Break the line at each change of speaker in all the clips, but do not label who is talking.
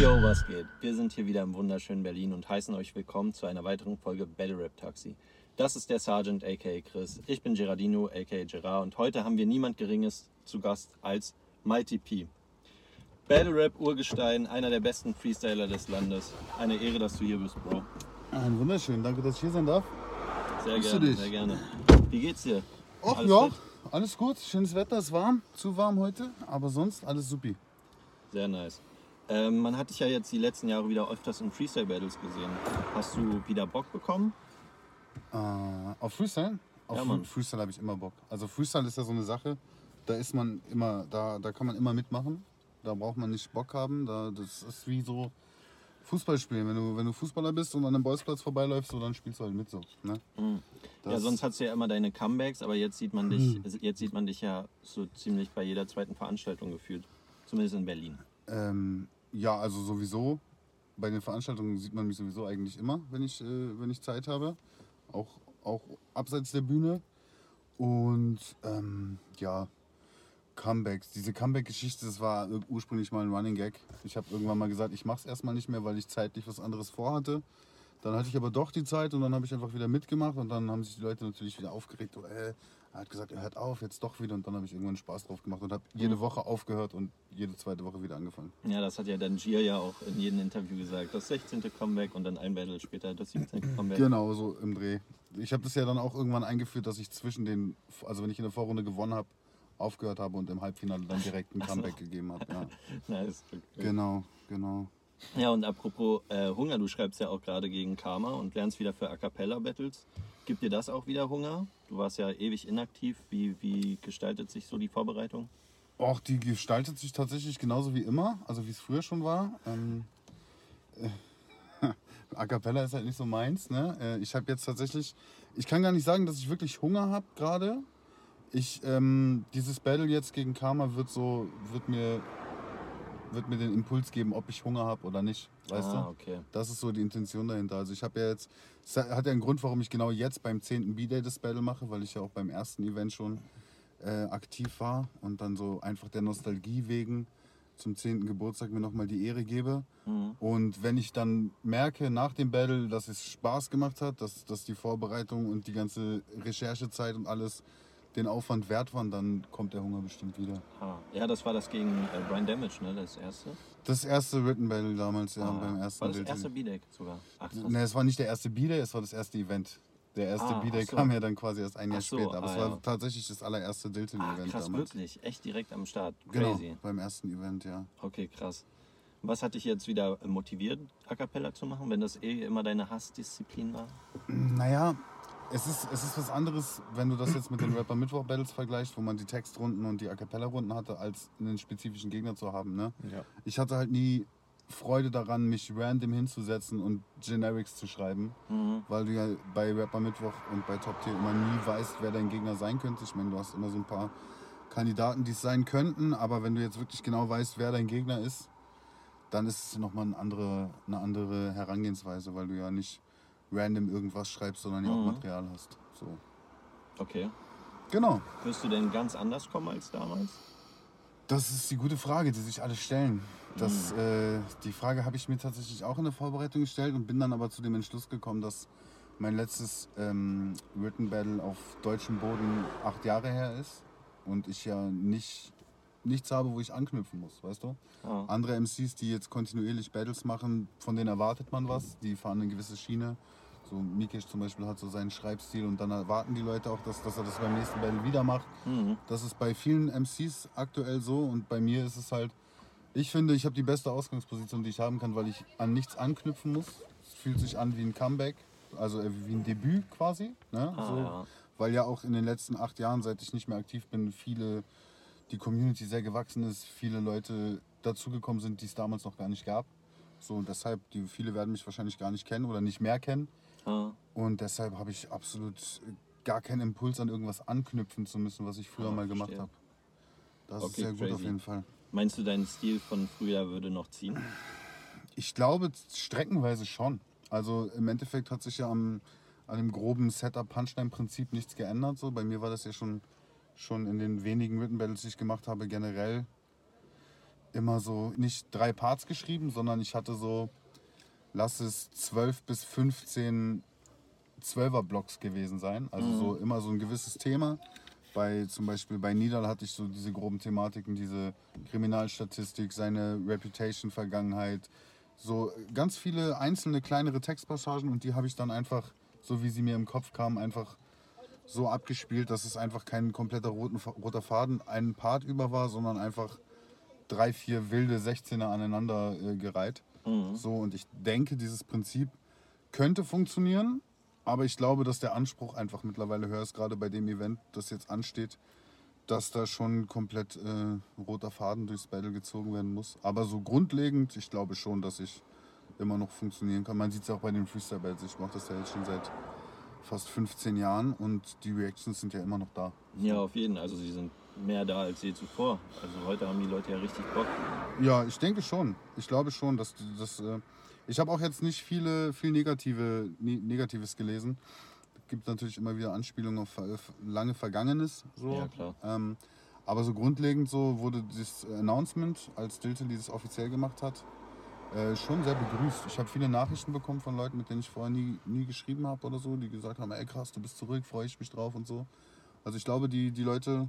Yo, was geht? Wir sind hier wieder im wunderschönen Berlin und heißen euch willkommen zu einer weiteren Folge Battle Rap Taxi. Das ist der Sergeant aka Chris. Ich bin Gerardino aka Gerard und heute haben wir niemand Geringes zu Gast als Mighty P. Battle Rap Urgestein, einer der besten Freestyler des Landes. Eine Ehre, dass du hier bist, Bro.
Ein wunderschön, danke, dass ich hier sein darf.
Sehr
Grüße
gerne, sehr gerne. Wie geht's dir?
Ach
Alles
ja,
fit?
alles gut, schönes Wetter, ist warm, zu warm heute, aber sonst alles supi.
Sehr nice. Ähm, man hat dich ja jetzt die letzten Jahre wieder öfters in Freestyle-Battles gesehen. Hast du wieder Bock bekommen?
Äh, auf Freestyle? Auf
Ja, Mann.
Freestyle habe ich immer Bock. Also Freestyle ist ja so eine Sache, da ist man immer, da, da kann man immer mitmachen. Da braucht man nicht Bock haben. Da, das ist wie so Fußball spielen. Wenn du, wenn du Fußballer bist und an einem Bolzplatz vorbeiläufst, so, dann spielst du halt mit so. Ne?
Mhm. Ja, sonst hast du ja immer deine Comebacks, aber jetzt sieht man dich, jetzt sieht man dich ja so ziemlich bei jeder zweiten Veranstaltung gefühlt. Zumindest in Berlin.
Ähm, ja, also sowieso. Bei den Veranstaltungen sieht man mich sowieso eigentlich immer, wenn ich, äh, wenn ich Zeit habe. Auch, auch abseits der Bühne. Und ähm, ja, Comebacks. Diese Comeback-Geschichte, das war ur- ursprünglich mal ein Running Gag. Ich habe irgendwann mal gesagt, ich mache es erstmal nicht mehr, weil ich zeitlich was anderes vorhatte. Dann hatte ich aber doch die Zeit und dann habe ich einfach wieder mitgemacht und dann haben sich die Leute natürlich wieder aufgeregt. So, äh, er hat gesagt, er hört auf, jetzt doch wieder und dann habe ich irgendwann Spaß drauf gemacht und habe jede Woche aufgehört und jede zweite Woche wieder angefangen.
Ja, das hat ja dann Gier ja auch in jedem Interview gesagt. Das 16. Comeback und dann ein Battle später das 17. Comeback.
Genau, so im Dreh. Ich habe das ja dann auch irgendwann eingeführt, dass ich zwischen den, also wenn ich in der Vorrunde gewonnen habe, aufgehört habe und im Halbfinale dann direkt ein. Comeback gegeben habe. Ja.
Nice. Okay.
Genau, genau.
Ja, und apropos äh, Hunger, du schreibst ja auch gerade gegen Karma und lernst wieder für A Cappella Battles. Gibt dir das auch wieder Hunger? Du warst ja ewig inaktiv. Wie, wie gestaltet sich so die Vorbereitung?
Och, die gestaltet sich tatsächlich genauso wie immer, also wie es früher schon war. Ähm, äh, A Cappella ist halt nicht so meins. Ne? Äh, ich habe jetzt tatsächlich, ich kann gar nicht sagen, dass ich wirklich Hunger habe gerade. Ich, ähm, dieses Battle jetzt gegen Karma wird so, wird mir, wird mir den Impuls geben, ob ich Hunger habe oder nicht. Weißt
ah,
du?
okay.
Das ist so die Intention dahinter. Also ich habe ja jetzt, es hat ja einen Grund, warum ich genau jetzt beim 10. B-Day das Battle mache, weil ich ja auch beim ersten Event schon äh, aktiv war und dann so einfach der Nostalgie wegen zum 10. Geburtstag mir nochmal die Ehre gebe.
Mhm.
Und wenn ich dann merke nach dem Battle, dass es Spaß gemacht hat, dass, dass die Vorbereitung und die ganze Recherchezeit und alles den Aufwand wert waren, dann kommt der Hunger bestimmt wieder.
Ah, ja, das war das gegen äh, Brian Damage, ne? Das erste.
Das erste Written Battle damals, ja,
Ah,
beim ersten
War das
Bild-
erste B-Deck sogar? Ach.
Ne, es war nicht der erste B-Day, es war das erste Event. Der erste
Ah,
B-Day
so.
kam ja dann quasi erst ein Jahr
so,
später. Aber
ah,
es war
ja.
tatsächlich das allererste
Ah,
Dilton-Event
krass,
damals.
wirklich. Echt direkt am Start.
Genau,
Crazy.
beim ersten Event, ja.
Okay, krass. Was hat dich jetzt wieder motiviert, A Cappella zu machen, wenn das eh immer deine Hassdisziplin war?
Naja, es ist, es ist was anderes, wenn du das jetzt mit den Rapper-Mittwoch-Battles vergleichst, wo man die Textrunden und die A Cappella-Runden hatte, als einen spezifischen Gegner zu haben. Ne?
Ja.
Ich hatte halt nie Freude daran, mich random hinzusetzen und Generics zu schreiben,
Mhm.
weil du ja bei Rapper Mittwoch und bei Top Tier immer nie weißt, wer dein Gegner sein könnte. Ich meine, du hast immer so ein paar Kandidaten, die es sein könnten, aber wenn du jetzt wirklich genau weißt, wer dein Gegner ist, dann ist es nochmal eine andere, eine andere Herangehensweise, weil du ja nicht random irgendwas schreibst, sondern ja auch
Mhm.
Material hast. So.
Okay.
Genau.
Wirst du denn ganz anders kommen als damals?
Das ist die gute Frage, die sich alle stellen. Das, äh, die Frage habe ich mir tatsächlich auch in der Vorbereitung gestellt und bin dann aber zu dem Entschluss gekommen, dass mein letztes ähm, Written Battle auf deutschem Boden acht Jahre her ist und ich ja nicht, nichts habe, wo ich anknüpfen muss, weißt du?
Ah.
Andere MCs, die jetzt kontinuierlich Battles machen, von denen erwartet man was, die fahren eine gewisse Schiene. So Mikesh zum Beispiel hat so seinen Schreibstil und dann erwarten die Leute auch, dass, dass er das beim nächsten Battle wieder macht.
Mhm.
Das ist bei vielen MCs aktuell so und bei mir ist es halt, ich finde, ich habe die beste Ausgangsposition, die ich haben kann, weil ich an nichts anknüpfen muss. Es fühlt sich an wie ein Comeback, also äh, wie ein Debüt quasi. Ne?
Ah,
so,
ja.
Weil ja auch in den letzten acht Jahren, seit ich nicht mehr aktiv bin, viele, die Community sehr gewachsen ist, viele Leute dazugekommen sind, die es damals noch gar nicht gab. So und deshalb, die, viele werden mich wahrscheinlich gar nicht kennen oder nicht mehr kennen.
Ah.
Und deshalb habe ich absolut gar keinen Impuls an irgendwas anknüpfen zu müssen, was ich früher
Ah,
mal gemacht habe. Das
Okay,
ist sehr gut auf jeden Fall.
Meinst du, dein Stil von früher würde noch ziehen?
Ich glaube streckenweise schon. Also im Endeffekt hat sich ja am, an dem groben Setup-Punchline-Prinzip nichts geändert. So. Bei mir war das ja schon, schon in den wenigen Written Battles, die ich gemacht habe, generell immer so nicht drei Parts geschrieben, sondern ich hatte so, lass es 12 bis 15 Zwölfer-Blocks gewesen sein. Also so immer so ein gewisses Thema. Bei, zum Beispiel bei Nidal hatte ich so diese groben Thematiken, diese Kriminalstatistik, seine Reputation, Vergangenheit, so ganz viele einzelne kleinere Textpassagen und die habe ich dann einfach, so wie sie mir im Kopf kamen, einfach so abgespielt, dass es einfach kein kompletter roten, roter Faden einen Part über war, sondern einfach drei, vier wilde 16er aneinander äh, gereiht. So, und ich denke, dieses Prinzip könnte funktionieren, aber ich glaube, dass der Anspruch einfach mittlerweile höher ist, gerade bei dem Event, das jetzt ansteht, dass da schon komplett äh, roter Faden durchs Battle gezogen werden muss. Aber so grundlegend, ich glaube schon, dass ich immer noch funktionieren kann. Man sieht es auch bei den Freestyle Battles. Ich mache das ja jetzt schon seit fast 15 Jahren und die Reactions sind ja immer noch da.
Ja, auf jeden. Also sie sind mehr da als je zuvor. Also heute haben die Leute ja richtig Bock.
Ja, ich denke schon. Ich glaube schon, dass das. Äh, ich habe auch jetzt nicht viele, viel negative, ne, Negatives gelesen. Es gibt natürlich immer wieder Anspielungen auf lange Vergangenes. So.
Ja, klar.
Ähm, aber so grundlegend so wurde das Announcement, als Diltily das offiziell gemacht hat, äh, schon sehr begrüßt. Ich habe viele Nachrichten bekommen von Leuten, mit denen ich vorher nie, nie geschrieben habe oder so, die gesagt haben, ey krass, du bist zurück, freue ich mich drauf und so. Also ich glaube, die, die Leute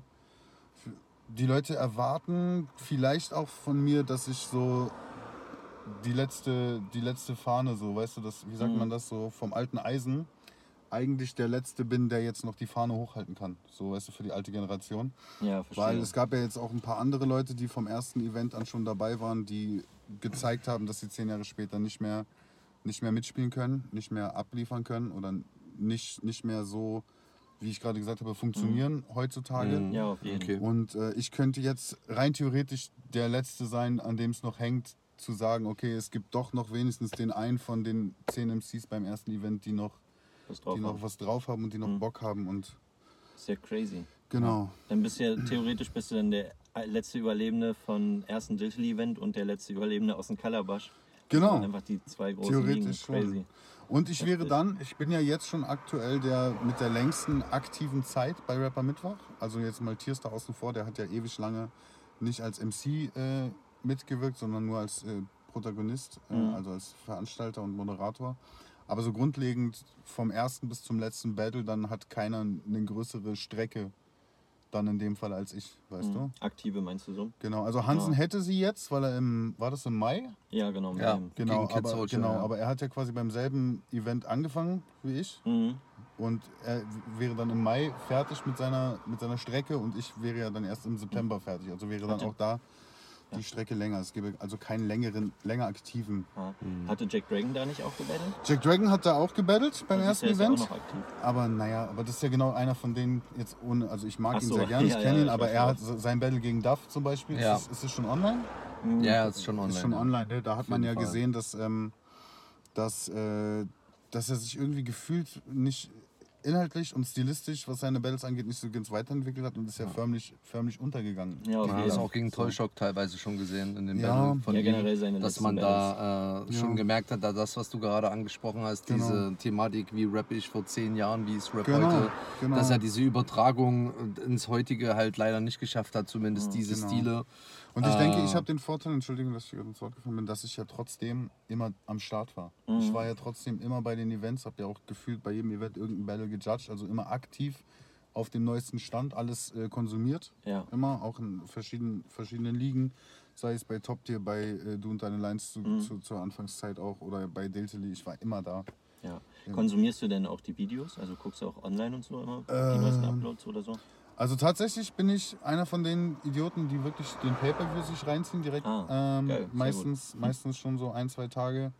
die Leute erwarten vielleicht auch von mir, dass ich so die letzte, die letzte Fahne, so, weißt du, das, wie sagt
Mhm.
man das, so vom alten Eisen, eigentlich der Letzte bin, der jetzt noch die Fahne hochhalten kann. So, weißt du, für die alte Generation.
Ja, verstehe.
Weil es gab ja jetzt auch ein paar andere Leute, die vom ersten Event an schon dabei waren, die gezeigt haben, dass sie zehn Jahre später nicht mehr, nicht mehr mitspielen können, nicht mehr abliefern können oder nicht, nicht mehr so, wie ich gerade gesagt habe, funktionieren heutzutage.
ja, auf jeden
Okay.
Und äh, ich könnte jetzt rein theoretisch der Letzte sein, an dem es noch hängt, zu sagen, okay, es gibt doch noch wenigstens den einen von den zehn MCs beim ersten Event, die noch,
Was drauf
die noch
haben.
was drauf haben und die noch
Mhm.
Bock haben. Und
Ist ja crazy.
genau.
Dann bist du ja theoretisch bist du dann der letzte Überlebende von ersten Diltily-Event und der letzte Überlebende aus dem Kalabash.
Genau.
Also einfach die zwei großen Ligen.
Theoretisch schon.
Crazy.
Und ich wäre dann, ich bin ja jetzt schon aktuell der mit der längsten aktiven Zeit bei Rapper Mittwoch. Also jetzt mal Tierstar außen vor, der hat ja ewig lange nicht als MC äh, mitgewirkt, sondern nur als äh, Protagonist, äh,
Mhm.
also als Veranstalter und Moderator. Aber so grundlegend vom ersten bis zum letzten Battle, dann hat keiner eine größere Strecke dann in dem Fall als ich, weißt du?
Mhm. Aktive meinst du so?
Genau, also Hansen
Ja.
hätte sie jetzt, weil er im, war das im Mai?
Ja, genau. mit
Ja.
dem.
Genau, aber,
Soldier,
genau
ja.
aber er hat ja quasi beim selben Event angefangen wie ich
Mhm.
und er wäre dann im Mai fertig mit seiner, mit seiner Strecke und ich wäre ja dann erst im September fertig. Also wäre dann auch da die. Strecke länger. Es gäbe also keinen längeren, länger aktiven.
Ja.
Mhm.
Hatte Jack Dragon da nicht auch gebettelt?
Jack Dragon hat da auch gebettelt beim
Also ist
ersten Event.
Ist ja auch noch aktiv.
Aber naja, aber das ist ja genau einer von denen jetzt ohne, also ich mag
Ach
ihn
so,
sehr gerne, ich
ja,
kenne
ja,
ihn,
ich
aber er hat so- sein Battle gegen Duff zum Beispiel,
Ja.
ist, es- ist es schon online?
Mhm.
Ja, ist schon online.
ist schon online, ne? Da hat man ja
Fall.
gesehen, dass, ähm, dass, äh, dass er sich irgendwie gefühlt nicht inhaltlich und stilistisch, was seine Battles angeht, nicht so ganz weiterentwickelt hat und ist ja förmlich, förmlich untergegangen.
Ja, auf
Man hat
Fall.
auch gegen Toyshock teilweise schon gesehen in dem
Ja.
Battle von
Ja, generell seine
dass man da äh,
Ja.
schon gemerkt hat, da das, was du gerade angesprochen hast,
Genau.
diese Thematik, wie rap ich vor zehn Jahren, wie es Rap
Genau,
heute,
genau.
dass er diese Übertragung ins heutige halt leider nicht geschafft hat, zumindest diese
genau.
Stile.
Und ich denke, ich habe den Vorteil, Entschuldigung, dass ich gerade ins Wort gefallen bin, dass ich ja trotzdem immer am Start war.
Mhm.
Ich war ja trotzdem immer bei den Events, habe ja auch gefühlt bei jedem Event irgendein Battle gejudged, also immer aktiv auf dem neuesten Stand alles äh, konsumiert.
Ja.
Immer, auch in verschiedenen, verschiedenen Ligen, sei es bei Top Tier, bei äh, Du und deine Lines zu,
Mhm.
zu, zur Anfangszeit auch oder bei Deltily, ich war immer da.
Ja. Konsumierst du denn auch die Videos? Also guckst du auch online und so immer? Die neuesten
Ähm,
Uploads oder so?
Also tatsächlich bin ich einer von den Idioten, die wirklich den Pay-Per-View sich reinziehen direkt.
Ah,
ähm,
geil,
meistens,
gut.
meistens schon so ein, zwei Tage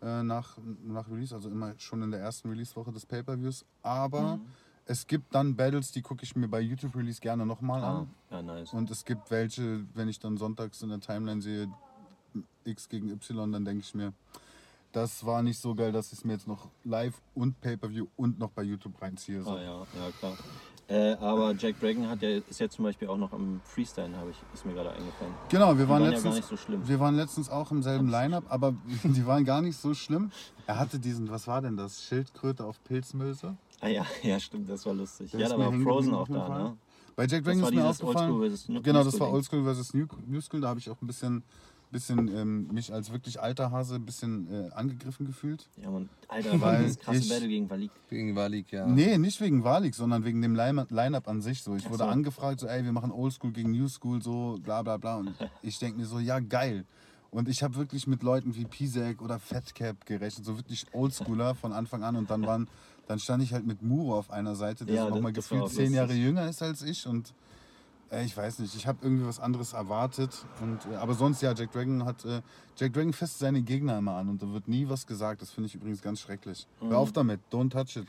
äh, nach, nach Release, also immer schon in der ersten Release-Woche des Pay-Per-Views. Aber
Mhm.
es gibt dann Battles, die gucke ich mir bei YouTube Release gerne nochmal
Ah,
an.
ja, nice.
Und es gibt welche, wenn ich dann sonntags in der Timeline sehe, X gegen Y, dann denke ich mir, das war nicht so geil, dass ich es mir jetzt noch live und Pay-Per-View und noch bei YouTube reinziehe. So.
Ah, ja, ja, klar. Äh, aber Jack Dragon hat ja, ist ja zum Beispiel auch noch am Freestyle, habe ich, ist mir gerade eingefallen.
Genau, wir waren
waren ja
letztens.
nicht so.
Wir waren letztens auch im selben Line-Up, aber die waren gar nicht so schlimm. Er hatte diesen, was war denn das? Schildkröte auf Pilzmülse.
Ah ja, ja, stimmt, das war lustig.
Der
ja, da war Frozen auch da, ne?
Bei Jack Dragon ist mir aufgefallen. Genau, das war. Oldschool versus New, New School. Da habe ich auch ein bisschen, bisschen ähm, mich als wirklich alter Hase ein bisschen äh, angegriffen gefühlt.
Ja, und Alter,
Weil
das krasse
ich-
Battle gegen Valik.
Gegen Walik, ja.
Nee, nicht wegen Walik, sondern wegen dem Line- Line-Up an sich. So. Ich
Ach
wurde
so.
angefragt, so, ey, wir machen Oldschool gegen New School, so bla bla bla. Und ich denke mir so, ja, geil. Und ich habe wirklich mit Leuten wie Pisek oder Fatcap gerechnet, so wirklich Oldschooler von Anfang an. Und dann waren, dann stand ich halt mit Muro auf einer Seite, der
Ja,
nochmal gefühlt zehn Jahre jünger ist als ich. Und ich weiß nicht, ich habe irgendwie was anderes erwartet. Und, äh, aber sonst, ja, Jack Dragon hat, äh, Jack Dragon fässt seine Gegner immer an und da wird nie was gesagt. Das finde ich übrigens ganz schrecklich. Hör auf damit, don't touch it.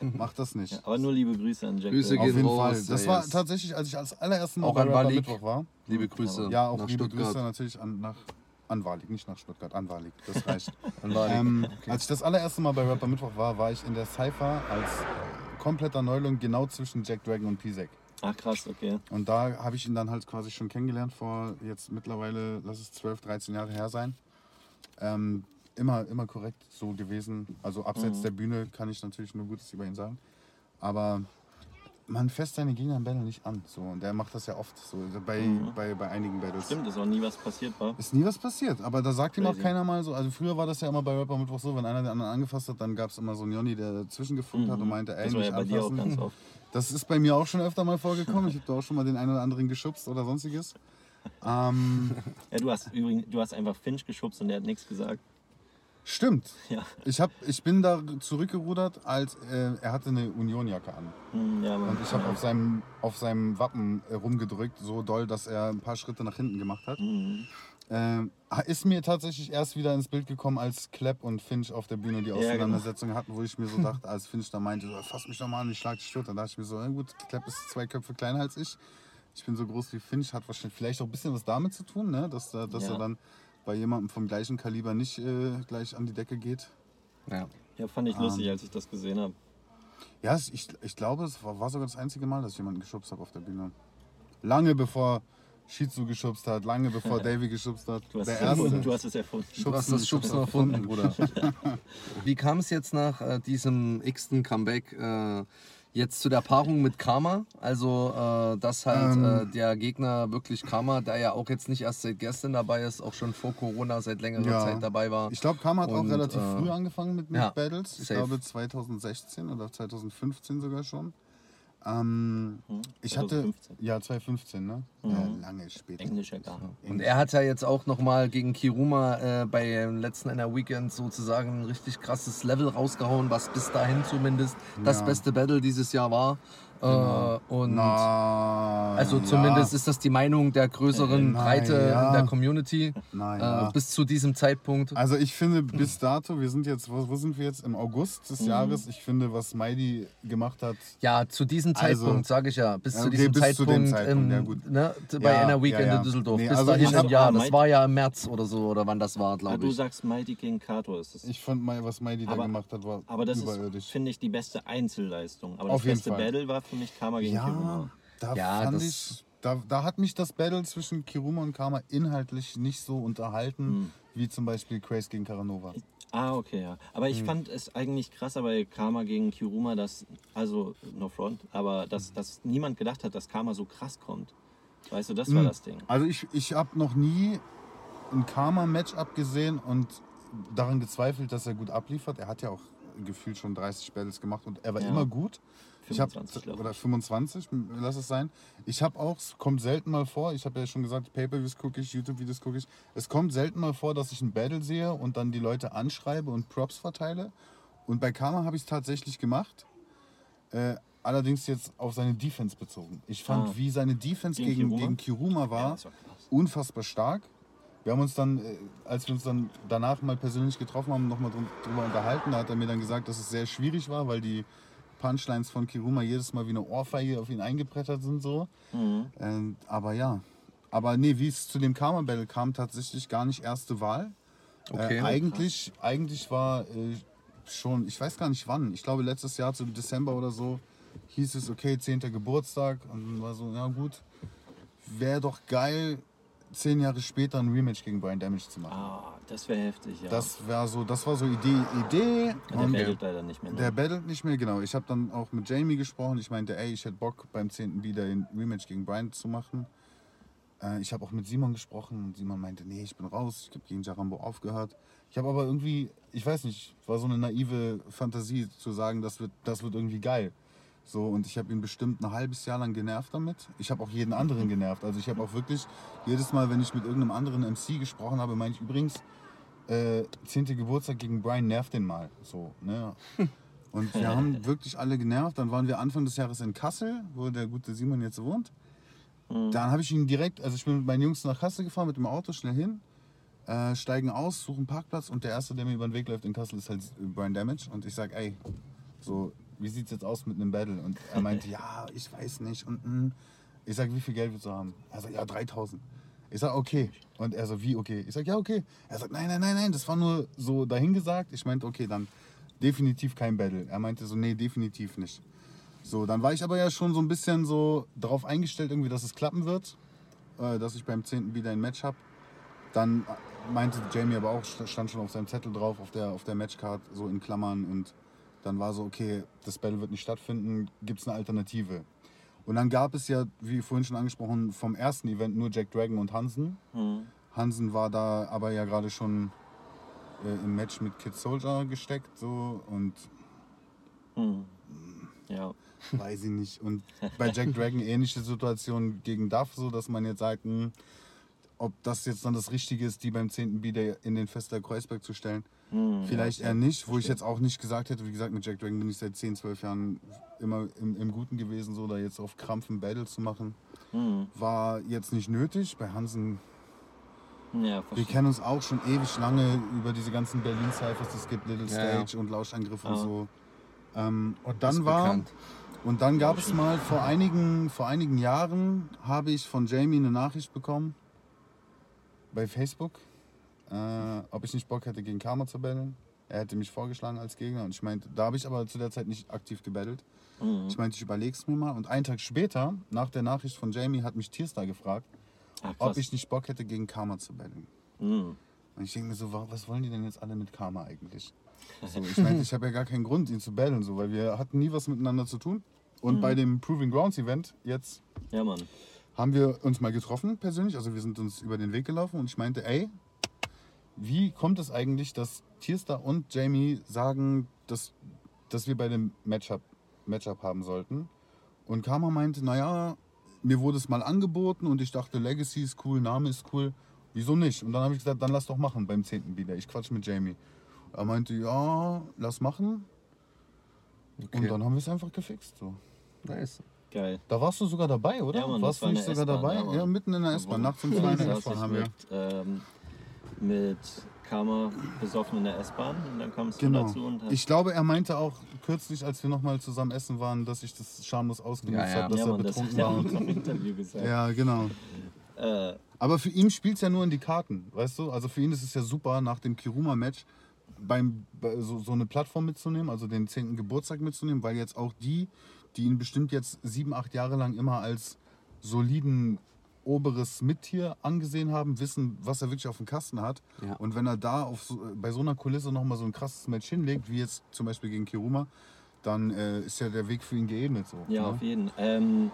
Mach das nicht.
Mhm. Ja, aber nur liebe Grüße an Jack.
Grüße
Dragon.
Auf
gehen
jeden
raus,
Fall. Das war
yes.
tatsächlich, als ich als allererstes Mal
Auch
bei
an
Rapper
Walik.
Mittwoch war.
Liebe Grüße.
Ja, auch
nach
liebe
Stuttgart.
Grüße natürlich an, nach, an Walik, nicht nach Stuttgart, an Walik. Das reicht.
An Walik.
ähm, Als ich das allererste Mal bei Rapper Mittwoch war, war ich in der Cypher als kompletter Neuling genau zwischen Jack Dragon und Pisek.
Ach krass, okay.
Und da habe ich ihn dann halt quasi schon kennengelernt vor jetzt mittlerweile, lass es 12, 13 Jahre her sein. Ähm, immer, immer korrekt so gewesen. Also abseits
Mhm.
der Bühne kann ich natürlich nur Gutes über ihn sagen. Aber man fässt seine Gegner im Battle nicht an. So. Und der macht das ja oft so bei,
Mhm.
bei, bei einigen Battles.
Stimmt, ist auch nie was passiert war.
Ist nie was passiert, aber da sagt ihm auch
Crazy.
keiner mal so. Also früher war das ja immer bei Rapper Mittwoch so, wenn einer den anderen angefasst hat, dann gab es immer so einen Jonny, der dazwischen gefunkt hat und meinte, ey,
Mhm. Das war ja bei dir auch
anfassen.
ganz oft.
Das ist bei mir auch schon öfter mal vorgekommen. Ich habe da auch schon mal den einen oder anderen geschubst oder sonstiges. Ähm,
Ja, du hast übrigens, du hast einfach Finch geschubst und der hat nichts gesagt.
stimmt.
Ja,
Ich, hab, ich bin da zurückgerudert, als äh, er hatte eine Unionjacke an.
Hm, ja.
Und ich habe auf seinem, auf seinem Wappen äh, rumgedrückt, so doll, dass er ein paar Schritte nach hinten gemacht hat.
Mhm.
Ähm, ist mir tatsächlich erst wieder ins Bild gekommen, als Klepp und Finch auf der Bühne die
genau.
Auseinandersetzung hatten, wo ich mir so dachte, als Finch da meinte, so, fass mich doch mal an, ich schlag dich tot. Dann dachte ich mir so, gut, Klepp ist zwei Köpfe kleiner als ich. Ich bin so groß wie Finch, hat wahrscheinlich vielleicht auch ein bisschen was damit zu tun, ne? dass, da- dass
Ja.
er dann bei jemandem vom gleichen Kaliber nicht äh, gleich an die Decke geht.
Ja.
Ja, fand ich
Ähm.
lustig, als ich das gesehen habe.
Ja, ich, ich glaube, es war, war sogar das einzige Mal, dass ich jemanden geschubst habe auf der Bühne. Lange bevor Shizu geschubst hat, lange bevor Davy geschubst hat.
Du hast,
der
es
erste.
erfunden, du hast es erfunden.
Du hast das Schubsen erfunden, Bruder. Wie kam es jetzt nach äh, diesem x-ten Comeback äh, jetzt zu der Paarung mit Karma? Also, äh, dass halt
Ähm.
äh, der Gegner wirklich Karma, der ja auch jetzt nicht erst seit gestern dabei ist, auch schon vor Corona seit längerer
Ja.
Zeit dabei war.
Ich glaube, Karma hat auch
Und,
relativ
äh,
früh angefangen mit, mit
ja,
Battles. Ich
safe.
glaube 2016 oder 2015 sogar schon. Ähm,
Hm,
ich hatte.
2015.
Ja, 2015, ne?
Mhm.
Ja, lange später.
Englischer gar.
Und er hat ja jetzt auch nochmal gegen Kiruma äh, beim letzten NR Weekend sozusagen ein richtig krasses Level rausgehauen, was bis dahin zumindest das
Ja.
beste Battle dieses Jahr war. Äh, und
Na,
also zumindest ist das die Meinung der größeren
Äh, na
Breite
ja.
in der Community
Naja.
äh, bis zu diesem Zeitpunkt.
Also ich finde bis dato, wir sind jetzt, wo, wo sind wir jetzt? Im August des Jahres. Ich finde, was Mighty gemacht hat,
Ja, zu diesem
Also-
Zeitpunkt, sage ich ja, bis
Ja,
zu
okay,
diesem
bis zu dem
Zeitpunkt,
Zeitpunkt,
im,
ja, gut.
Ne, bei
Ja,
NR Weekend
ja, ja.
in Düsseldorf.
Nee,
bis
also
dahin im Jahr.
Ah,
Das war ja im März oder so, oder wann das war, glaube
du
ich.
sagst Mighty King Kato ist es.
ich fand, was Mighty da
Aber-
gemacht hat, war
Aber das
überirdisch.
ist, finde ich, die beste Einzelleistung. Aber
Auf
das
jeden
beste
Fall.
Battle war für mich Karma gegen Kiruma.
Ja, da
Ja,
fand
das-
ich, da, da hat mich das Battle zwischen Kiruma und Karma inhaltlich nicht so unterhalten,
Hm.
wie zum Beispiel Craze gegen Caranova.
Ah, okay, ja. Aber
Hm.
ich fand es eigentlich krasser bei Karma gegen Kiruma, dass, also, no front, aber
Hm.
dass, dass niemand gedacht hat, dass Karma so krass kommt. Weißt du, das war
Hm.
das Ding.
Also ich, ich habe noch nie ein Karma-Matchup gesehen und daran gezweifelt, dass er gut abliefert. Er hat ja auch gefühlt schon 30 Battles gemacht und er war
Ja.
immer gut. Ich hab,
25, glaub ich.
oder 25, lass es sein. Ich habe auch, es kommt selten mal vor, ich habe ja schon gesagt, Pay-Per-Views gucke ich, YouTube-Videos gucke ich. Es kommt selten mal vor, dass ich ein Battle sehe und dann die Leute anschreibe und Props verteile. Und bei Karma habe ich es tatsächlich gemacht. Äh, allerdings jetzt auf seine Defense bezogen. Ich fand,
Ah.
wie seine Defense
Gegen
gegen,
Kiruma?
gegen Kiruma war,
Ja, war
unfassbar stark. Wir haben uns dann, äh, als wir uns dann danach mal persönlich getroffen haben, nochmal drüber unterhalten. Da hat er mir dann gesagt, dass es sehr schwierig war, weil die Punchlines von Kiruma jedes Mal wie eine Ohrfeige auf ihn eingebrettert sind. So.
Mhm.
Ähm, aber ja. Aber nee, wie es zu dem Karma Battle kam, tatsächlich gar nicht erste Wahl.
Okay.
Äh, eigentlich, eigentlich war äh, schon, ich weiß gar nicht wann, ich glaube letztes Jahr zum Dezember oder so, hieß es, okay, 10. Geburtstag. Und dann war so, ja gut, wäre doch geil, zehn Jahre später ein Rematch gegen Brian Damage zu machen.
Ah, das wäre heftig, ja.
Das war so, das war so Idee, Idee.
der
und
battelt leider nicht mehr. Ne?
der battelt nicht mehr, genau. Ich habe dann auch mit Jamie gesprochen. Ich meinte, ey, ich hätte Bock beim 10. wieder ein Rematch gegen Brian zu machen. Äh, ich habe auch mit Simon gesprochen und Simon meinte, nee, ich bin raus. Ich habe gegen Jarambo aufgehört. Ich habe aber irgendwie, ich weiß nicht, war so eine naive Fantasie zu sagen, das wird, das wird irgendwie geil. So, und ich habe ihn bestimmt ein halbes Jahr lang genervt damit. Ich habe auch jeden anderen genervt. Also ich habe auch wirklich jedes Mal, wenn ich mit irgendeinem anderen MC gesprochen habe, meine ich übrigens, äh, 10. Geburtstag gegen Brian nervt den mal. So, ne? Und wir haben wirklich alle genervt. Dann waren wir Anfang des Jahres in Kassel, wo der gute Simon jetzt wohnt. Dann habe ich ihn direkt, also ich bin mit meinen Jungs nach Kassel gefahren, mit dem Auto schnell hin, äh, steigen aus, suchen Parkplatz und der Erste, der mir über den Weg läuft in Kassel, ist halt Brian Damage. Und ich sage, ey, so, wie sieht's jetzt aus mit einem Battle? Und er meinte, ja, ich weiß nicht. Und mm. ich sage, wie viel Geld willst du haben? Er sagt, ja, 3000. Ich sag, okay. Und er so, wie okay? Ich sag, ja, okay. Er sagt, nein, nein, nein, nein, das war nur so dahingesagt. Ich meinte, okay, dann definitiv kein Battle. Er meinte so, nee, definitiv nicht. So, dann war ich aber ja schon so ein bisschen so darauf eingestellt, irgendwie, dass es klappen wird, äh, dass ich beim 10. wieder ein Match habe. Dann meinte Jamie aber auch, stand schon auf seinem Zettel drauf, auf der, auf der Matchcard, so in Klammern. Und dann war so, okay, das Battle wird nicht stattfinden, gibt es eine Alternative. Und dann gab es ja, wie vorhin schon angesprochen, vom ersten Event nur Jack Dragon und Hansen.
Hm.
Hansen war da aber ja gerade schon äh, im Match mit Kid Soldier gesteckt so und
Hm. Ja.
weiß ich nicht. Und bei Jack Dragon ähnliche Situation gegen Duff, so dass man jetzt sagt, hm, ob das jetzt dann das Richtige ist, die beim 10. Bieder in den Fester Kreuzberg zu stellen.
Hm,
Vielleicht
ja,
eher nicht, wo ich jetzt auch nicht gesagt hätte, wie gesagt, mit Jack Dragon bin ich seit 10, 12 Jahren immer im, im Guten gewesen, so da jetzt auf Krampf ein Battle zu machen,
Hm.
war jetzt nicht nötig. Bei Hansen
Ja,
Wir kennen uns auch schon ewig lange über diese ganzen Berlin-Cyphers, es gibt Little
Ja, ja.
Stage und Lauschangriff und
Ja.
so. Ähm, und dann war,
bekannt.
und dann gab es mal vor einigen, vor einigen Jahren habe ich von Jamie eine Nachricht bekommen bei Facebook, äh, ob ich nicht Bock hätte gegen Karma zu battlen. Er hätte mich vorgeschlagen als Gegner und ich meinte, da habe ich aber zu der Zeit nicht aktiv gebettelt.
Mhm.
Ich meinte, ich überleg's mir mal. Und einen Tag später, nach der Nachricht von Jamie, hat mich Tierstar gefragt,
Ach,
ob ich nicht Bock hätte, gegen Karma zu battlen.
Hm.
Und ich denke mir so, wa- was wollen die denn jetzt alle mit Karma eigentlich? So, ich meine, ich habe ja gar keinen Grund, ihn zu battlen, so, weil wir hatten nie was miteinander zu tun. Und bei dem Proving Grounds Event jetzt
Ja,
haben wir uns mal getroffen persönlich, also wir sind uns über den Weg gelaufen und ich meinte, ey, wie kommt es eigentlich, dass Tierstar und Jamie sagen, dass, dass wir bei dem Matchup, Matchup haben sollten? Und Karma meinte, naja, mir wurde es mal angeboten und ich dachte, Legacy ist cool, Name ist cool, wieso nicht? Und dann habe ich gesagt, dann lass doch machen beim 10. wieder. Ich quatsch mit Jamie. Er meinte, ja, lass machen.
Okay.
Und dann haben wir es einfach gefixt. So.
Nice.
Geil.
Da warst du sogar dabei, oder?
Ja, Mann,
warst du nicht sogar dabei?
ja.
Ja, mitten in der S-Bahn. Nachts um zwei in der S-Bahn haben wir.
mit, ähm, mit Karma besoffen in der S-Bahn und dann kamst du
Genau.
dazu und hast
Ich glaube, er meinte auch kürzlich, als wir nochmal zusammen essen waren, dass ich das schamlos ausgenutzt
Ja, ja.
habe, dass
ja,
er
Mann, das
betrunken
hat er
war.
unserem Interview gesagt.
ja, genau.
Äh,
Aber für ihn spielt es ja nur in die Karten, weißt du? Also für ihn ist es ja super, nach dem Kiruma-Match beim, bei so, so eine Plattform mitzunehmen, also den 10. Geburtstag mitzunehmen, weil jetzt auch die, die ihn bestimmt jetzt sieben, acht Jahre lang immer als soliden oberes Mittier angesehen haben, wissen, was er wirklich auf dem Kasten hat.
Ja.
Und wenn er da auf so, bei so einer Kulisse nochmal so ein krasses Match hinlegt, wie jetzt zum Beispiel gegen Kiruma, dann äh, ist ja der Weg für ihn geebnet. So,
ja,
ne?
auf jeden. Ähm,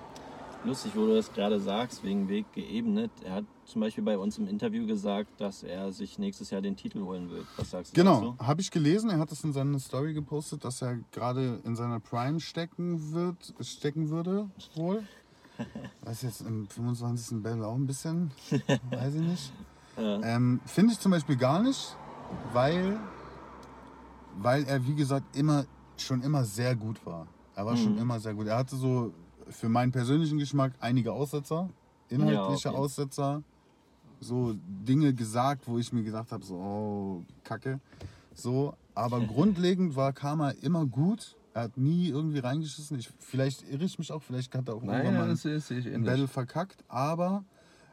lustig, wo du das gerade sagst, wegen Weg geebnet. Er hat zum Beispiel bei uns im Interview gesagt, dass er sich nächstes Jahr den Titel holen will. Was sagst du
Genau, habe ich gelesen. Er hat es in seiner Story gepostet, dass er gerade in seiner Prime stecken wird, stecken würde, wohl. Weiß jetzt im 25. Battle auch ein bisschen, weiß ich nicht.
Ja.
Ähm, Finde ich zum Beispiel gar nicht, weil, weil er, wie gesagt, immer, schon immer sehr gut war. Er war schon
Mhm.
immer sehr gut. Er hatte so für meinen persönlichen Geschmack einige Aussetzer, inhaltliche
okay.
Aussetzer, so Dinge gesagt, wo ich mir gedacht habe, so, oh, Kacke. So, aber grundlegend war Karma immer gut. Er hat nie irgendwie reingeschissen. Ich, vielleicht irre ich mich auch, vielleicht hat er auch irgendwann
Nein,
mal
das ist ich
ein Battle verkackt, aber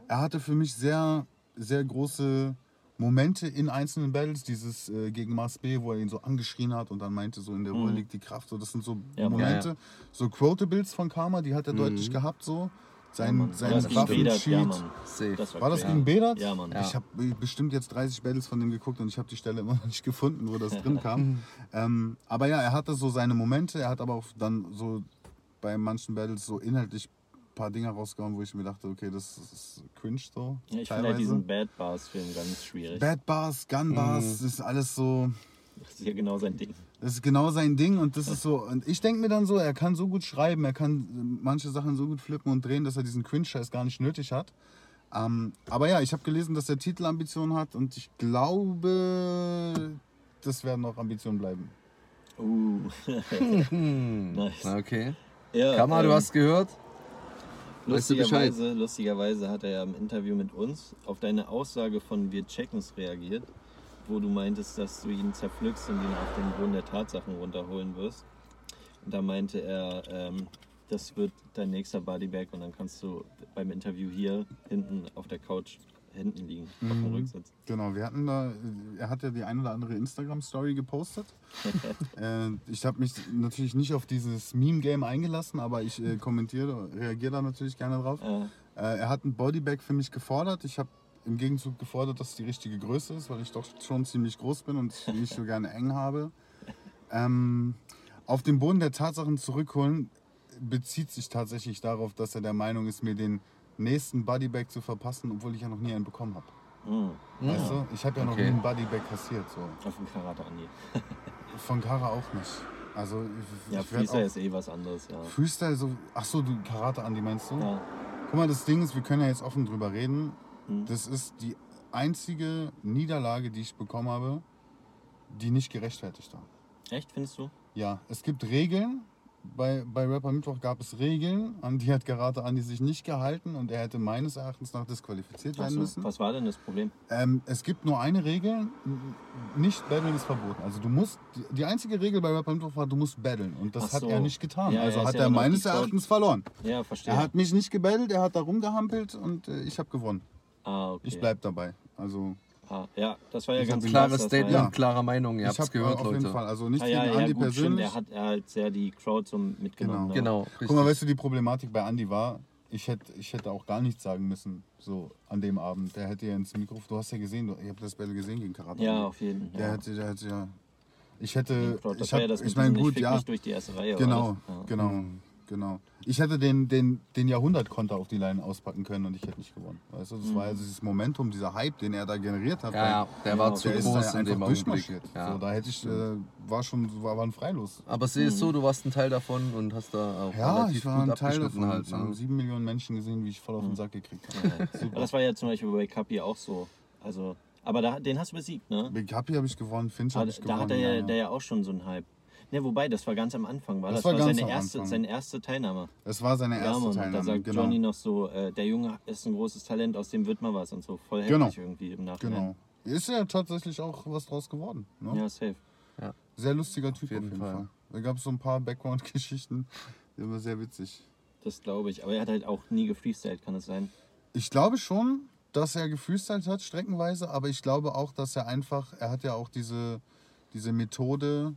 er hatte für mich sehr, sehr große Momente in einzelnen Battles, dieses äh, gegen Mars B, wo er ihn so angeschrien hat und dann meinte, so in der Ruhe
Mhm.
liegt die Kraft. So, das sind so
Ja,
Momente,
ja, ja.
so Quotables von Karma, die hat er
Mhm.
deutlich gehabt so. Sein,
Mann.
sein Waffensheet.
ja. Das war
War das gegen Bedat?
Ja, Mann.
Ja.
Ich habe bestimmt jetzt 30 Battles von dem geguckt und ich habe die Stelle immer noch nicht gefunden, wo das drin kam. ähm, aber ja, er hatte so seine Momente. Er hat aber auch dann so bei manchen Battles so inhaltlich ein paar Dinge rausgehauen, wo ich mir dachte, okay, das ist cringe so.
Ja, ich finde halt diesen Bad Bars-Film ganz schwierig.
Bad Bars, Gun Bars, das ist alles so.
Das ist ja genau sein Ding.
Das ist genau sein Ding und das ist so. Und ich denke mir dann so, er kann so gut schreiben, er kann äh, manche Sachen so gut flippen und drehen, dass er diesen Cringe-Scheiß gar nicht nötig hat. Ähm, aber ja, ich habe gelesen, dass er Titelambitionen hat und ich glaube, das werden auch Ambitionen bleiben.
Uh.
Hm.
Nice.
Okay.
ja,
Kammer, du
ähm,
hast gehört? Du?
Lustigerweise, lustigerweise hat er ja im Interview mit uns auf deine Aussage von wir checken's reagiert, wo du meintest, dass du ihn zerpflückst und ihn auf den Boden der Tatsachen runterholen wirst. Und da meinte er, ähm, das wird dein nächster Bodybag und dann kannst du beim Interview hier hinten auf der Couch hinten liegen, auf dem
Mhm.
Rücksitz.
Genau, wir hatten da, er hat ja die ein oder andere Instagram-Story gepostet. äh, ich habe mich natürlich nicht auf dieses Meme-Game eingelassen, aber ich äh, kommentiere, reagiere da natürlich gerne drauf.
Äh,
Äh, er hat ein Bodybag für mich gefordert. Ich habe im Gegenzug gefordert, dass es die richtige Größe ist, weil ich doch schon ziemlich groß bin und nicht so gerne eng habe. Ähm, auf den Boden der Tatsachen zurückholen bezieht sich tatsächlich darauf, dass er der Meinung ist, mir den nächsten Bodybag zu verpassen, obwohl ich ja noch nie einen bekommen habe.
mh,
Weißt du? Ich habe ja noch
Okay.
nie einen Bodybag kassiert. So.
auf dem Karate Andi.
Von Kara auch nicht. Also ich,
Ja,
ich
Freestyle
auch
ist eh was anderes, ja.
Freestyle so. Ach so, du Karate Andi meinst du?
ja.
Guck mal, das Ding ist, wir können ja jetzt offen drüber reden.
Mhm.
Das ist die einzige Niederlage, die ich bekommen habe, die nicht gerechtfertigt war.
Echt, findest du?
Ja, es gibt Regeln. Bei, bei Rapper Mittwoch gab es Regeln, an die hat Karate Andi sich nicht gehalten und er hätte meines Erachtens nach disqualifiziert werden
so,
müssen.
was war denn das Problem?
Ähm, es gibt nur eine Regel, nicht battlen ist verboten. Also du musst, die, die einzige Regel bei Rapper Mittwoch war, du musst battlen und das
Ach
hat
so.
er nicht getan.
Ja,
also
er
hat er meines Erachtens verloren.
Ja, verstehe.
Er hat mich nicht gebettelt, er hat da rumgehampelt und äh, ich habe gewonnen.
Ah, okay.
Ich bleib dabei. Also
Ah, ja, das war ja ganz
hab
klar.
Klares Statement,
Ja.
klarer Meinung. Ihr
ich
habt es
habe
gehört,
auf
Leute.
jeden Fall, also nicht
Ah, ja,
gegen
ja,
Andi
gut, stimmt.
persönlich.
Er hat halt sehr die Crowd so mitgenommen. ne?
Genau. richtig.
Guck mal, weißt du, die Problematik bei Andi war, ich hätte, ich hätte auch gar nichts sagen müssen, so an dem Abend. Der hätte ja ins Mikrofon, du hast ja gesehen, du, ich habe das Battle gesehen gegen Karate.
Ja, auf jeden Fall.
Der
Ja.
hätte, der hätte ja. Ich hätte, ich habe,
ja das
ich meine, gut, ja,
mich durch die erste Reihe.
genau,
war das? Ja.
genau. Ich hätte den, den, den Jahrhundertkonter auf die Line auspacken können und ich hätte nicht gewonnen. Weißt du, das war ja dieses Momentum, dieser Hype, den er da generiert hat.
Ja, ja, der war
Ja,
zu
Der ist da
groß
ja
in dem
durchmarschiert.
Ja.
So, da hätte ich, äh, war schon, war, war ein Freilos.
Aber sehe es so, du warst ein Teil davon und hast da auch
Ja,
relativ
ich war
gut
ein Teil davon.
halt. Ne?
sieben Millionen Menschen gesehen, wie ich voll auf den Sack gekriegt habe.
Ja.
Super.
das war ja zum Beispiel bei Kapi auch so. Also, aber da, den hast du besiegt, ne?
Big Happy habe ich gewonnen, Finch
Aber
habe ich
da
gewonnen.
hat er ja,
ja,
der
ja.
ja auch schon so einen Hype. Ne, wobei, das war ganz am Anfang, war das?
Das war ganz
seine,
am
erste,
Anfang.
seine erste Teilnahme.
Das war seine
Ja,
erste
Mann, und da
Teilnahme.
sagt
genau.
Johnny noch so, äh, der Junge ist ein großes Talent, aus dem wird mal was und so. Voll heftig
Genau.
irgendwie im Nachhinein.
genau. Ist ja tatsächlich auch was draus geworden. Ne?
Ja, safe.
Sehr lustiger Typ auf
jeden
jeden,
Fall.
Fall. Da gab es so ein paar Background-Geschichten, die waren sehr witzig.
Das glaube ich. Aber er hat halt auch nie gefreestylt, kann es sein?
Ich glaube schon, dass er gefreestylt hat, streckenweise, aber ich glaube auch, dass er einfach, er hat ja auch diese, diese Methode,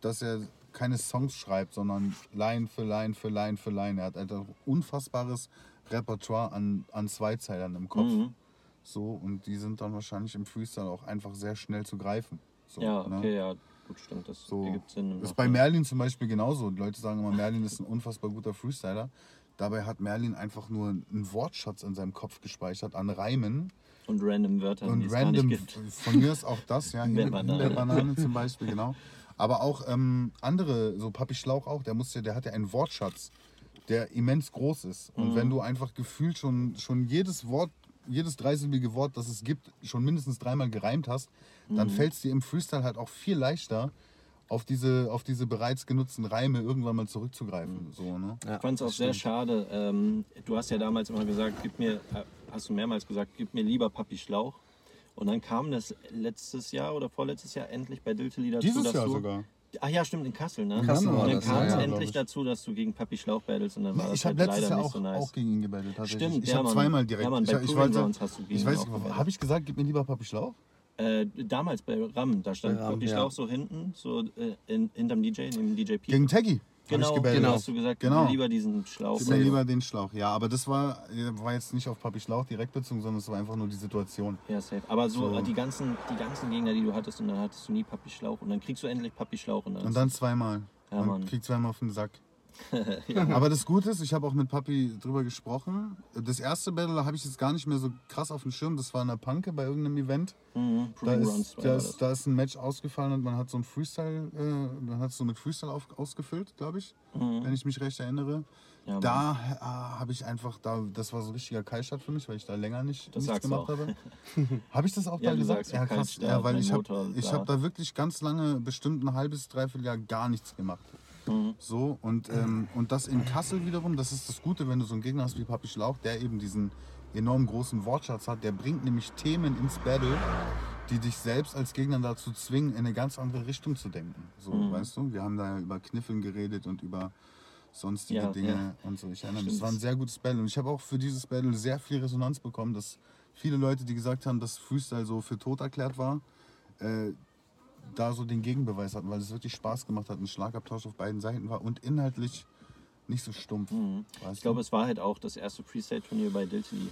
dass er keine Songs schreibt, sondern Line für Line für Line für Line. Er hat ein unfassbares Repertoire an, an Zweizeilern im Kopf.
Mhm.
So, und die sind dann wahrscheinlich im Freestyle auch einfach sehr schnell zu greifen. So,
ja,
ne?
okay, ja. Gut, stimmt. Das
So.
ergibt Sinn.
ist bei. Merlin zum Beispiel genauso. Die Leute sagen immer, Merlin ist ein unfassbar guter Freestyler. Dabei hat Merlin einfach nur einen Wortschatz in seinem Kopf gespeichert an Reimen
Und random Wörter,
und random. Von mir ist auch das, ja,
Himbeerbanane.
der Banane zum Beispiel, genau. Aber auch ähm, andere, so Papi Schlauch auch, der, muss ja, der hat ja einen Wortschatz, der immens groß ist. Und
Mhm.
wenn du einfach gefühlt schon, schon jedes Wort, jedes dreisilbige Wort, das es gibt, schon mindestens dreimal gereimt hast, dann
Mhm.
fällt es dir im Freestyle halt auch viel leichter, auf diese, auf diese bereits genutzten Reime irgendwann mal zurückzugreifen.
Mhm.
So, ne?
Ja,
Ich fand es auch sehr
stimmt.
schade. Ähm, du hast ja damals immer gesagt, gib mir, hast du mehrmals gesagt, gib mir lieber Papi Schlauch. Und dann kam das letztes Jahr oder vorletztes Jahr endlich bei Dilteli dazu,
Dieses
dass
Jahr
du,
sogar.
Ach ja, stimmt, in Kassel, ne?
Kassel
und dann
das,
kam es
ja,
endlich dazu, dass du gegen Papi Schlauch battlest und dann war das
ich habe
halt
letztes
leider
Jahr
nicht
auch,
so nice.
auch gegen ihn gebettelt.
Stimmt,
ich
ja,
habe zweimal direkt.
Ja, Mann, bei
ich, ich
Grounds hast du gegen
ich weiß habe ich gesagt, gib mir lieber Papi Schlauch?
Äh, damals bei Ram, da stand
Ram,
Papi. Schlauch so hinten, so äh, in, hinterm DJ, neben DJ P.
Gegen Taggy.
Genau, genau. hast du gesagt,
Genau.
lieber diesen Schlauch.
Gib mir lieber den Schlauch. Ja, aber das war, war jetzt nicht auf Papi Schlauch direkt bezogen, sondern es war einfach nur die Situation.
Ja, safe. Aber so,
So.
Die, ganzen, die ganzen Gegner, die du hattest, und dann hattest du nie Papi Schlauch. Und dann kriegst du endlich Papi Schlauch. Und dann,
Und dann zweimal.
Ja,
Man
Mann.
kriegt zweimal auf den Sack. Aber das Gute ist, ich habe auch mit Papi drüber gesprochen. Das erste Battle habe ich jetzt gar nicht mehr so krass auf dem Schirm. Das war in der Panke bei irgendeinem Event.
Mhm,
Da ist, da, ist, da ist ein Match ausgefallen und man hat so ein Freestyle, äh, man hat so mit Freestyle auf, ausgefüllt, glaube ich,
Mhm.
wenn ich mich recht erinnere.
Ja.
Da äh, habe ich einfach, da, das war so ein richtiger Kaltstart für mich, weil ich da länger nicht
Das
nichts gemacht
auch.
habe. habe ich das auch
Ja,
da gesagt? Ja, krass. Ja, weil ich habe hab da wirklich ganz lange, bestimmt ein halbes, dreiviertel Jahr gar nichts gemacht.
Mhm.
So, und, ähm, und das in Kassel wiederum, das ist das Gute, wenn du so einen Gegner hast wie Papi Schlauch, der eben diesen enorm großen Wortschatz hat, der bringt nämlich Themen ins Battle, die dich selbst als Gegner dazu zwingen, in eine ganz andere Richtung zu denken. So,
Mhm.
weißt du? Wir haben da ja über Kniffeln geredet und über sonstige
Ja,
Dinge
ja.
und so. Ich erinnere mich, es war ein sehr gutes Battle. Und ich habe auch für dieses Battle sehr viel Resonanz bekommen, dass viele Leute, die gesagt haben, dass Freestyle so für tot erklärt war, äh, da so den Gegenbeweis hatten, weil es wirklich Spaß gemacht hat, ein Schlagabtausch auf beiden Seiten war und inhaltlich nicht so stumpf.
Mhm. Ich glaube, es war halt auch das erste Freestyle-Turnier bei Diltily.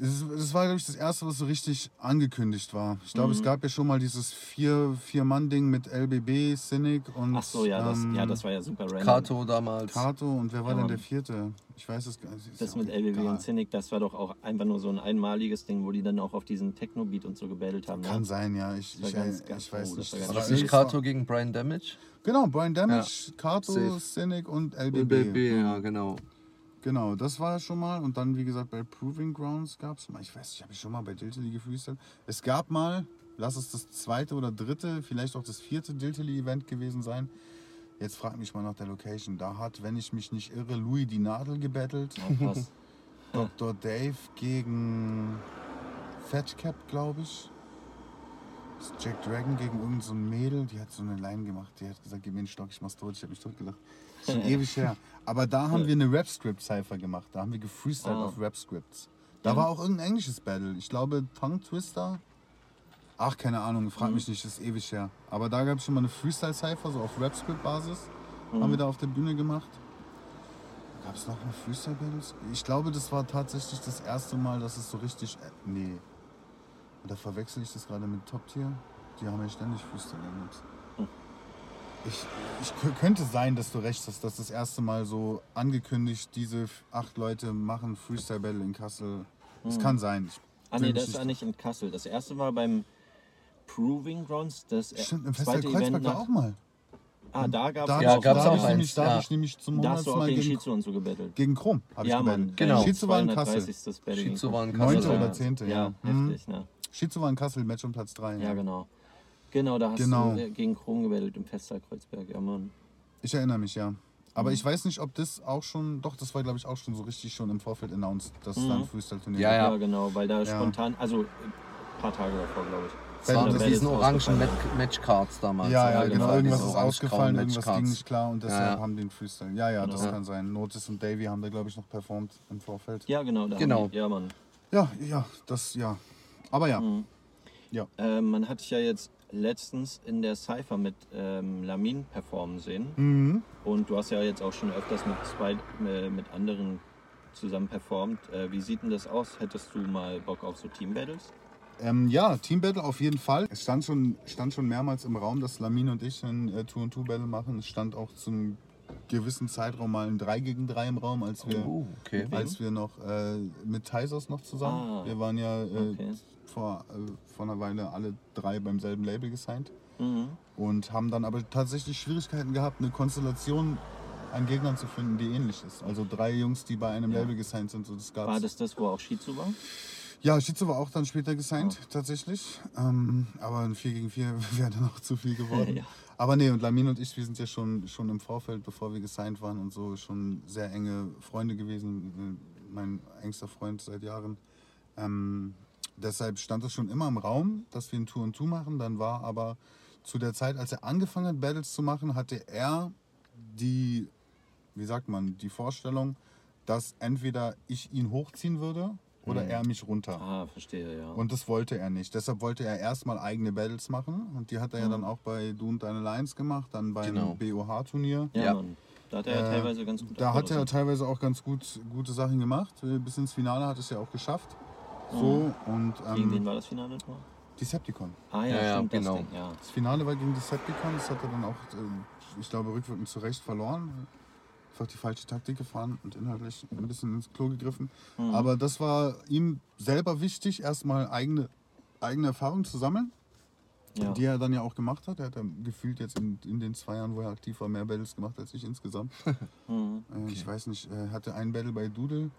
Es, es war, glaube ich, das erste, was so richtig angekündigt war. Ich glaube,
Mhm.
es gab ja schon mal dieses Vier- Vier-Mann-Ding mit LBB, Cynic und
Ach so, ja, das,
ähm,
ja, das war ja super random.
Kato damals.
Kato und wer war
Ja,
denn der vierte? Ich weiß es gar nicht.
Das
ja
mit LBW
egal.
und Cynic, das war doch auch einfach nur so ein einmaliges Ding, wo die dann auch auf diesen Techno-Beat und so gebattelt haben.
Kann
Ne?
sein, ja. Ich,
Das
ich,
ganz-
ich,
ganz-
weiß
oh, das
nicht.
war
War
Aber
das nicht Kato gegen Brian Damage?
Genau, Brian Damage, Kato,
Safe.
Cynic und LBB.
BB, ja, genau.
Genau, das war schon mal. Und dann, wie gesagt, bei Proving Grounds gab es mal, ich weiß nicht, habe ich schon mal bei Diltily gefreestylt. Es gab mal, lass es das zweite oder dritte, vielleicht auch das vierte Diltily-Event gewesen sein. Jetzt frag mich mal nach der Location. Da hat, wenn ich mich nicht irre, Louis die Nadel gebettelt.
Ja, krass.
Dr. Dave gegen Fatcap, glaube ich. Das ist Jack Dragon gegen irgendein so Mädel, die hat so eine Line gemacht. Die hat gesagt, gib mir einen Stock, ich mach's tot. Ich habe mich totgelacht. Das ist schon ewig her. Aber da haben wir eine Rap-Script-Cypher gemacht. Da haben wir gefreestylt
Ah.
auf Rap-Scripts. Da
Ja.
war auch irgendein englisches Battle. Ich glaube Tongue Twister. Ach, keine Ahnung,
Mhm.
frag mich nicht, das ist ewig her. Aber da gab es schon mal eine Freestyle-Cypher, so auf Rap-Script-Basis.
Mhm.
Haben wir da auf der Bühne gemacht. Gab es noch mal Freestyle-Battles? Ich glaube, das war tatsächlich das erste Mal, dass es so richtig. Äh, nee. Oder verwechsel ich das gerade mit Top Tier? Die haben ja ständig Freestyle-Battles.
Hm.
Ich, ich kö- könnte sein, dass du recht hast, dass das erste Mal so angekündigt, diese acht Leute machen Freestyle-Battle in Kassel. Das
Mhm.
kann sein. Ich
Ah nee, das war nicht in Kassel. Das erste war beim Proving Grounds, das
Stimmt, im Festival
zweite
Kreuzberg
Event
war
nach...
auch mal.
Ah, da gab es
Ja,
auch,
gab's
da
auch eins,
nämlich, da
ja.
hab ich nämlich zum
Da hast du
hundertsten
auch
Mal
gegen Shizu und so gebettelt.
gegen Krumm habe ich
Ja,
gebettelt.
Mann.
Genau.
Shizu war in Kassel.
230. Battle gegen
Shizu war in. Kassel.
Neunte
Das war-
oder zehnte,
Ja,
ja. Mhm.
heftig, ne?
Shizu war in Kassel, Match um Platz 3.
Ja, genau. Genau, da hast
Genau.
du äh, gegen Krumm gebettelt im Festsaal Kreuzberg. Ja, Mann.
Ich erinnere mich, ja. Aber
Mhm.
ich weiß nicht, ob das auch schon, doch, das war glaube ich auch schon so richtig schon im Vorfeld announced, dass es
Mhm.
da ein Freestyle-Turnier
Ja,
gibt.
ja.
Ja, genau, weil da
Ja.
spontan, also äh, ein paar Tage davor, glaube ich.
Das waren
das
diesen orangen Matchcards damals.
Ja, ja,
jeden
genau. Irgendwas ist ausgefallen, irgendwas ging nicht klar und deshalb
Ja, ja.
haben die den Freestyle. Ja, ja, das
Genau.
kann sein. Notice und Davy haben da, glaube ich, noch performt im Vorfeld.
Ja, genau. Da
Genau.
Haben die, ja, Mann.
Ja, ja, das, ja. Aber ja,
Mhm.
Ja.
Ähm, man hat dich ja jetzt letztens in der Cypher mit ähm, Lamin performen sehen.
mhm.
Und du hast ja jetzt auch schon öfters mit zwei, äh, mit anderen zusammen performt. Äh, wie sieht denn das aus? Hättest du mal Bock auf so Team-Battles?
Ähm, ja, Team Battle auf jeden Fall. Es stand schon, stand schon mehrmals im Raum, dass Lamin und ich ein äh, Two-on-Two-Battle machen. Es stand auch zum gewissen Zeitraum mal ein 3 gegen 3 im Raum, als wir,
Oh, okay.
Als wir noch äh, mit Tysers noch zusammen.
Ah,
wir waren ja äh,
okay.
Vor, äh, vor einer Weile alle drei beim selben Label gesigned
Mhm.
und haben dann aber tatsächlich Schwierigkeiten gehabt, eine Konstellation an Gegnern zu finden, die ähnlich ist. Also drei Jungs, die bei einem
Ja.
Label gesigned sind. So, das gab's.
War das das, wo auch Shizu war?
Ja, Shizu war auch dann später gesigned, tatsächlich. Ähm, aber ein 4 gegen 4 wäre dann auch zu viel geworden.
Ja.
Aber nee, und Lamin und ich, wir sind ja schon, schon im Vorfeld, bevor wir gesigned waren und so, schon sehr enge Freunde gewesen. Mein engster Freund seit Jahren. Ähm, deshalb stand es schon immer im Raum, dass wir ein Tour und Two machen. Dann war aber zu der Zeit, als er angefangen hat, Battles zu machen, hatte er die, wie sagt man, die Vorstellung, dass entweder ich ihn hochziehen würde oder er mich runter.
Ah, verstehe, ja.
Und das wollte er nicht. Deshalb wollte er erstmal eigene Battles machen. Und die hat er ja
Mhm.
dann auch bei Du und Deine Lions gemacht, dann bei
Genau.
einem BOH-Turnier.
ja,
ja.
Da hat er ja
Äh,
teilweise ganz gut
Da hat er teilweise auch ganz gut gute Sachen gemacht. Bis ins Finale hat es ja auch geschafft. So und
Gegen wen
ähm,
war das Finale nochmal?
Decepticon.
Ah ja,
Ja, ja,
stimmt,
genau.
das Ding, ja.
Das Finale war gegen Decepticon. Das hat er dann auch, äh, ich glaube, rückwirkend zu Recht verloren. Einfach die falsche Taktik gefahren und inhaltlich ein bisschen ins Klo gegriffen.
Mhm.
Aber das war ihm selber wichtig, erstmal eigene, eigene Erfahrung zu sammeln.
ja.
die er dann ja auch gemacht hat. Er hat ja gefühlt jetzt in, in den zwei Jahren, wo er aktiv war, mehr Battles gemacht als ich insgesamt.
Mhm.
Äh, Ich weiß nicht, er hatte ein Battle bei Doodle,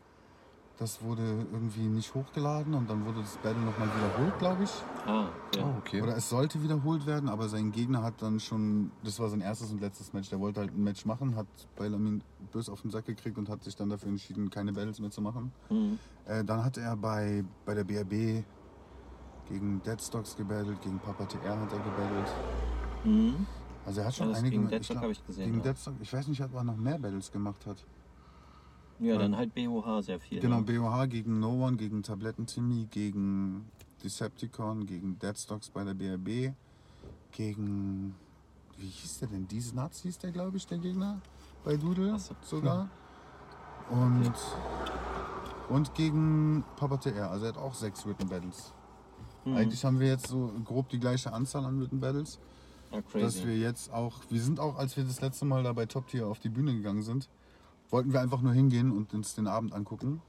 das wurde irgendwie nicht hochgeladen und dann wurde das Battle nochmal wiederholt, glaube ich.
Ah, ja.
Oh, okay.
Oder es sollte wiederholt werden, aber sein Gegner hat dann schon, das war sein erstes und letztes Match, der wollte halt ein Match machen, hat bei Lamin bös auf den Sack gekriegt und hat sich dann dafür entschieden, keine Battles mehr zu machen.
Mhm.
Äh, dann hat er bei, bei der BRB gegen Deadstocks gebattelt, gegen Papa TR hat er gebattelt.
Mhm.
Also er hat schon
Ja,
einige
gegen Deadstock habe ich gesehen,
Gegen
ja.
Deadstock, ich weiß nicht, ob er noch mehr Battles gemacht hat.
Ja, dann halt BOH sehr viel.
Genau,
ne?
BOH gegen No One, gegen Tabletten Timmy, gegen Decepticon, gegen Deadstocks bei der BRB, gegen. Wie hieß der denn? Diese Nuts hieß der, glaube ich, der Gegner bei Doodle
so.
sogar. Und, und gegen Papa TR. Also er hat auch sechs Written Battles.
Mhm.
Eigentlich haben wir jetzt so grob die gleiche Anzahl an Written Battles.
Ah,
dass
crazy.
wir jetzt auch, wir sind auch, als wir das letzte Mal da bei Top Tier auf die Bühne gegangen sind, wollten wir einfach nur hingehen und uns den Abend angucken.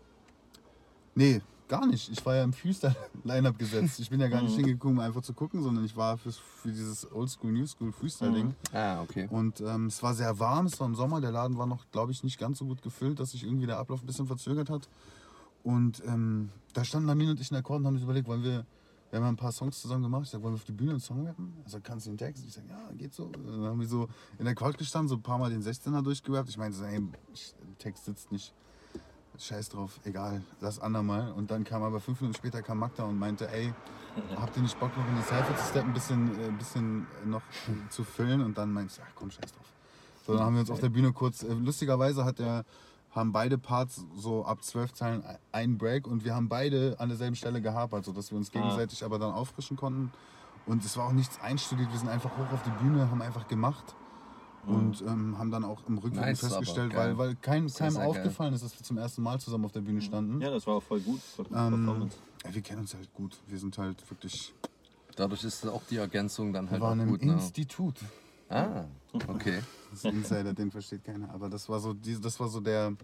Nee, gar nicht. Ich war ja im Freestyle-Line-Up gesetzt. Ich bin ja gar nicht
Mhm.
hingekommen, um einfach zu gucken, sondern ich war fürs, für dieses Oldschool, New School Freestyle-Ding.
Mhm.
Ah, okay.
Und ähm, es war sehr warm, es war im Sommer, der Laden war noch, glaube ich, nicht ganz so gut gefüllt, dass sich irgendwie der Ablauf ein bisschen verzögert hat. Und ähm, da standen Lamin und ich in der Chord und haben uns überlegt, wollen wir, wir haben ein paar Songs zusammen gemacht, ich sag, wollen wir auf die Bühne einen Song rappen? Also kannst du den Text? Ich sag, ja, geht so. Dann haben wir so in der Chord gestanden, so ein paar Mal den 16er durchgerappt. Ich meinte ey, Text sitzt nicht. Scheiß drauf, egal, lass andermal. Und dann kam aber fünf Minuten später kam Magda und meinte, ey, habt ihr nicht Bock noch in die Cypher zu steppen, ein bisschen, äh, ein bisschen noch zu füllen? Und dann meinte ich, ach komm, scheiß drauf. So, dann haben wir uns auf der Bühne kurz, äh, lustigerweise hat der, haben beide Parts so ab zwölf Zeilen einen Break und wir haben beide an derselben Stelle gehapert, sodass wir uns
Ah.
gegenseitig aber dann auffrischen konnten. Und es war auch nichts einstudiert, wir sind einfach hoch auf die Bühne, haben einfach gemacht. Und ähm, haben dann auch im Rückblick
Nice,
festgestellt,
geil.
weil, weil kein, keinem
sehr geil.
aufgefallen ist, dass wir zum ersten Mal zusammen auf der Bühne standen.
Ja, das war auch voll gut.
Ähm, ja, wir kennen uns halt gut. Wir sind halt wirklich.
Dadurch ist auch die Ergänzung dann
Wir
halt auch
waren im
gut. Ne?
Institut.
Ah, okay.
Das Insider, den versteht keiner. Aber das war so, das war so der,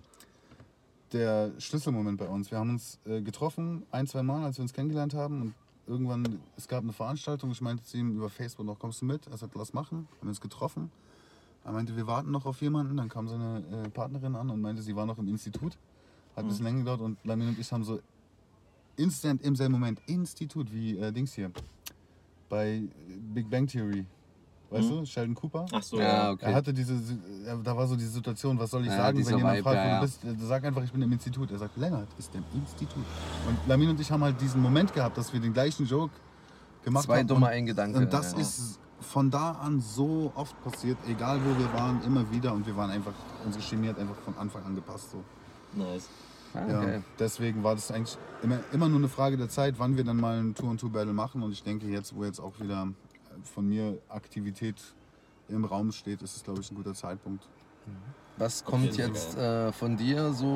der Schlüsselmoment bei uns. Wir haben uns äh, getroffen, ein, zwei Mal, als wir uns kennengelernt haben. Und irgendwann, es gab eine Veranstaltung. Ich meinte zu ihm über Facebook noch, kommst du mit? Er sagt, lass machen. Wir haben uns getroffen. Er meinte, wir warten noch auf jemanden. Dann kam seine äh, Partnerin an und meinte, sie war noch im Institut. Hat ein bisschen länger gedauert. Und Lamin und ich haben so instant im selben Moment, Institut, wie äh, Dings hier. Bei äh, Big Bang Theory. Weißt du, Sheldon Cooper.
Ach so,
Ja, okay.
Er hatte diese, da war so die Situation, was soll ich
Ja,
sagen, wenn jemand
Vibe,
fragt,
ja,
wo
ja.
du bist, äh, sag einfach, ich bin im Institut. Er sagt, Lennart ist im Institut. Und Lamin und ich haben halt diesen Moment gehabt, dass wir den gleichen Joke gemacht
Zwei
haben.
dumme
und,
Eingedanke.
und das
ja.
ist von da an so oft passiert, egal wo wir waren, immer wieder. Und wir waren einfach, unsere Chemie hat einfach von Anfang an gepasst. So.
Nice.
Ah,
Ja,
geil.
deswegen war das eigentlich immer, immer nur eine Frage der Zeit, wann wir dann mal ein Tour-on-Tour-Battle machen. Und ich denke, jetzt, wo jetzt auch wieder von mir Aktivität im Raum steht, ist es, glaube ich, ein guter Zeitpunkt.
Was kommt jetzt äh, von dir so,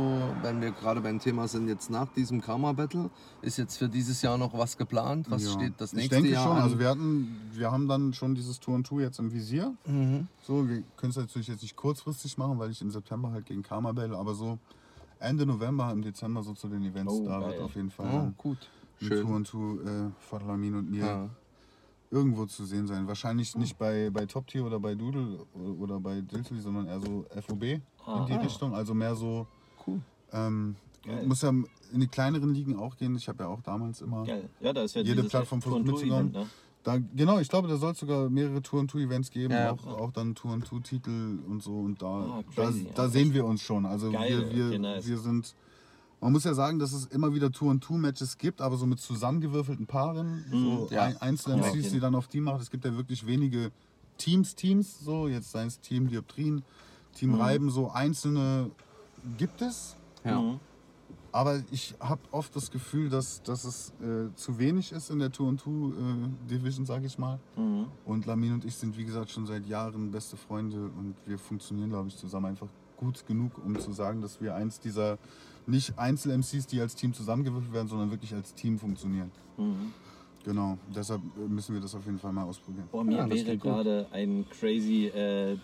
wenn wir gerade beim Thema sind, jetzt nach diesem Karma-Battle? Ist jetzt für dieses Jahr noch was geplant? Was
Ja.
steht das
ich
nächste
denke
Jahr
schon.
an?
Also wir hatten, wir haben dann schon dieses Tour und Tour jetzt im Visier.
mhm.
So, wir können es natürlich jetzt nicht kurzfristig machen, weil ich im September halt gegen Karma battle, aber so Ende November, im Dezember so zu den Events,
Oh,
da
geil.
wird auf jeden Fall
Oh, gut. Schön.
Tour und Tour äh, von Lamin und mir
Ja.
Irgendwo zu sehen sein. Wahrscheinlich nicht bei, bei Top Tier oder bei Doodle oder bei Diltily, sondern eher so FOB in die
Ah.
Richtung. Also mehr so,
Cool.
ähm, muss ja in die kleineren Ligen auch gehen. Ich habe ja auch damals immer
Geil. Ja, da ist ja
Jede Plattform versucht.
Event, ne?
Da, genau, ich glaube, da soll es sogar mehrere Tour-and-Tour-Events geben,
Ja.
auch, auch dann Tour-and-Tour-Titel und so. Und da, da,
crazy,
da
ja.
sehen wir uns schon. Also
Geil,
wir, wir,
nice.
wir sind. Man muss ja sagen, dass es immer wieder Tour-and-Tour-Matches gibt, aber so mit zusammengewürfelten Paaren, so
Mhm, ja.
ein, einzelne
Ja,
MCs,
okay.
die dann auf Team macht. Es gibt ja wirklich wenige Teams, Teams, so jetzt seien es Team Dioptrien, Team
Mhm.
Reiben, so einzelne gibt es.
Ja.
Mhm.
Aber ich habe oft das Gefühl, dass, dass es äh, zu wenig ist in der Tour and Two äh, Division, sage ich mal.
Mhm.
Und Lamin und ich sind, wie gesagt, schon seit Jahren beste Freunde und wir funktionieren, glaube ich, zusammen einfach gut genug, um zu sagen, dass wir eins dieser nicht Einzel-MCs, die als Team zusammengewürfelt werden, sondern wirklich als Team funktionieren.
Mhm.
Genau, deshalb müssen wir das auf jeden Fall mal ausprobieren.
Boah, mir
Ja,
wäre gerade ein crazy äh,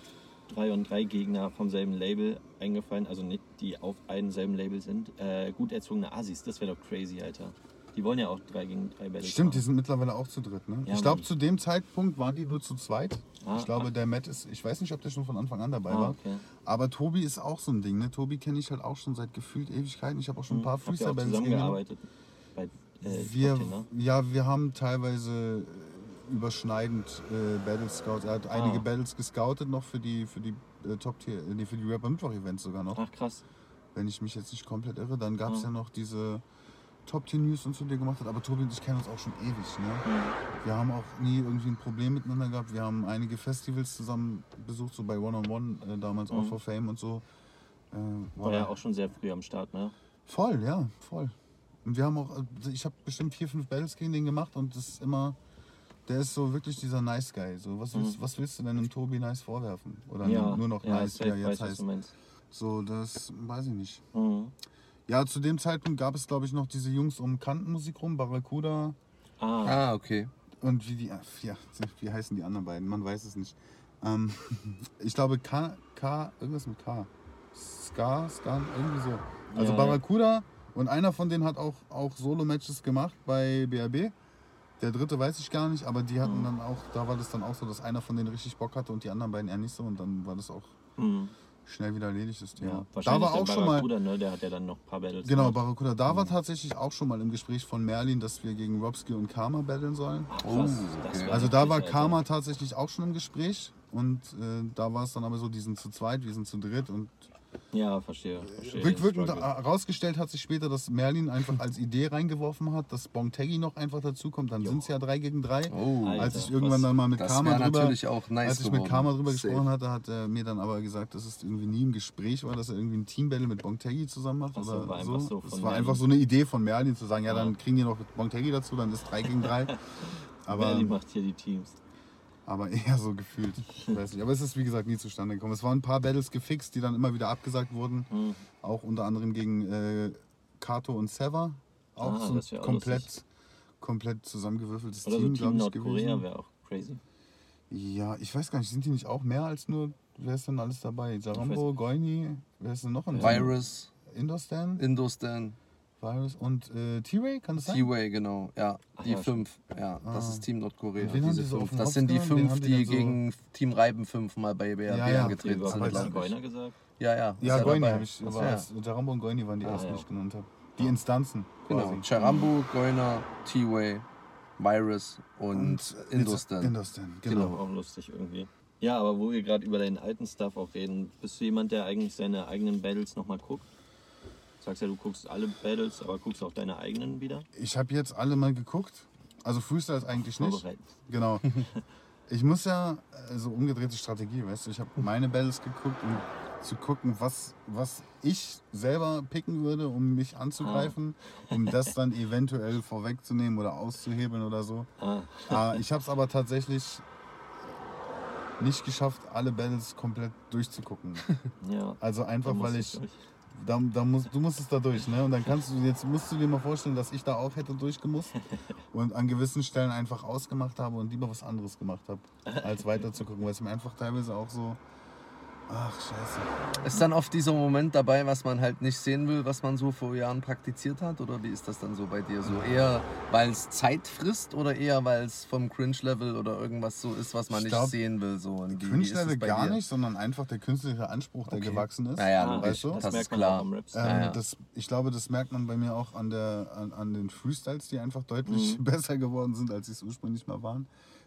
3 und 3 Gegner vom selben Label eingefallen, also nicht die auf einem selben Label sind. Äh, gut erzogene Asis, das wäre doch crazy, Alter. Die wollen ja auch 3 gegen 3 Battles
Stimmt, die
machen.
sind mittlerweile auch zu dritt. Ne?
Ja,
ich glaube, zu dem Zeitpunkt waren die nur zu zweit.
Ah,
ich glaube,
ach.
der Matt ist, ich weiß nicht, ob der schon von Anfang an dabei
Ah,
war.
okay.
Aber Tobi ist auch so ein Ding. Ne? Tobi kenne ich halt auch schon seit gefühlt Ewigkeiten. Ich habe auch schon ein paar
Habt ihr auch
Freestyle-Bands
zusammengearbeitet? Bei äh,
Wir,
ne?
ja, wir haben teilweise äh, überschneidend äh, Battles Scouts. Er hat einige
Ah.
Battles gescoutet noch für die für die äh, Top Tier, nee, für die Rapper Mittwoch Events sogar noch.
Ach krass.
Wenn ich mich jetzt nicht komplett irre, dann gab es
Ah.
ja noch diese Top Tier News und so, die er gemacht hat. Aber Tobi und ich kennen uns auch schon ewig. Ne?
Mhm.
Wir haben auch nie irgendwie ein Problem miteinander gehabt. Wir haben einige Festivals zusammen besucht, so bei One on One, äh, damals auch
Mhm.
for Fame und so. Äh,
War ja auch schon sehr früh am Start, ne?
Voll, ja, voll. Und wir haben auch, äh, ich habe bestimmt vier, fünf Battles gegen den gemacht und das ist immer, der ist so wirklich dieser Nice Guy. So, was, willst,
Mhm.
was willst du denn dem Tobi Nice vorwerfen? Oder
ja,
nur noch
ja,
Nice, wie er jetzt heißt. So, das weiß ich nicht.
Mhm.
Ja, zu dem Zeitpunkt gab es, glaube ich, noch diese Jungs um Kantenmusik rum, Barracuda
Ah,
Ah, okay.
und wie die, ja, wie heißen die anderen beiden? Man weiß es nicht. Ähm, ich glaube K, K, irgendwas mit K. Ska, Ska, irgendwie so. Also
Ja, ja.
Barracuda und einer von denen hat auch, auch Solo-Matches gemacht bei BRB. Der dritte weiß ich gar nicht, aber die hatten
Mhm.
dann auch, da war das dann auch so, dass einer von denen richtig Bock hatte und die anderen beiden eher nicht so und dann war das auch
mhm.
Schnell wieder erledigt, das
ja.
Thema. da
Wahrscheinlich
war auch
der
schon mal,
ne? Der hat ja dann noch ein paar Battles
genau,
gemacht.
Barracuda, da war tatsächlich auch schon mal im Gespräch von Merlin, dass wir gegen Robski und Karma battlen sollen.
Ach.
Oh, okay.
Also da war
Alter.
Karma tatsächlich auch schon im Gespräch und äh, da war es dann aber so, die sind zu zweit, wir sind zu dritt und
Ja, verstehe. verstehe
rückwirkend herausgestellt hat sich später, dass Merlin einfach als Idee reingeworfen hat, dass Bongtaggy noch einfach dazukommt, dann sind es ja drei gegen drei.
Oh,
Alter.
als ich irgendwann dann mal mit
das
Karma drüber,
natürlich auch nice
als ich mit. Karma drüber
Safe.
gesprochen hatte, hat er mir dann aber gesagt, dass es irgendwie nie im Gespräch war, dass er irgendwie ein Teambattle mit Bongtaggy zusammen macht.
Ach so,
oder
war einfach so
Es
von
war
Merlin.
einfach so eine Idee von Merlin zu sagen, ja, dann kriegen die noch Bongtaggy dazu, dann ist drei gegen drei. Aber
Merlin macht hier die Teams.
Aber eher so gefühlt. Ich weiß nicht. Aber es ist wie gesagt nie zustande gekommen. Es waren ein paar Battles gefixt, die dann immer wieder abgesagt wurden.
Mhm.
Auch unter anderem gegen äh, Kato und Sever. Auch
Ah,
so ein komplett,
lustig.
komplett zusammengewürfeltes
Oder so
Team,
Team
glaube ich,
Nordkorea wäre auch crazy.
Ja, ich weiß gar nicht, sind die nicht auch mehr als nur, wer ist denn alles dabei? Jarambo, Goini, wer ist denn noch Team?
Virus,
Indostan,
Indostan,
Virus und äh, T-Ray, kann das sein?
T-Way, genau. Ja,
Ach
die
ja,
fünf. Ja, das
Ah.
ist Team Nordkorea.
Und
Diese
die so
fünf. Das sind die fünf,
die
die
so-
gegen Team Reiben fünf mal bei BRB
Ja, ja.
Angetreten sind.
aber
mal
das-.
Goiner gesagt?
Ja, ja.
Ja, Goini habe ich,
Das
war
ja.
Jarambo und Goini waren die
Ah,
ersten,
ja.
die ich genannt habe. Die Instanzen
Genau. Charambu, Goiner, T-Way, Virus und, Indostan.
Indostan,
Genau.
genau.
Auch lustig irgendwie. Ja, aber wo wir gerade über deinen alten Stuff auch reden, bist du jemand, der eigentlich seine eigenen Battles nochmal guckt? Sagst ja, du guckst alle Battles, aber guckst auch deine eigenen wieder?
Ich habe jetzt alle mal geguckt. Also Freestyle ist eigentlich nicht. Genau. Ich muss ja, äh, so umgedrehte Strategie, weißt du, ich habe meine Battles geguckt, um zu gucken, was, was ich selber picken würde, um mich anzugreifen, um das dann eventuell vorwegzunehmen oder auszuhebeln oder so.
Ah,
Äh, ich habe es aber tatsächlich nicht geschafft, alle Battles komplett durchzugucken.
ja.
Also einfach, weil ich,
durch.
Da, da musst, du musstest da durch, ne? Und dann kannst du, jetzt musst du dir mal vorstellen, dass ich da auch hätte durchgemusst und an gewissen Stellen einfach ausgemacht habe und lieber was anderes gemacht habe, als weiter zu gucken, weil es mir einfach teilweise auch so, ach scheiße.
Ist dann oft dieser Moment dabei, was man halt nicht sehen will, was man so vor Jahren praktiziert hat? Oder wie ist das dann so bei dir? So eher, weil es Zeit frisst oder eher, weil es vom Cringe-Level oder irgendwas so ist, was man
Ich
nicht
glaub,
sehen will? So.
Cringe-Level gar
dir?
nicht, sondern einfach der künstlerische Anspruch, der
Okay.
gewachsen ist.
Naja,
Ah,
weißt du?
das,
das
ist
merkt man
klar.
auch am Raps.
Ähm,
Ja, ja.
Das, ich glaube, das merkt man bei mir auch an, der, an, an den Freestyles, die einfach deutlich
Mhm.
besser geworden sind, als sie es ursprünglich mal waren.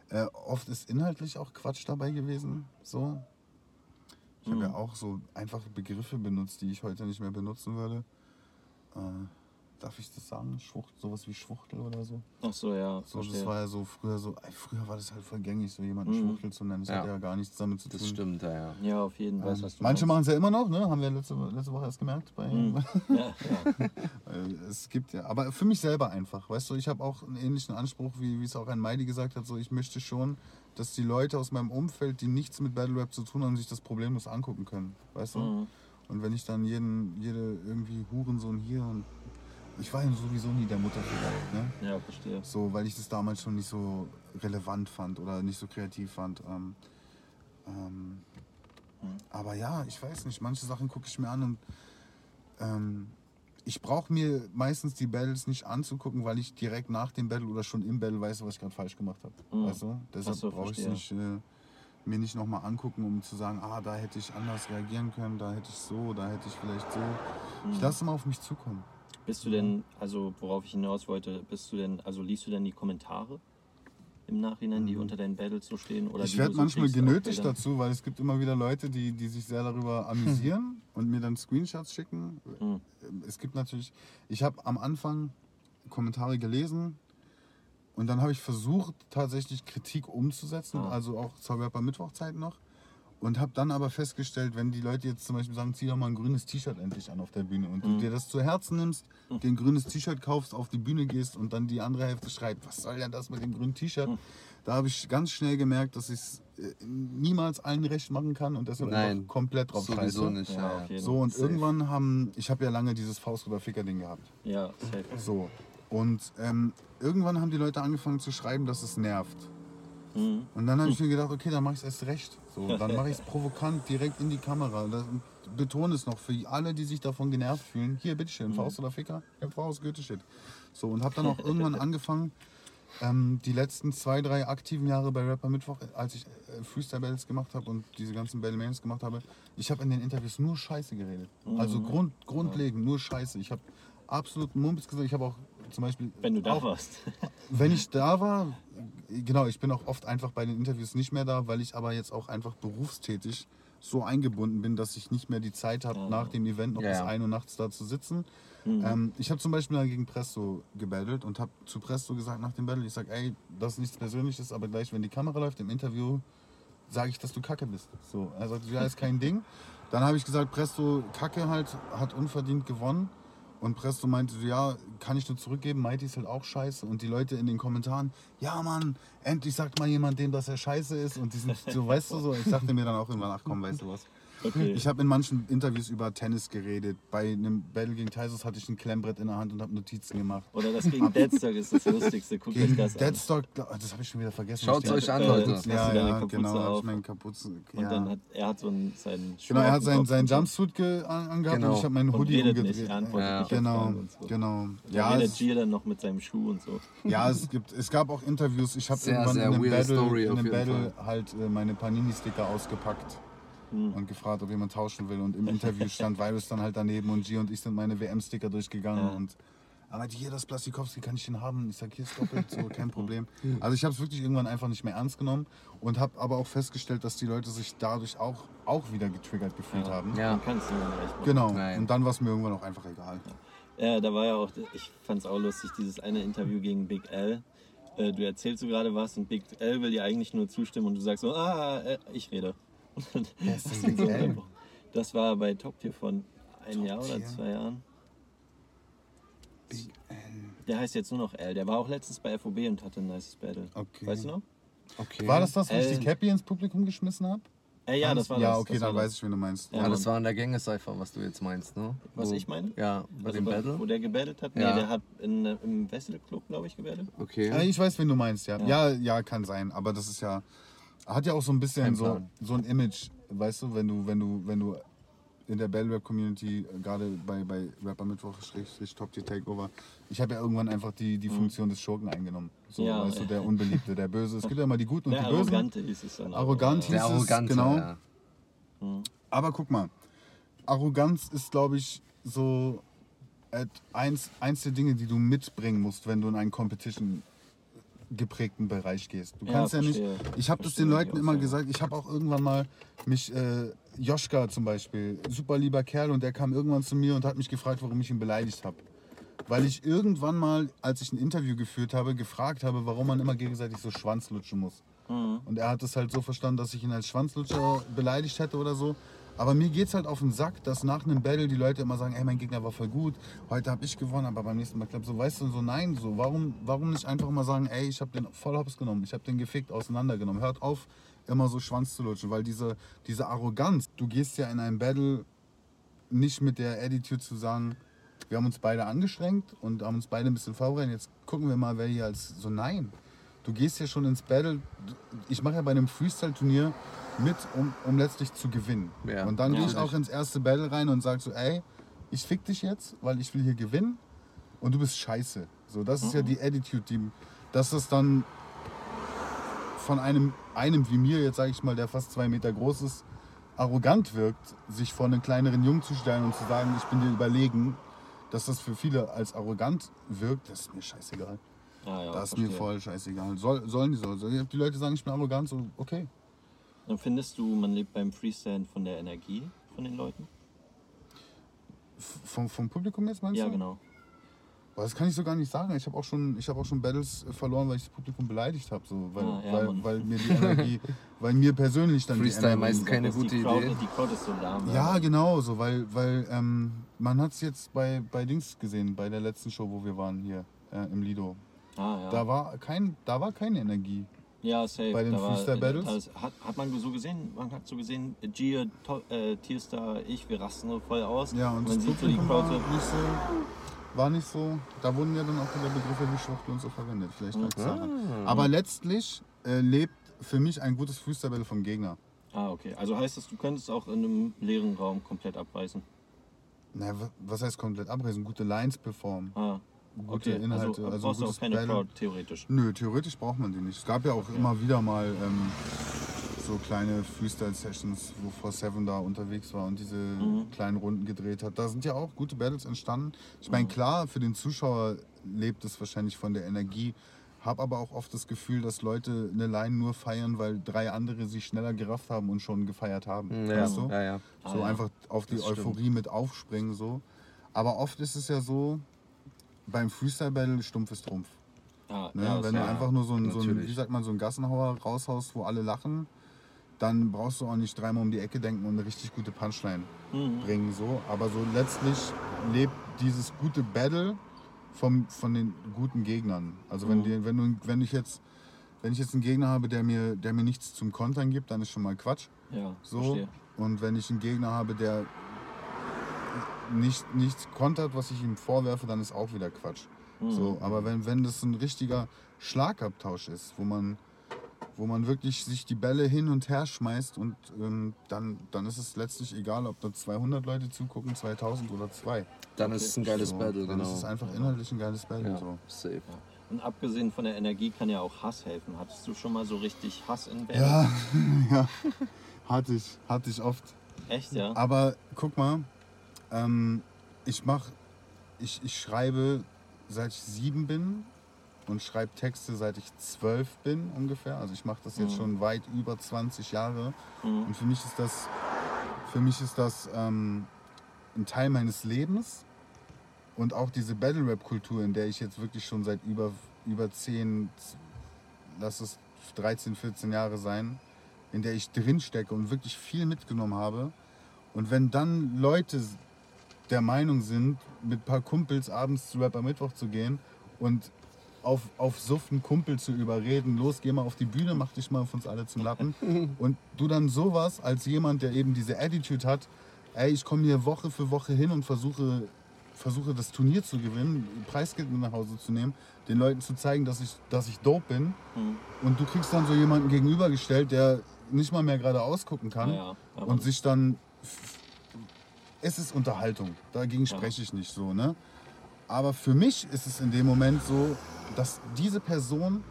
Äh, oft ist inhaltlich auch Quatsch dabei gewesen. So. Ich habe ja
Mhm.
auch so einfache Begriffe benutzt, die ich heute nicht mehr benutzen würde. Äh, darf ich das sagen? Schwucht, sowas wie Schwuchtel oder so.
Ach so, ja.
So, das war ja so früher so, ey, früher war das halt voll gängig, so jemanden
Mhm.
Schwuchtel zu nennen. Das
Ja.
hat ja gar nichts damit zu tun.
Das stimmt, ja, ja.
Ja, auf jeden Fall.
Ähm, manche machen es ja immer noch, ne? Haben wir letzte, letzte Woche erst gemerkt. Bei,
Mhm. Ja, ja.
Es gibt ja, aber für mich selber einfach, weißt du, ich habe auch einen ähnlichen Anspruch, wie, wie es auch ein Meidi gesagt hat, so ich möchte schon, dass die Leute aus meinem Umfeld, die nichts mit Battle Rap zu tun haben, sich das problemlos angucken können, weißt du?
Mhm.
Und wenn ich dann jeden, jede irgendwie Hurensohn hier und ich war ja sowieso nie der Mutterfigur, ne?
ja, verstehe.
So, weil ich das damals schon nicht so relevant fand oder nicht so kreativ fand. Ähm, ähm,
Mhm.
aber ja, ich weiß nicht, manche Sachen gucke ich mir an und ähm, ich brauche mir meistens die Battles nicht anzugucken, weil ich direkt nach dem Battle oder schon im Battle weiß, was ich gerade falsch gemacht habe.
Mhm.
Weißt du? Deshalb
so,
brauche ich es nicht, äh, mir nicht nochmal angucken, um zu sagen, ah, da hätte ich anders reagieren können, da hätte ich so, da hätte ich vielleicht so. Ich
Mhm.
lasse immer auf mich zukommen.
Bist du denn, also worauf ich hinaus wollte, bist du denn, also liest du denn die Kommentare im Nachhinein, die
Mhm.
unter deinen Battles so stehen? Oder
ich werde
so
manchmal genötigt dazu, weil es gibt immer wieder Leute, die, die sich sehr darüber amüsieren und mir dann Screenshots schicken.
Mhm.
Es gibt natürlich, ich habe am Anfang Kommentare gelesen und dann habe ich versucht, tatsächlich Kritik umzusetzen,
Ah.
also auch zur Rapper Mittwochzeit noch. Und habe dann aber festgestellt, wenn die Leute jetzt zum Beispiel sagen, zieh doch mal ein grünes T-Shirt endlich an auf der Bühne und du
Mhm.
dir das zu Herzen nimmst, dir ein grünes T-Shirt kaufst, auf die Bühne gehst und dann die andere Hälfte schreibt, was soll denn das mit dem grünen T-Shirt?
Mhm.
Da habe ich ganz schnell gemerkt, dass ich es äh, niemals allen recht machen kann und deshalb
Nein,
einfach komplett drauf
Sowieso
scheiße.
nicht,
Ja, jeden
So, und
Safe.
irgendwann haben, ich habe ja lange dieses Faust über Ficker-Ding gehabt.
Ja, safe.
So. Und ähm, irgendwann haben die Leute angefangen zu schreiben, dass es nervt.
Mhm.
Und dann habe ich mir gedacht, okay, dann mache ich es erst recht. So, dann mache ich es provokant direkt in die Kamera. Das, betone es noch für alle, die sich davon genervt fühlen. Hier, bitteschön, Faust oder Ficker? Ja, Faust, Goethe-Shit. So, und habe dann auch irgendwann angefangen, ähm, die letzten zwei, drei aktiven Jahre bei Rapper Mittwoch, als ich äh, Freestyle-Battles gemacht habe und diese ganzen Battle Mails gemacht habe, ich habe in den Interviews nur Scheiße geredet. Also Grund, grundlegend nur Scheiße. Ich habe absolut Mumpis gesagt. Ich habe auch zum Beispiel...
Wenn du da
auch,
warst.
wenn ich da war, genau, ich bin auch oft einfach bei den Interviews nicht mehr da, weil ich aber jetzt auch einfach berufstätig so eingebunden bin, dass ich nicht mehr die Zeit habe,
Ja.
nach dem Event noch
Ja,
bis
ja.
1 Uhr nachts da zu sitzen.
Mhm.
Ähm, ich habe zum Beispiel dann gegen Presto gebattelt und habe zu Presto gesagt nach dem Battle, ich sage, ey, das ist nichts Persönliches, aber gleich, wenn die Kamera läuft im Interview, sage ich, dass du Kacke bist. So, er sagt, ja, ist kein Ding. Dann habe ich gesagt, Presto Kacke halt, hat unverdient gewonnen. Und Presto meinte so, ja, kann ich nur zurückgeben, Mighty ist halt auch scheiße. Und die Leute in den Kommentaren, ja Mann, endlich sagt mal jemand dem, dass er scheiße ist. Und die sind so, weißt du so, ich dachte mir dann auch irgendwann, ach komm, weißt du was.
Okay.
Ich habe in manchen Interviews über Tennis geredet. Bei einem Battle gegen Tysus hatte ich ein Klemmbrett in der Hand und habe Notizen gemacht.
Oder das gegen Deadstock ist das Lustigste. Guckt euch
Gegen
das an.
Deadstock, das habe ich schon wieder vergessen.
Schaut's
Ich
euch an,
Äh,
Leute.
du
Ja, ja,
Kapuze
genau,
auf.
ich meinen Kapuzen.
Und
ja.
dann hat er hat so einen, seinen Schuh
Genau, er hat seinen, seinen
und.
Jumpsuit ge an, angehabt
Genau.
und ich habe meinen
Und
Hoodie umgedreht.
nicht, er antwortet
Ja.
Genau,
und so.
genau.
Ja,
Ja, es,
Gier dann noch mit seinem Schuh und so.
ja es, gibt, es gab auch Interviews. Ich habe irgendwann
sehr
in einem Battle,
Story
in einem Battle halt äh, meine Panini-Sticker ausgepackt
Hm.
und gefragt, ob jemand tauschen will. Und im Interview stand Virus dann halt daneben und G und ich sind meine WM-Sticker durchgegangen.
Ja.
Und aber hier, das Plastikowski, kann ich den haben? Ich sag, hier ist doppelt, so, kein Problem. Also ich habe es wirklich irgendwann einfach nicht mehr ernst genommen und habe aber auch festgestellt, dass die Leute sich dadurch auch, auch wieder getriggert gefühlt
Ja.
haben.
Ja.
Man kann es niemandem recht machen.
Genau.
Nein.
Und dann war es mir irgendwann auch einfach egal.
Ja, da war ja auch, ich fand es auch lustig, dieses eine Interview gegen Big L. Äh, Du erzählst so gerade was und Big L will dir eigentlich nur zustimmen und du sagst so, ah, äh, ich rede. Das, das war bei Top Tier von einem
Top
Jahr oder
Tier?
zwei Jahren.
Big L.
Der heißt jetzt nur noch L. Der war auch letztens bei FOB und hatte ein nice Battle.
Okay.
Weißt du noch?
Okay.
War das das, wo ich die Cappy ins Publikum geschmissen habe?
Äh, ja, das war
ja,
das.
okay,
das
dann weiß ich, wen du meinst.
Ja,
Ja, das war in der Gänge-Cypher, was du jetzt meinst, ne?
Was
Wo-
ich meine?
Ja, bei
Also
dem
bei-
Battle.
Wo der gebattelt hat? Nee,
Ja.
der hat in, äh, im Wessel Club, glaube ich, gebattelt.
Ja,
Okay.
ich weiß, wen du meinst, ja.
Ja.
ja. Ja, kann sein. Aber das ist ja. Hat ja auch so ein bisschen so, so ein Image, weißt du, wenn du, wenn du, wenn du in der Battle Rap Community, äh, gerade bei, bei Rapper Mittwoch, Top Tier Takeover, ich habe ja irgendwann einfach die, die Funktion des Schurken eingenommen. So,
Mhm. Ja,
weißt du, der Unbeliebte, der Böse. Es gibt ja immer die Guten und
Der
die Bösen.
Arrogante hieß es dann.
Arrogant hieß es,
Arrogante,
genau.
ja.
Mhm.
Aber guck mal, Arroganz ist, glaube ich, so et- eins, eins der Dinge, die du mitbringen musst, wenn du in einen Competition geprägten Bereich gehst. Du
Ja,
kannst ja, nicht.
verstehe.
Ich habe das den Leuten immer gesagt. Ich habe auch irgendwann mal mich äh, Joschka zum Beispiel, super lieber Kerl, und der kam irgendwann zu mir und hat mich gefragt, warum ich ihn beleidigt habe. weil ich irgendwann mal, als ich ein Interview geführt habe, gefragt habe, warum man immer gegenseitig so Schwanzlutschen muss. Und er hat es halt so verstanden, dass ich ihn als Schwanzlutscher beleidigt hätte oder so. Aber mir geht's halt auf den Sack, dass nach einem Battle die Leute immer sagen, ey, mein Gegner war voll gut, heute habe ich gewonnen, aber beim nächsten Mal klappt so, weißt du, so nein, so warum, warum nicht einfach mal sagen, ey, ich habe den voll hops genommen, ich habe den gefickt, auseinandergenommen. Hört auf, immer so Schwanz zu lutschen, weil diese, diese Arroganz, du gehst ja in ein Battle nicht mit der Attitude zu sagen, wir haben uns beide angestrengt und haben uns beide ein bisschen vorbereitet, jetzt gucken wir mal, wer hier als so nein. Du gehst ja schon ins Battle. Ich mache ja bei einem Freestyle-Turnier mit, um, um letztlich zu gewinnen.
Ja.
Und dann
Ja.
gehe ich auch ins erste Battle rein und sage so, ey, ich fick dich jetzt, weil ich will hier gewinnen und du bist scheiße. So, das ist ja die Attitude, die, dass es dann von einem, einem wie mir, jetzt sage ich mal, der fast zwei Meter groß ist, arrogant wirkt, sich vor einen kleineren Jungen zu stellen und zu sagen, ich bin dir überlegen, dass das für viele als arrogant wirkt, das ist mir scheißegal.
Ah, ja,
das ist
verstehe.
mir voll scheißegal. Soll, sollen die so? Die Leute sagen, ich bin arrogant, so okay.
Dann findest du, man lebt beim Freestyle von der Energie von den Leuten?
F- Vom, vom Publikum jetzt meinst
Ja,
du?
genau.
Boah, das kann ich so gar nicht sagen. Ich habe auch, schon- ich hab auch schon Battles äh, verloren, weil ich das Publikum beleidigt habe. So, weil,
Ah, ja,
weil, weil mir die Energie, weil mir persönlich dann
Freestyle
die
meist
Energie...
keine
Das ist
gute
die Crowd,
Idee.
Die Crowd ist so lahm.
Ja, genau, so, weil, weil ähm, man hat es jetzt bei, bei Dings gesehen, bei der letzten Show, wo wir waren hier äh, im Lido.
Ah, ja.
Da, war kein, da war keine Energie.
ja, safe.
bei den
Da
Freestyle Battles?
das Hat, hat man so gesehen, man hat so gesehen, Gia, äh, Tierstar, ich, wir rasten so voll aus.
Ja, und
man sieht so die Crowd
war
so,
nicht so, war nicht so. Da wurden ja dann auch wieder Begriffe wie Schwuchtel und so verwendet. Vielleicht lag's daran. Aber letztlich äh, lebt für mich ein gutes Freestyle-Battle vom Gegner.
Ah, okay. Also heißt das, du könntest auch in einem leeren Raum komplett abreißen.
Na, wa- was heißt komplett abreißen? Gute Lines performen.
Ah,
Gute
okay.
Inhalte.
Also,
Also,
brauchst du auch keine
Battle.
Crowd, theoretisch.
Nö, theoretisch braucht man die nicht. Es gab ja auch immer wieder mal ähm, so kleine Freestyle-Sessions, wo For Seven da unterwegs war und diese
Mhm.
kleinen Runden gedreht hat. Da sind ja auch gute Battles entstanden. Ich meine, klar, für den Zuschauer lebt es wahrscheinlich von der Energie. Hab aber auch oft das Gefühl, dass Leute eine Line nur feiern, weil drei andere sie schneller gerafft haben und schon gefeiert haben.
Ja,
Weißt du?
ja, ja.
So
Ah, ja.
einfach auf die
Das stimmt.
Euphorie mit aufspringen. So. Aber oft ist es ja so, beim Freestyle-Battle stumpf ist Trumpf.
Ah,
Ne?
ja,
Wenn du
safe.
einfach nur so ein, so ein, wie sagt man, so ein Gassenhauer raushaust, wo alle lachen, dann brauchst du auch nicht dreimal um die Ecke denken und eine richtig gute Punchline
Mhm.
bringen. So. Aber so letztlich lebt dieses gute Battle vom, von den guten Gegnern. Also wenn,
Mhm.
die, wenn, du, wenn, ich jetzt, wenn ich jetzt einen Gegner habe, der mir, der mir nichts zum Kontern gibt, dann ist schon mal Quatsch.
Ja,
So.
verstehe.
Und wenn ich einen Gegner habe, der nicht, nichts kontert, was ich ihm vorwerfe, dann ist auch wieder Quatsch.
Mhm.
So, aber wenn, wenn das ein richtiger Schlagabtausch ist, wo man, wo man wirklich sich die Bälle hin und her schmeißt und ähm, dann, dann ist es letztlich egal, ob da 200 Leute zugucken, 2000 oder zwei.
Dann ist es ein geiles
so,
Battle,
Dann
genau.
ist es einfach inhaltlich ein geiles Battle.
ja,
So.
safe.
Und abgesehen von der Energie kann ja auch Hass helfen. Hattest du schon mal so richtig Hass in Battles?
Ja, ja, hatte ich, hatte ich oft.
Echt, ja?
Aber guck mal, ähm, ich mach, ich, ich schreibe seit ich sieben bin und schreibe Texte seit ich zwölf bin ungefähr. Also ich mache das jetzt
Mhm.
schon weit über 20 Jahre.
Mhm.
Und für mich ist das, für mich ist das ähm, ein Teil meines Lebens und auch diese Battle Rap Kultur, in der ich jetzt wirklich schon seit über über 10, lass es 13, 14 Jahre sein, in der ich drin stecke und wirklich viel mitgenommen habe. Und wenn dann Leute der Meinung sind, mit ein paar Kumpels abends zu Rap am Mittwoch zu gehen und auf, auf Suff einen Kumpel zu überreden, los, geh mal auf die Bühne, mach dich mal auf uns alle zum Lappen. Und du dann sowas als jemand, der eben diese Attitude hat, ey, ich komme hier Woche für Woche hin und versuche, versuche das Turnier zu gewinnen, Preisgeld mit nach Hause zu nehmen, den Leuten zu zeigen, dass ich, dass ich dope bin.
Mhm.
Und du kriegst dann so jemanden gegenübergestellt, der nicht mal mehr gerade ausgucken kann
Ja,
und sich dann. Es ist Unterhaltung, dagegen spreche ich nicht so, ne? Aber für mich ist es in dem Moment so, dass diese Person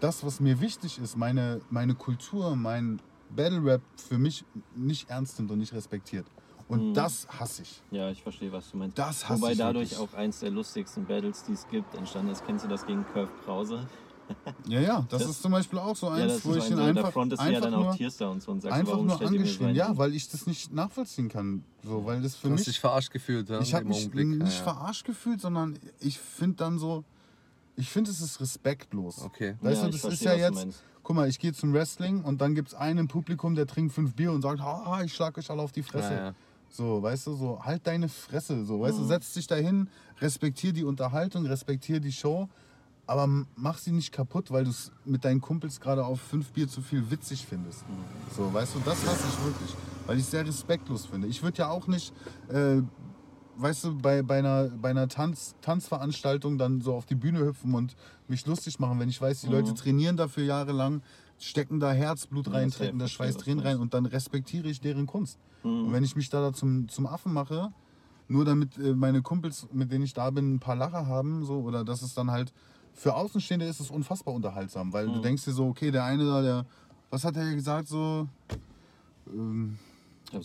das, was mir wichtig ist, meine, meine Kultur, mein Battle Rap für mich nicht ernst nimmt und nicht respektiert. Und
Mhm.
das hasse ich.
Ja, ich verstehe, was du meinst.
Das hasse
Wobei
ich
dadurch
wirklich.
auch eins der lustigsten Battles, die es gibt, entstanden ist. Kennst du das gegen Curve Krause?
Ja, ja, das,
Das-
ist zum Beispiel auch so
Ja,
eins,
das
wo
ist
ich
so
ihn
ein, so,
einfach,
frontest du ja
einfach
dann auch
nur,
Tierstar und so und sagst,
einfach
warum
nur angeschrien.
ein
Ja, weil ich das nicht nachvollziehen kann. So, weil das für
Du hast
mich.
dich verarscht gefühlt, ja?
Ich habe mich
Augenblick.
nicht
ja, ja.
verarscht gefühlt, sondern ich finde dann so, ich finde es ist respektlos.
Okay.
Weißt
Ja,
du, das ist ja
du
jetzt, guck mal, ich gehe zum Wrestling und dann gibt es einen im Publikum, der trinkt fünf Bier und sagt, haha, ich schlag euch alle auf die Fresse.
Ja, ja.
So, weißt du, so, halt deine Fresse, so, weißt du,
Mhm.
setz dich dahin, respektier die Unterhaltung, respektier die Show, aber mach sie nicht kaputt, weil du es mit deinen Kumpels gerade auf fünf Bier zu viel witzig findest.
Mhm.
So, weißt du, das hasse ich wirklich, weil ich es sehr respektlos finde. Ich würde ja auch nicht, äh, weißt du, bei, bei einer, bei einer Tanz, Tanzveranstaltung dann so auf die Bühne hüpfen und mich lustig machen, wenn ich weiß, die Leute trainieren dafür jahrelang, stecken da Herzblut rein, treten da Schweiß, Tränen rein und dann respektiere ich deren Kunst.
Mhm.
Und wenn ich mich da, da zum, zum Affen mache, nur damit äh, meine Kumpels, mit denen ich da bin, ein paar Lacher haben, so, oder dass es dann halt, für Außenstehende ist es unfassbar unterhaltsam, weil
Mhm.
du denkst dir so, okay, der eine da, der, was hat er gesagt, so, ähm,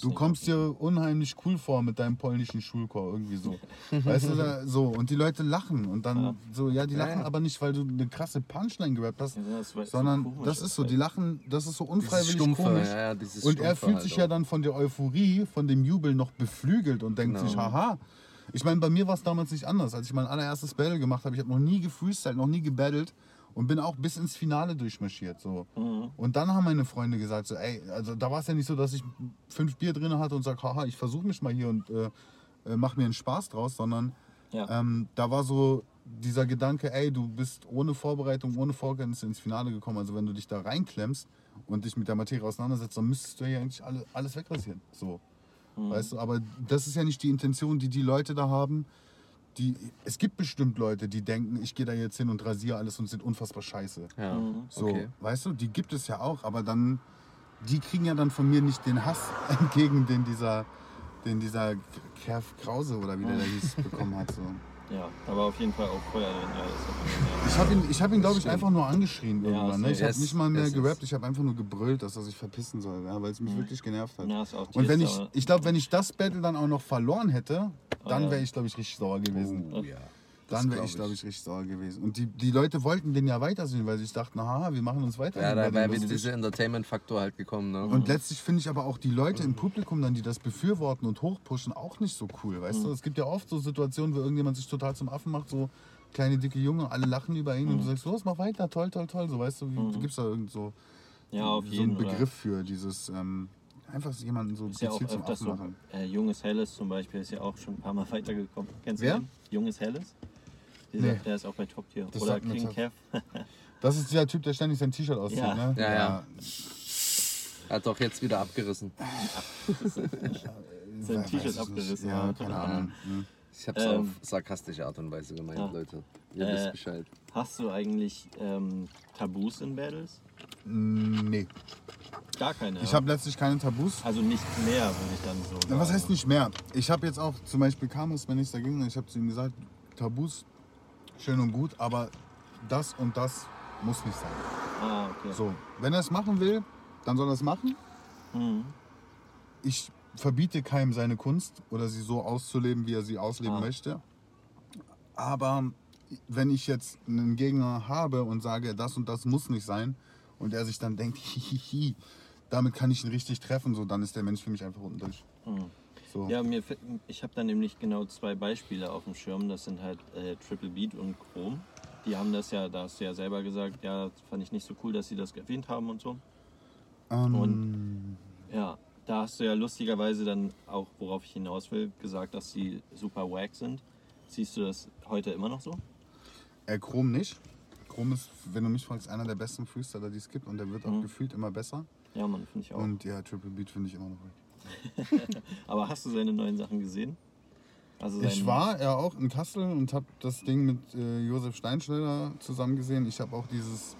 Du kommst dir unheimlich cool vor mit deinem polnischen Schulchor, irgendwie so. weißt du, da, so. Und die Leute lachen. Und dann
Ja.
so, ja, die
Ja,
lachen
ja.
aber nicht, weil du eine krasse Punchline gerappt hast,
Ja, das war so
sondern
komisch,
das ist so,
halt.
die lachen, das ist so unfreiwillig
Stumpfe,
komisch.
ja, ja,
und er fühlt
halt
sich ja
auch.
dann von der Euphorie, von dem Jubel noch beflügelt und denkt
Genau.
sich, haha. Ich meine, bei mir war es damals nicht anders. Als ich mein allererstes Battle gemacht habe, ich habe noch nie gefreestylt, noch nie gebattelt und bin auch bis ins Finale durchmarschiert. So.
Mhm.
Und dann haben meine Freunde gesagt, so, ey, also da war es ja nicht so, dass ich fünf Bier drin hatte und sage, haha, ich versuche mich mal hier und äh, äh, mach mir einen Spaß draus, sondern
Ja.
ähm, da war so dieser Gedanke, ey, du bist ohne Vorbereitung, ohne Vorkenntnisse ins Finale gekommen. Also wenn du dich da reinklemmst und dich mit der Materie auseinandersetzt, dann müsstest du ja eigentlich alle, alles wegrasieren. So.
Mhm.
Weißt du, aber das ist ja nicht die Intention, die die Leute da haben. Die, es gibt bestimmt Leute, die denken, ich gehe da jetzt hin und rasiere alles und sind unfassbar scheiße.
Ja,
Mhm.
So,
okay.
weißt du, die gibt es ja auch, aber dann, die kriegen ja dann von mir nicht den Hass entgegen, den dieser, den dieser Kerf Krause oder wie der da hieß, bekommen hat. So.
Ja, war auf jeden Fall auch Feuer
Ich habe ihn, ich hab ihn glaube ich, einfach nur angeschrien irgendwann. Ne? Ich habe nicht mal mehr gerappt, ich habe einfach nur gebrüllt, dass er sich verpissen soll, ja, weil es mich wirklich genervt hat.
ja, ist auch
Und wenn ich, ich glaube, wenn ich das Battle dann auch noch verloren hätte, dann
ja.
wäre ich, glaube ich, richtig sauer gewesen.
Oh, ja.
Dann wäre ich, glaube ich, richtig sauer gewesen. Und die, die Leute wollten den ja weitersehen, weil sie sich dachten, haha, wir machen uns weiter.
Ja, da wäre wieder dieser Entertainment-Faktor halt gekommen. Ne?
Und letztlich finde ich aber auch die Leute im Publikum dann, die das befürworten und hochpushen, auch nicht so cool, weißt du? Es gibt ja oft so Situationen, wo irgendjemand sich total zum Affen macht, so kleine dicke Junge, alle lachen über ihn und du sagst, los, mach weiter, toll, toll, toll, so weißt du, wie, du gibst da irgend so,
ja, auf
so
jeden
einen. Begriff für dieses, ähm, einfach jemanden so
Ist ja auch öfters so. Äh, Junges Helles zum Beispiel ist ja auch schon ein paar Mal weitergekommen. Kennst
Wer?
du den? Junges Helles? Dieser,
Nee.
Der ist auch bei Top Tier.
Das
Oder King. Kev.
Das ist dieser Typ, der ständig sein T-Shirt auszieht,
Ja.
ne?
Ja, ja. Hat doch jetzt wieder abgerissen.
Sein T-Shirt abgerissen,
Ja,
ja.
keine Ahnung. Hm.
Ich habe es
Ähm,
auf sarkastische Art und Weise gemeint,
ja.
Leute. Ihr
Äh,
wisst Bescheid.
Hast du eigentlich ähm, Tabus in Battles?
Nee.
Gar keine.
Ich
ja?
habe letztlich keine Tabus.
also nicht mehr, würde ich dann so
Na, was heißt nicht mehr? Ich habe jetzt auch zum Beispiel Kamus, wenn ich dagegen ich habe zu ihm gesagt, Tabus, schön und gut, aber das und das muss nicht sein.
Ah, okay.
So, wenn er es machen will, dann soll er es machen.
Mhm.
Ich verbiete keinem seine Kunst oder sie so auszuleben, wie er sie ausleben
Ah.
möchte. Aber wenn ich jetzt einen Gegner habe und sage, das und das muss nicht sein, und er sich dann denkt, hihihi, damit kann ich ihn richtig treffen, so, dann ist der Mensch für mich einfach unten durch.
Mhm.
So.
Ja, mir, ich habe da nämlich genau zwei Beispiele auf dem Schirm. Das sind halt äh, Triple Beat und Chrome. Die haben das ja, da hast du ja selber gesagt, ja, das fand ich nicht so cool, dass sie das erwähnt haben und so.
Ähm,
Und- Ja, da hast du ja lustigerweise dann auch, worauf ich hinaus will, gesagt, dass sie super wack sind. Siehst du das heute immer noch so?
Äh, Chrom nicht. Chrom ist, wenn du mich fragst, einer der besten Freestyler, die es gibt und der wird auch
Mhm.
gefühlt immer besser.
Ja, Mann, finde ich auch.
Und ja, Triple Beat finde ich immer noch.
Aber hast du seine neuen Sachen gesehen? Also
Ich war ja auch in Kassel und habe das Ding mit äh, Josef Steinschneider zusammen gesehen. Ich habe auch dieses,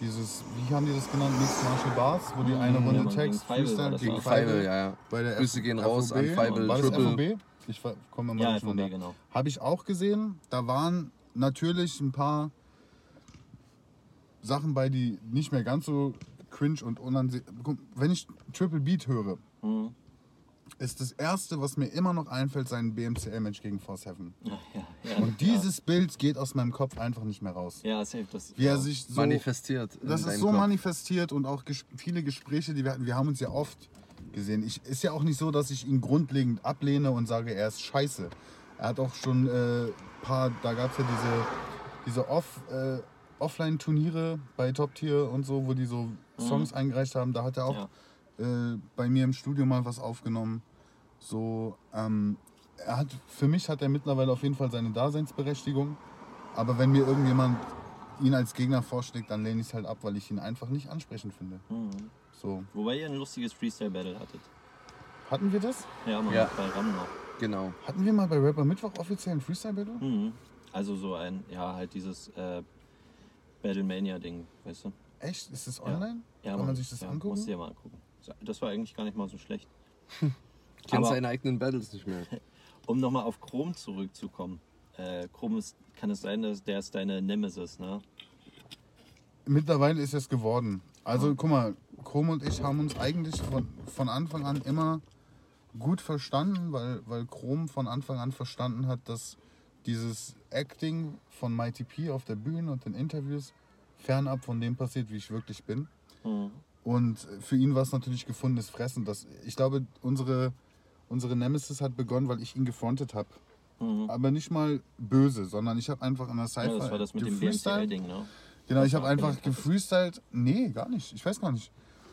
dieses, wie haben die das genannt, Mixed Martial Bars, wo die
Mhm,
eine
ja,
Runde
Mann,
Text, Freestyle gegen
Feivel. ja, ja.
Bei der
Grüße gehen raus an
FOB.
Feivel
War das
Triple.
FOB? Ich komme mal
Ja,
nicht
FOB, genau.
Habe ich auch gesehen. Da waren natürlich ein paar Sachen bei, die nicht mehr ganz so cringe und unansehnlich. Wenn ich Triple Beat höre,
Mhm.
ist das erste, was mir immer noch einfällt, sein BMCL-Match gegen Force Heaven.
Ja, ja, ja,
Und dieses Bild geht aus meinem Kopf einfach nicht mehr raus.
Ja, safe. Das,
Wie er
ja.
sich so.
Manifestiert.
Das ist so
Kopf.
manifestiert und auch ges viele Gespräche, die wir hatten. Wir haben uns ja oft gesehen. Ich, ist ja auch nicht so, dass ich ihn grundlegend ablehne und sage, er ist scheiße. Er hat auch schon äh, paar, da gab es ja diese, diese Off, äh, Offline-Turniere bei Top Tier und so, wo die so Songs eingereicht haben. Da hat er auch äh, bei mir im Studio mal was aufgenommen. So, ähm, er hat, für mich hat er mittlerweile auf jeden Fall seine Daseinsberechtigung. Aber wenn mir irgendjemand ihn als Gegner vorschlägt, dann lehne ich es halt ab, weil ich ihn einfach nicht ansprechend finde.
Mhm.
So.
Wobei ihr ein lustiges Freestyle-Battle hattet.
Hatten wir das?
Ja, man,
Ja.
bei Ram noch.
Genau.
Hatten wir mal bei Rapper Mittwoch offiziell ein Freestyle-Battle?
Mhm. Also so ein, ja, halt dieses äh, Battlemania-Ding, weißt du?
Echt? Ist das online?
Ja,
Kann man sich das
ja,
angucken?
Musst du dir mal angucken. Das war eigentlich gar nicht mal so schlecht.
Kennt seine eigenen Battles nicht mehr.
Um nochmal auf Chrom zurückzukommen. Äh, Chrom ist, kann es sein, dass der ist deine Nemesis, ne?
Mittlerweile ist es geworden. Also guck mal, Chrom und ich haben uns eigentlich von, von Anfang an immer gut verstanden, weil, weil Chrom von Anfang an verstanden hat, dass dieses Acting von Mighty P auf der Bühne und den Interviews fernab von dem passiert, wie ich wirklich bin.
Mhm.
Und für ihn war es natürlich gefundenes Fressen. Das, ich glaube, unsere, unsere Nemesis hat begonnen, weil ich ihn gefrontet habe.
Mhm.
Aber nicht mal böse, sondern ich habe einfach an der
Ja,
Cypher
das war das mit dem. BMCL-Ding, ne?
Genau, ich habe einfach
hattest.
gefreestylt. Nee, gar nicht. Ich weiß gar nicht,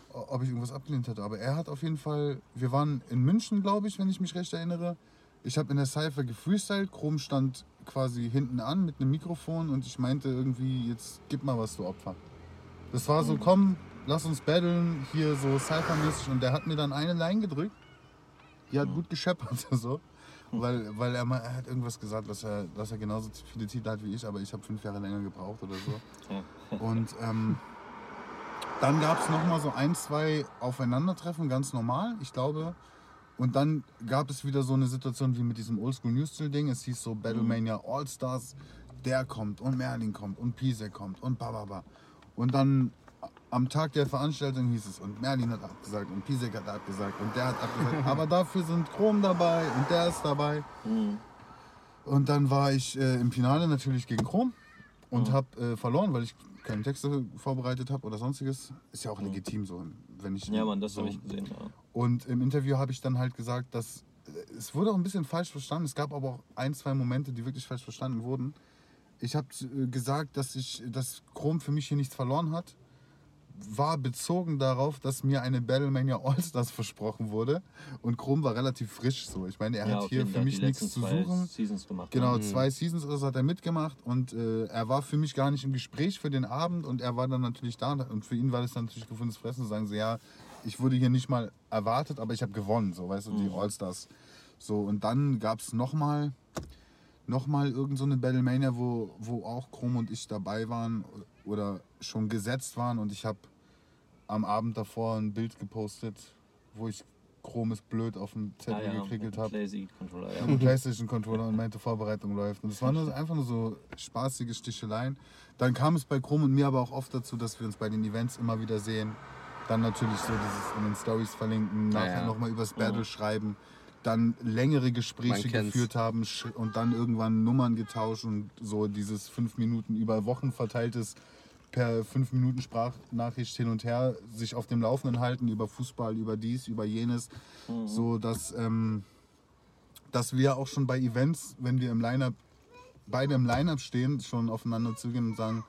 ob ich irgendwas abgelehnt hatte. Aber er hat auf jeden Fall. Wir waren in München, glaube ich, wenn ich mich recht erinnere. Ich habe in der Cypher gefreestylt. Chrom stand quasi hinten an mit einem Mikrofon und ich meinte irgendwie, jetzt gib mal was, du Opfer. Das war so,
Mhm.
komm, lass uns battlen, hier so Cypher-mäßig. Und der hat mir dann eine Line gedrückt. Die hat
Mhm.
gut gescheppert, so. Weil, weil er, mal, er hat irgendwas gesagt, dass er, dass er genauso viele Titel hat wie ich, aber ich habe fünf Jahre länger gebraucht oder so. Und ähm, dann gab es nochmal so ein, zwei Aufeinandertreffen, ganz normal, ich glaube. Und dann gab es wieder so eine Situation wie mit diesem Oldschool News-Ding. Es hieß so Battlemania All-Stars, der kommt und Merlin kommt und Pise kommt und bababa. Und dann am Tag der Veranstaltung hieß es und Merlin hat abgesagt und Pisek hat abgesagt und der hat abgesagt. aber dafür sind Chrom dabei und der ist dabei.
Mhm.
Und dann war ich äh, im Finale natürlich gegen Chrom und
Mhm.
habe äh, verloren, weil ich keine Texte vorbereitet habe oder sonstiges. Ist ja auch legitim so, wenn ich.
Mhm. Ja, Mann, das
so.
habe ich gesehen, ja.
Und im Interview habe ich dann halt gesagt, dass äh, es wurde auch ein bisschen falsch verstanden. Es gab aber auch ein, zwei Momente, die wirklich falsch verstanden wurden. Ich habe äh, gesagt, dass ich, dass Chrom für mich hier nichts verloren hat. War bezogen darauf, dass mir eine Battlemania All-Stars versprochen wurde. Und Chrom war relativ frisch so. Ich meine, er
ja,
hat hier für mich
die
nichts zu
zwei
suchen.
Seasons gemacht.
Genau,
Ne?
zwei Seasons oder so hat er mitgemacht und äh, er war für mich gar nicht im Gespräch für den Abend und er war dann natürlich da und für ihn war das dann natürlich gefundenes Fressen zu sagen, so ja, ich wurde hier nicht mal erwartet, aber ich habe gewonnen, so weißt du, die
Mhm.
All-Stars. So und dann gab es nochmal noch mal irgend so eine Battlemania, wo, wo auch Chrom und ich dabei waren oder schon gesetzt waren und ich habe am Abend davor ein Bild gepostet, wo ich Chrom ist blöd auf dem
Ah,
Zettel
ja,
gekriegelt
mit dem
habe
PlayStation-Controller, ja.
am Playstation-Controller und meinte, Vorbereitung läuft. Und es waren nur, einfach nur so spaßige Sticheleien. Dann kam es bei Chrom und mir aber auch oft dazu, dass wir uns bei den Events immer wieder sehen. Dann natürlich so dieses in den Stories verlinken,
Ja,
nachher
ja.
nochmal übers Battle
Mhm.
schreiben, dann längere Gespräche geführt haben und dann irgendwann Nummern getauscht und so dieses fünf Minuten über Wochen verteiltes per fünf Minuten Sprachnachricht hin und her sich auf dem Laufenden halten über Fußball, über dies, über jenes,
Mhm.
so dass ähm, dass wir auch schon bei Events, wenn wir im Line-Up, beide im Line-Up stehen, schon aufeinander zugehen und sagen,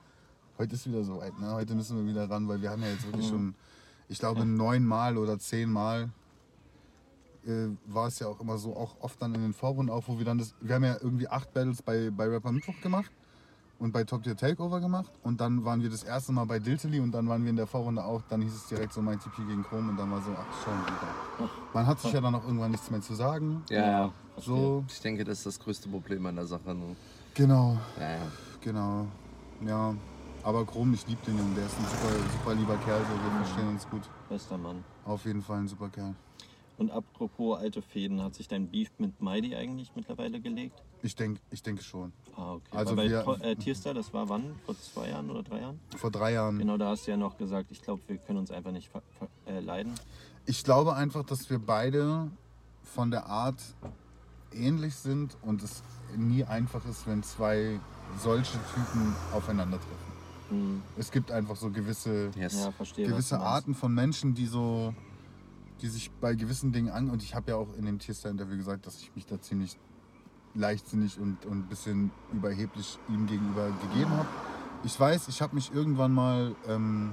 heute ist wieder soweit, ne? heute müssen wir wieder ran, weil wir haben ja jetzt wirklich
Mhm.
schon, ich glaube, neunmal oder zehnmal äh, war es ja auch immer so, auch oft dann in den Vorrunden auch, wo wir dann das, wir haben ja irgendwie acht Battles bei, bei Rapper Mittwoch gemacht und bei Top Tier Takeover gemacht und dann waren wir das erste Mal bei Diltily und dann waren wir in der Vorrunde auch, dann hieß es direkt so mein TP gegen Chrome und dann war so, ach schon wieder. Man hat sich ja dann auch irgendwann nichts mehr zu sagen.
Ja, ja.
So,
Ich denke, das ist das größte Problem an der Sache. Ne?
genau,
Ja, ja.
genau. Ja, aber Chrom, ich liebe den Jungen, der ist ein super, super lieber Kerl, so, wir verstehen uns gut.
Bester Mann.
Auf jeden Fall ein super Kerl.
Und apropos alte Fäden, hat sich dein Beef mit Mighty eigentlich mittlerweile gelegt?
Ich denke ich denke schon.
Ah, okay.
Also
bei
wir-
äh, Tierstar, das war wann? Vor zwei Jahren oder drei Jahren?
Vor drei Jahren.
Genau, da hast du ja noch gesagt, ich glaube, wir können uns einfach nicht äh, leiden.
Ich glaube einfach, dass wir beide von der Art ähnlich sind und es nie einfach ist, wenn zwei solche Typen aufeinandertreffen.
Mhm.
Es gibt einfach so gewisse,
Yes.
Ja, verstehe.
gewisse. Arten von Menschen, die so, die sich bei gewissen Dingen an. Und ich habe ja auch in dem Tierstar-Interview gesagt, dass ich mich da ziemlich leichtsinnig und, und ein bisschen überheblich ihm gegenüber gegeben habe. Ich weiß, ich habe mich irgendwann mal ähm,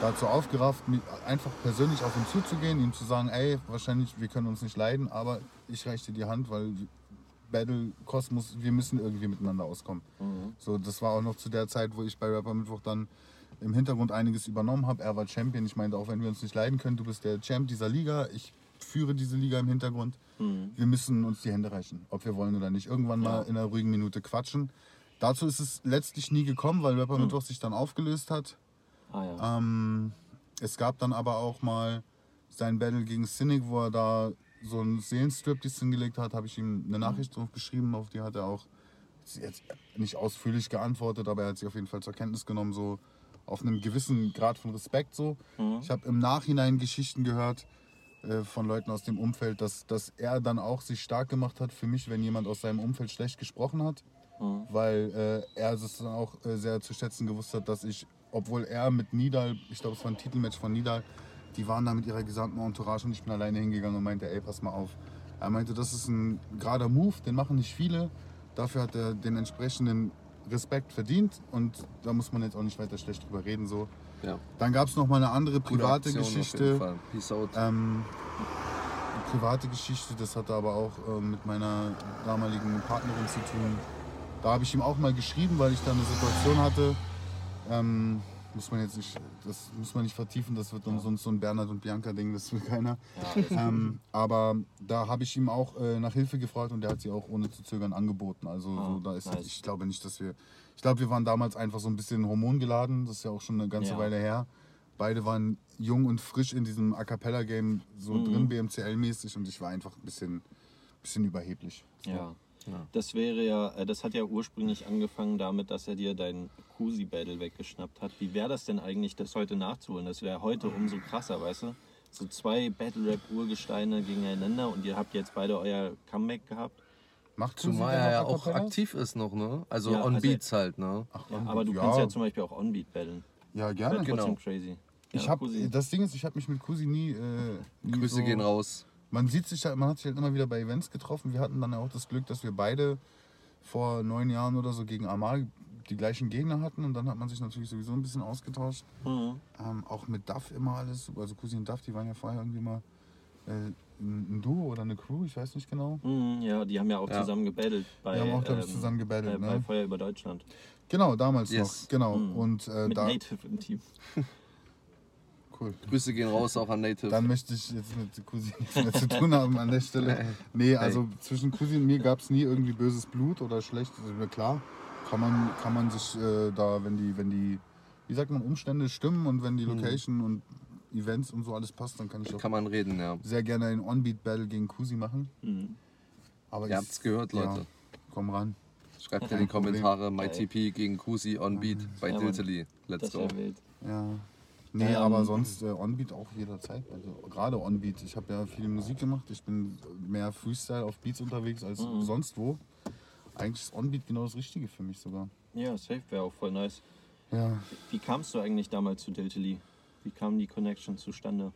dazu aufgerafft, einfach persönlich auf ihn zuzugehen, ihm zu sagen, ey, wahrscheinlich, wir können uns nicht leiden, aber ich reiche dir die Hand, weil Battle, Kosmos, wir müssen irgendwie miteinander auskommen.
Mhm.
So, das war auch noch zu der Zeit, wo ich bei Rapper Mittwoch dann im Hintergrund einiges übernommen habe. Er war Champion. Ich meinte, auch wenn wir uns nicht leiden können, du bist der Champ dieser Liga. Ich führe diese Liga im Hintergrund.
Mhm.
Wir müssen uns die Hände reichen, ob wir wollen oder nicht. Irgendwann mal
Ja.
in einer ruhigen Minute quatschen. Dazu ist es letztlich nie gekommen, weil Rapper
Mhm.
Mittwoch sich dann aufgelöst hat.
Ah ja.
Ähm, es gab dann aber auch mal sein Battle gegen Cynic, wo er da so einen Seelenstrip hingelegt hat, habe ich ihm eine Nachricht drauf geschrieben, auf die hat er auch jetzt nicht ausführlich geantwortet, aber er hat sie auf jeden Fall zur Kenntnis genommen, so auf einem gewissen Grad von Respekt so.
Mhm.
Ich habe im Nachhinein Geschichten gehört äh, von Leuten aus dem Umfeld, dass, dass er dann auch sich stark gemacht hat für mich, wenn jemand aus seinem Umfeld schlecht gesprochen hat
Mhm.
weil äh, er es dann auch äh, sehr zu schätzen gewusst hat, dass ich, obwohl er mit Nidal, ich glaube es war ein Titelmatch von Nidal, die waren da mit ihrer gesamten Entourage und ich bin alleine hingegangen und meinte, ey, pass mal auf. Er meinte, das ist ein gerader Move, den machen nicht viele. Dafür hat er den entsprechenden Respekt verdient und da muss man jetzt auch nicht weiter schlecht drüber reden. So.
Ja.
Dann gab es noch mal eine andere private
Aktion auf jeden
Geschichte.
Fall. Peace out.
Ähm, eine private Geschichte, das hatte aber auch äh, mit meiner damaligen Partnerin zu tun. Da habe ich ihm auch mal geschrieben, weil ich da eine Situation hatte. Ähm, muss man jetzt nicht, das muss man nicht vertiefen, das wird dann sonst so ein Bernhard und Bianca-Ding, das will keiner.
Ja,
Ähm, aber da habe ich ihm auch äh, nach Hilfe gefragt und der hat sie auch ohne zu zögern angeboten. Also
Ah,
so, da ist,
nice.
ich glaube nicht, dass wir, ich glaube, wir waren damals einfach so ein bisschen hormongeladen. Das ist ja auch schon eine ganze
Ja.
Weile her. Beide waren jung und frisch in diesem A cappella Game so
Mhm.
drin, BMCL-mäßig und ich war einfach ein bisschen, bisschen überheblich. So.
Ja.
Ja.
Das wäre ja, äh, das hat ja ursprünglich angefangen damit, dass er dir dein Kusi Battle weggeschnappt hat. Wie wäre das denn eigentlich, das heute nachzuholen? Das wäre heute umso krasser, weißt du? So zwei Battle Rap Urgesteine gegeneinander und ihr habt jetzt beide euer Comeback gehabt.
Macht
Zumal er ja auch aktiv ist noch, ne? Also
Ja,
on
also-
Beats halt, ne?
Ach,
Ja, aber du
ja.
kannst ja zum Beispiel auch On-Beat battlen.
Ja, gerne.
Genau.
trotzdem crazy.
Ich
Ja,
hab,
Kusi.
das Ding ist, ich habe mich mit Kusi nie, äh, nie
Grüße
so,
gehen raus.
Man sieht sich halt, man hat sich halt immer wieder bei Events getroffen. Wir hatten dann ja auch das Glück, dass wir beide vor neun Jahren oder so gegen Amal die gleichen Gegner hatten und dann hat man sich natürlich sowieso ein bisschen ausgetauscht.
Mhm.
Ähm, auch mit Duff immer alles, also Cousin und Duff, die waren ja vorher irgendwie mal äh, ein, Duo oder eine Crew, ich weiß nicht genau.
Mhm, ja, die haben ja auch
Ja.
zusammen gebattelt. Bei,
Die haben auch, glaube ich,
ähm,
zusammen gebettelt,
äh, bei
ne?
Feuer über Deutschland.
Genau, damals
Yes.
noch, genau.
Mhm.
Und äh,
Mit
da,
Native im Team.
cool.
Grüße gehen raus auch an Native.
Dann möchte ich jetzt mit Cousin nichts mehr zu tun haben an der Stelle. Nee, also zwischen Cousin und mir gab es nie irgendwie böses Blut oder schlecht. Also, klar, kann man, kann man sich äh, da, wenn die, wenn die, wie sagt man, Umstände stimmen und wenn die Location und Events und so alles passt, dann kann ich auch
Kann man reden, ja.
sehr gerne ein On-Beat-Battle gegen Cousin machen.
Mhm.
Aber
Ihr
ich-
habt's gehört,
ja,
Leute.
komm ran.
Schreibt in die. Kommentare. MyTP gegen Kusi on Beat bei
Ja.
Diltily. Let's
Das
go.
Ja. Nee,
Ähm,
aber sonst äh, On-Beat auch jederzeit. Also gerade On-Beat. Ich habe ja viel Musik gemacht. Ich bin mehr Freestyle auf Beats unterwegs als
Mhm.
sonst wo. Eigentlich ist On-Beat genau das Richtige für mich sogar.
Ja, safe wäre auch voll nice.
Ja.
Wie kamst du eigentlich damals zu Diltily? Wie kam die Connection zustande?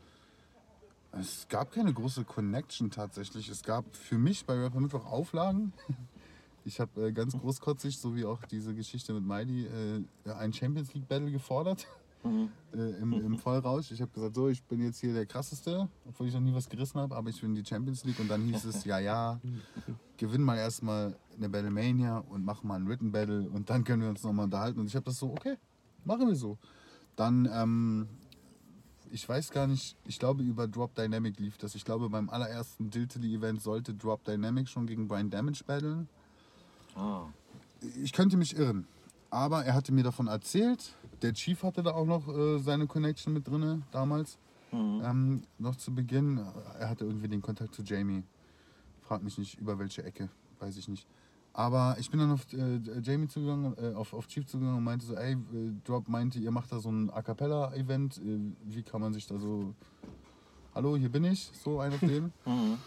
Es gab keine große Connection tatsächlich. Es gab für mich bei Rapper Mittwoch Auflagen. Ich habe äh, ganz großkotzig, so wie auch diese Geschichte mit Miley, äh, ein Champions League Battle gefordert.
Mhm.
Äh, im, Im Vollrausch. Ich habe gesagt, so, ich bin jetzt hier der krasseste, obwohl ich noch nie was gerissen habe, aber ich bin die Champions League. Und dann hieß es, ja, ja, gewinn mal erstmal eine Battlemania und mach mal ein Written Battle und dann können wir uns nochmal unterhalten. Und ich habe das so, okay, machen wir so. Dann, ähm, ich weiß gar nicht, ich glaube über Drop Dynamic lief das. Ich glaube beim allerersten Diltily-Event sollte Drop Dynamic schon gegen Brian Damage battlen.
Ah,
Ich könnte mich irren. Aber er hatte mir davon erzählt. Der Chief hatte da auch noch äh, seine Connection mit drin damals.
mhm.
Ähm, noch zu Beginn. Er hatte irgendwie den Kontakt zu Jamie. Frag mich nicht über welche Ecke, weiß ich nicht. Aber ich bin dann auf äh, Jamie zugegangen, äh, auf, auf Chief zugegangen und meinte so, ey, äh, Drop meinte, ihr macht da so ein A Cappella-Event. Äh, wie kann man sich da so hallo, hier bin ich, so einer von denen.
Mhm.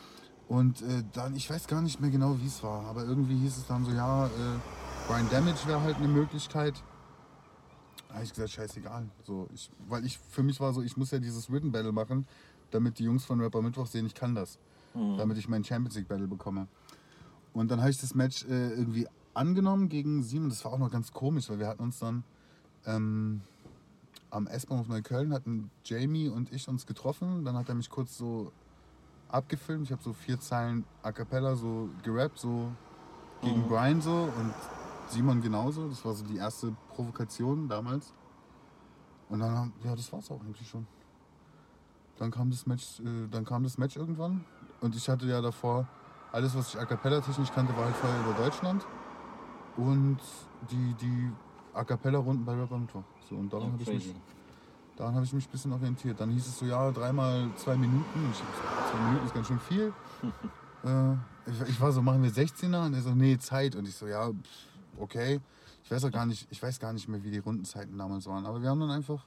Und äh, dann, ich weiß gar nicht mehr genau, wie es war, aber irgendwie hieß es dann so, ja, äh, Brian Damage wäre halt eine Möglichkeit. Da habe ich gesagt, scheißegal. So, ich, weil ich, für mich war so, ich muss ja dieses Written Battle machen, damit die Jungs von Rapper Mittwoch sehen, ich kann das. Damit ich meinen Champions League Battle bekomme. Und dann habe ich das Match äh, irgendwie angenommen gegen Simon. Das war auch noch ganz komisch, weil wir hatten uns dann ähm, am S-Bahnhof Neukölln, hatten Jamie und ich uns getroffen. Dann hat er mich kurz so abgefilmt. Ich habe so vier Zeilen A Cappella so gerappt, so gegen Brian so und Simon genauso. Das war so die erste Provokation damals. Und dann, haben- ja, das war's auch eigentlich schon. Dann kam das Match, äh, dann kam das Match irgendwann. Und ich hatte ja davor, alles was ich A Cappella technisch kannte, war halt vorher über Deutschland. Und die, die A Cappella Runden bei Rapper Mittwoch. So, und daran
Ja,
habe ich mich. Daran habe ich mich ein bisschen orientiert. Dann hieß es so, ja, dreimal zwei Minuten. Und Ich hab gesagt, zwei Minuten ist ganz schön viel. äh, ich, ich war so, machen wir 16er? Und er so, nee, Zeit. Und ich so, ja, pff, okay. Ich weiß auch gar nicht, ich weiß gar nicht mehr, wie die Rundenzeiten damals waren. Aber wir haben dann einfach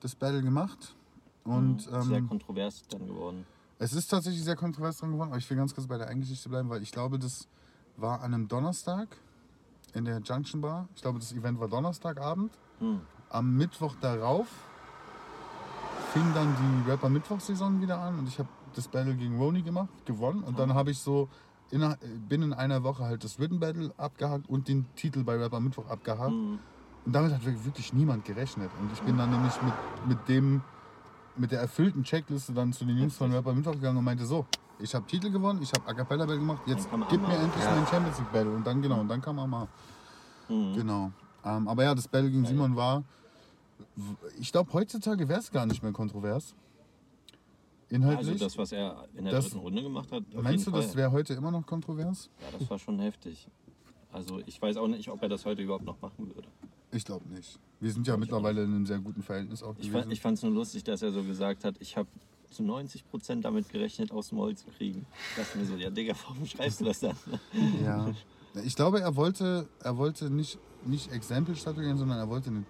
das Battle gemacht. Und
Mhm. Sehr
ähm,
kontrovers dann geworden.
es ist tatsächlich sehr kontrovers dran geworden. Aber ich will ganz kurz bei der Eingeschichte bleiben, weil ich glaube, das war an einem Donnerstag in der Junction Bar. Ich glaube, das Event war Donnerstagabend.
Hm.
Am Mittwoch darauf fing dann die Rapper Mittwoch-Saison wieder an und ich habe das Battle gegen Roni gemacht, gewonnen und dann habe ich so inner, binnen einer Woche halt das Written Battle abgehakt und den Titel bei Rapper Mittwoch abgehakt.
Mhm.
Und damit hat wirklich niemand gerechnet. Und ich bin dann nämlich mit, mit dem mit der erfüllten Checkliste dann zu den Jungs von Rapper Mittwoch gegangen und meinte so, ich habe Titel gewonnen, ich habe A Cappella Battle gemacht, jetzt gib mir endlich
Ja.
mein Champions League Battle. Und dann genau, und dann kam Amar.
Mhm.
Genau. Ähm, aber ja, das Battle gegen. Simon war, ich glaube, heutzutage wäre es gar nicht mehr kontrovers.
Also
Inhaltlich.
das, was er in der
Das-
dritten Runde gemacht hat,
Meinst du,
jeden
das
Fall.
wäre heute immer noch kontrovers?
Ja, das war schon heftig. Also ich weiß auch nicht, ob er das heute überhaupt noch machen würde.
Ich glaube nicht. Wir sind ja
ich
mittlerweile in einem sehr guten Verhältnis auch
Ich,
gewesen.
fand, ich fand es nur lustig, dass er so gesagt hat, ich habe zu 90 Prozent damit gerechnet, aus dem Maul zu kriegen. Ich dachte mir so, ja Digga, warum schreibst du das dann?
Ja. Ich glaube, er wollte, er wollte nicht, nicht Exempel statuieren, sondern er wollte eine,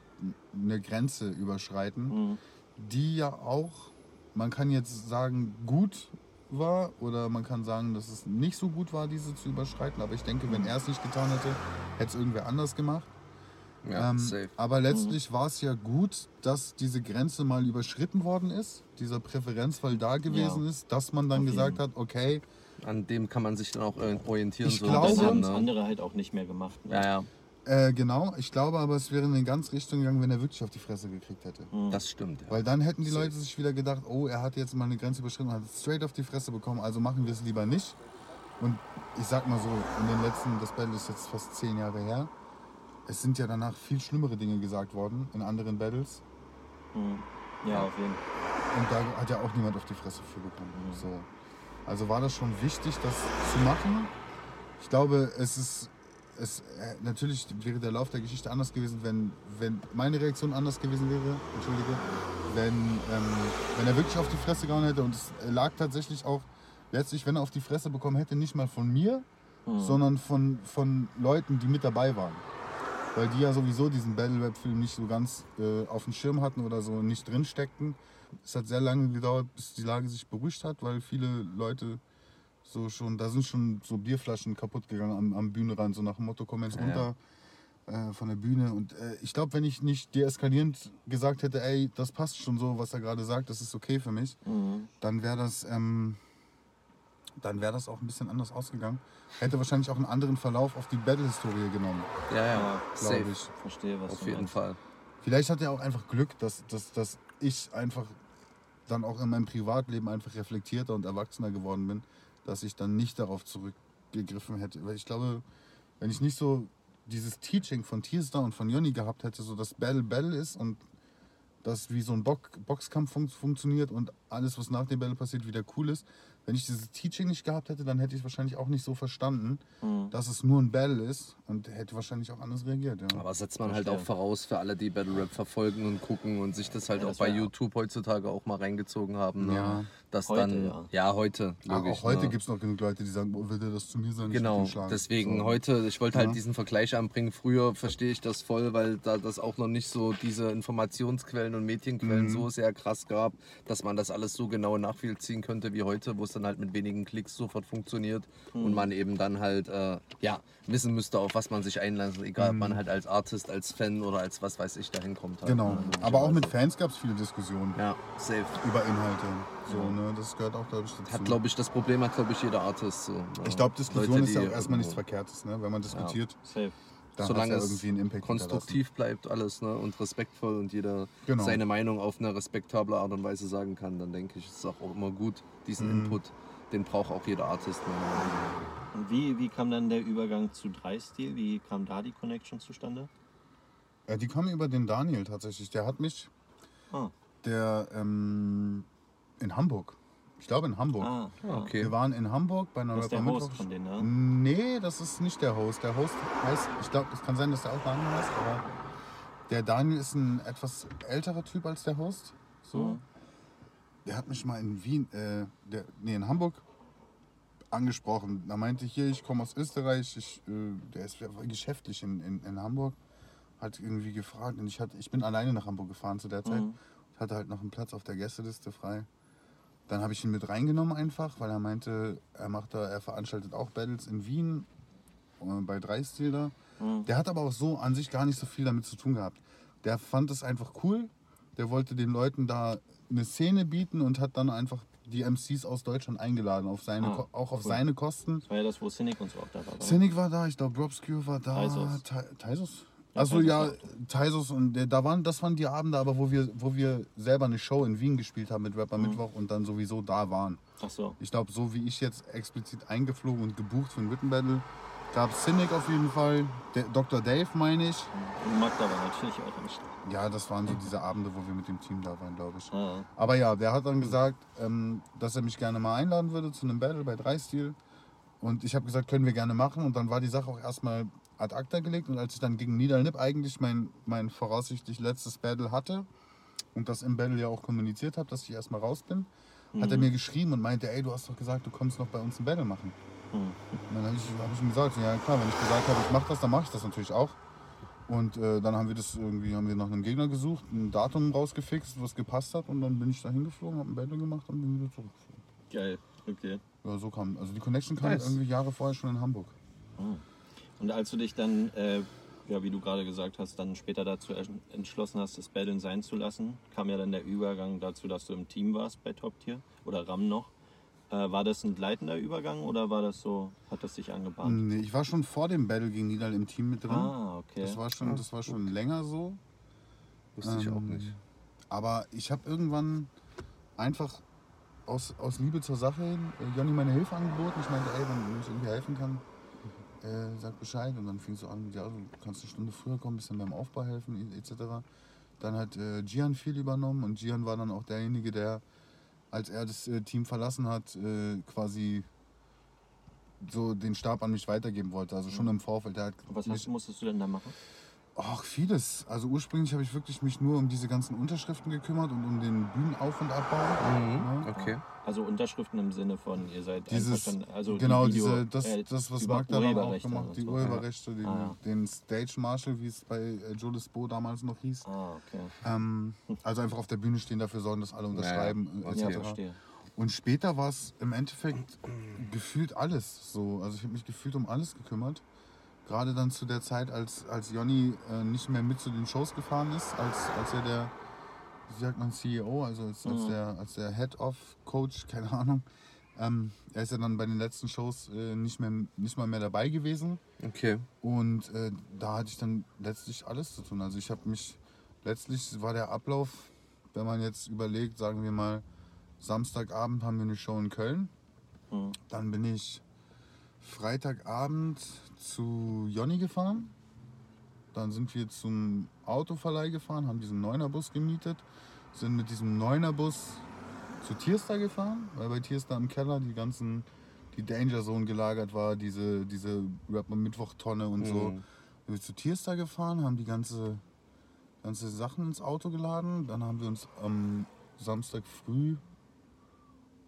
eine Grenze überschreiten,
Mhm.
die ja auch, man kann jetzt sagen, gut war oder man kann sagen, dass es nicht so gut war, diese zu überschreiten. Aber ich denke, wenn er es nicht getan hätte, hätte es irgendwer anders gemacht.
Ja,
Ähm,
safe.
aber letztlich war es ja gut, dass diese Grenze mal überschritten worden ist, dieser Präferenzfall da gewesen ist, dass man dann
Auf
gesagt hat, okay,
An dem kann man sich dann auch orientieren.
Ich
so
glaube-
Das haben
ne?
andere halt auch nicht mehr gemacht. Ne?
Ja, ja,
äh, genau, ich glaube aber, es wäre in eine ganz Richtung gegangen, wenn er wirklich auf die Fresse gekriegt hätte.
Mhm.
das stimmt. Ja.
Weil dann hätten die Leute sich wieder gedacht, oh, er hat jetzt mal eine Grenze überschritten und hat straight auf die Fresse bekommen, also machen wir es lieber nicht. Und ich sag mal so, in den letzten, das Battle ist jetzt fast zehn Jahre her, es sind ja danach viel schlimmere Dinge gesagt worden in anderen Battles.
Mhm. Ja, auf jeden Fall.
Und da hat ja auch niemand auf die Fresse für bekommen. So. Also war das schon wichtig, das zu machen. Ich glaube, es ist. Es, äh, natürlich wäre der Lauf der Geschichte anders gewesen, wenn, wenn meine Reaktion anders gewesen wäre. Entschuldige. Wenn, ähm, wenn er wirklich auf die Fresse gehauen hätte. Und es lag tatsächlich auch letztlich, wenn er auf die Fresse bekommen hätte, nicht mal von mir,
Mhm.
sondern von, von Leuten, die mit dabei waren. Weil die ja sowieso diesen Battle-Rap-Film nicht so ganz äh, auf dem Schirm hatten oder so nicht drin steckten. Es hat sehr lange gedauert, bis die Lage sich beruhigt hat, weil viele Leute so schon, da sind schon so Bierflaschen kaputt gegangen am, am Bühnerand, so nach dem Motto, komm jetzt
Ja,
runter äh, von der Bühne. Und äh, ich glaube, wenn ich nicht deeskalierend gesagt hätte, ey, das passt schon so, was er gerade sagt, das ist okay für mich,
Mhm.
dann wäre das, ähm, dann wäre das auch ein bisschen anders ausgegangen. Hätte wahrscheinlich auch einen anderen Verlauf auf die Battle-Historie genommen,
Ja, ja,
glaube ich.
Verstehe, was
Auf
du
jeden
meinst.
Fall.
Vielleicht hat er auch einfach Glück, dass, dass, dass ich einfach dann auch in meinem Privatleben einfach reflektierter und erwachsener geworden bin, dass ich dann nicht darauf zurückgegriffen hätte. Weil ich glaube, wenn ich nicht so dieses Teaching von Tierstar und von Jonny gehabt hätte, so dass Battle Battle ist und das wie so ein Bock, Boxkampf fun funktioniert und alles, was nach dem Battle passiert, wieder cool ist. Wenn ich dieses Teaching nicht gehabt hätte, dann hätte ich wahrscheinlich auch nicht so verstanden,
Mhm.
dass es nur ein Battle ist und hätte wahrscheinlich auch anders reagiert. Ja.
Aber setzt man halt auch voraus für alle, die Battle Rap verfolgen und gucken und sich das halt
Ja,
auch
das
bei YouTube heutzutage auch mal reingezogen haben. Ne?
Ja.
Dass
Heute,
dann,
ja.
ja. heute,
Ah,
logisch.
auch heute
ne?
gibt es noch genug Leute, die sagen, oh, will der das zu mir will
Genau, deswegen
So.
heute, ich wollte halt
Ja.
diesen Vergleich anbringen. Früher verstehe ich das voll, weil da das auch noch nicht so diese Informationsquellen und Medienquellen
Mhm.
so sehr krass gab, dass man das alles so genau nachvollziehen könnte wie heute, wo es dann halt mit wenigen Klicks sofort funktioniert und man eben dann halt äh, ja, wissen müsste, auf was man sich einlässt, egal ob man halt als Artist, als Fan oder als was weiß ich dahin kommt. Halt,
Genau.
ne,
Aber auch mit. Fans gab es viele Diskussionen
Ja, safe.
über Inhalte. So, ne? Das gehört auch, glaube ich, dazu.
Hat, glaube ich, das Problem hat, glaube ich, jeder Artist. So, ne?
ich glaube, Diskussion
Leute,
ist ja auch erstmal nichts Verkehrtes, ne? Wenn man diskutiert,
Safe.
dann hat
Solange
ja
es
irgendwie einen Impact
konstruktiv bleibt alles ne? und respektvoll und jeder
Genau.
seine Meinung auf eine respektable Art und Weise sagen kann, dann denke ich, ist es auch immer gut, diesen
Mhm.
Input, den braucht auch jeder Artist. nach.
Und wie, wie kam dann der Übergang zu Dreistil? Wie kam da die Connection zustande?
Ja, die kamen über den Daniel tatsächlich. Der hat mich,
Ah,
der ähm, in Hamburg, ich glaube in Hamburg.
ah, ah.
Okay.
Wir waren in Hamburg bei einer
Das ist der Host von denen, ne?
Nee, das ist nicht der Host. Der Host heißt, ich glaube, es kann sein, dass der auch Daniel heißt, aber der Daniel ist ein etwas älterer Typ als der Host. So.
Mhm.
Der hat mich mal in Wien, äh, der, nee, in Hamburg angesprochen. Da meinte ich hier, ich komme aus Österreich, ich, äh, der ist geschäftlich in, in, in Hamburg. Hat irgendwie gefragt und ich, hatte, ich bin alleine nach Hamburg gefahren zu der Zeit.
Mhm.
Ich hatte halt noch einen Platz auf der Gästeliste frei. Dann habe ich ihn mit reingenommen einfach, weil er meinte, er macht da, er veranstaltet auch Battles in Wien äh, bei Dreistil da.
Mhm.
Der hat aber auch so an sich gar nicht so viel damit zu tun gehabt. Der fand es einfach cool. Der wollte den Leuten da eine Szene bieten und hat dann einfach die MCs aus Deutschland eingeladen, auf seine,
Ah,
auch auf
cool.
seine Kosten.
Das war ja das, wo Cynic und so auch da war.
Cynic war da, ich glaube Robscure war da.
Taisos.
Ta- Taisos?
Ja,
Achso,
Taisos
ja, Taisos und der, da waren, das waren die Abende, aber wo wir, wo wir selber eine Show in Wien gespielt haben mit Rapper
Mhm.
Mittwoch und dann sowieso da waren.
Ach so.
Ich glaube, so wie ich jetzt explizit eingeflogen und gebucht für ein Written Battle, gab es Cynic auf jeden Fall. Der, Dr. Dave meine ich.
Magda war natürlich auch am Start.
Ja, das waren so diese Abende, wo wir mit dem Team da waren, glaube ich.
Ah,
Aber ja, der hat dann gesagt, ähm, dass er mich gerne mal einladen würde zu einem Battle bei Dreistil. Und ich habe gesagt, können wir gerne machen. Und dann war die Sache auch erstmal ad acta gelegt. Und als ich dann gegen Niederlnip eigentlich mein, mein voraussichtlich letztes Battle hatte und das im Battle ja auch kommuniziert habe, dass ich erstmal raus bin, hat er mir geschrieben und meinte, ey, du hast doch gesagt, du kommst noch bei uns ein Battle machen.
Hm.
Und dann habe ich, hab ich ihm gesagt, ja klar, wenn ich gesagt habe, ich mache das, dann mache ich das natürlich auch. Und äh, dann haben wir das irgendwie, haben wir nach einem Gegner gesucht, ein Datum rausgefixt, was gepasst hat und dann bin ich da hingeflogen, habe ein Battle gemacht und bin wieder zurückgeflogen.
Geil, okay.
Ja, so kam, also die Connection kam
Nice.
irgendwie Jahre vorher schon in Hamburg.
Und als du dich dann, äh, ja, wie du gerade gesagt hast, dann später dazu ent- entschlossen hast, das Battlen sein zu lassen, kam ja dann der Übergang dazu, dass du im Team warst bei Top Tier oder Ram noch. Äh, war das ein gleitender Übergang oder war das so, hat das sich angebahnt?
Nee, ich war schon vor dem Battle gegen Nidal im Team mit drin.
Ah, okay.
Das war schon, das war schon länger so.
Wusste ich auch
Ähm,
nicht.
Aber ich habe irgendwann einfach aus, aus Liebe zur Sache hin äh, Jonny meine Hilfe angeboten. Ich meinte, ey, wenn ich irgendwie helfen kann, äh, sag Bescheid. Und dann fing es so an, ja, du kannst eine Stunde früher kommen, bisschen beim Aufbau helfen, etc. Dann hat äh, Gian viel übernommen und Gian war dann auch derjenige, der, als er das äh, Team verlassen hat, äh, quasi so den Stab an mich weitergeben wollte. Also schon im Vorfeld. Der hat
Und was hast, musstest du denn da machen?
Ach, vieles. Also ursprünglich habe ich wirklich mich nur um diese ganzen Unterschriften gekümmert und um den Bühnenauf- und Abbau.
Mhm.
ne?
Okay.
Also Unterschriften im Sinne von, ihr seid
Dieses,
also
genau,
die Video,
diese, das,
äh,
das was Magda dann auch
Urheberrechte
gemacht
und
die
so.
Urheberrechte, den,
Ah, ja.
den Stage Marshal, wie es bei äh, Jolis Bo damals noch hieß.
Ah, okay.
Ähm, also einfach auf der Bühne stehen, dafür sorgen, dass alle unterschreiben, äh,
Okay.
Ja, verstehe.
Und später war es im Endeffekt gefühlt alles so. Also ich habe mich gefühlt um alles gekümmert. Gerade dann zu der Zeit, als, als Jonny äh, nicht mehr mit zu den Shows gefahren ist, als, als er der, wie sagt man, CEO, also als, als,
Mhm.
der, als der Head-of-Coach, keine Ahnung. Ähm, er ist ja dann bei den letzten Shows äh, nicht, mehr, nicht mal mehr dabei gewesen.
Okay.
Und äh, da hatte ich dann letztlich alles zu tun. Also ich habe mich, letztlich war der Ablauf, wenn man jetzt überlegt, sagen wir mal, Samstagabend haben wir eine Show in Köln.
Mhm.
Dann bin ich Freitagabend zu Jonny gefahren. Dann sind wir zum Autoverleih gefahren, haben diesen Neunerbus gemietet, sind mit diesem Neunerbus zu Tierstar gefahren, weil bei Tierstar im Keller die ganzen, die Danger Zone gelagert war, diese, diese Rapper Mittwoch-Tonne und so.
Mhm.
Sind wir zu Tierstar gefahren, haben die ganze, ganze Sachen ins Auto geladen. Dann haben wir uns am Samstag früh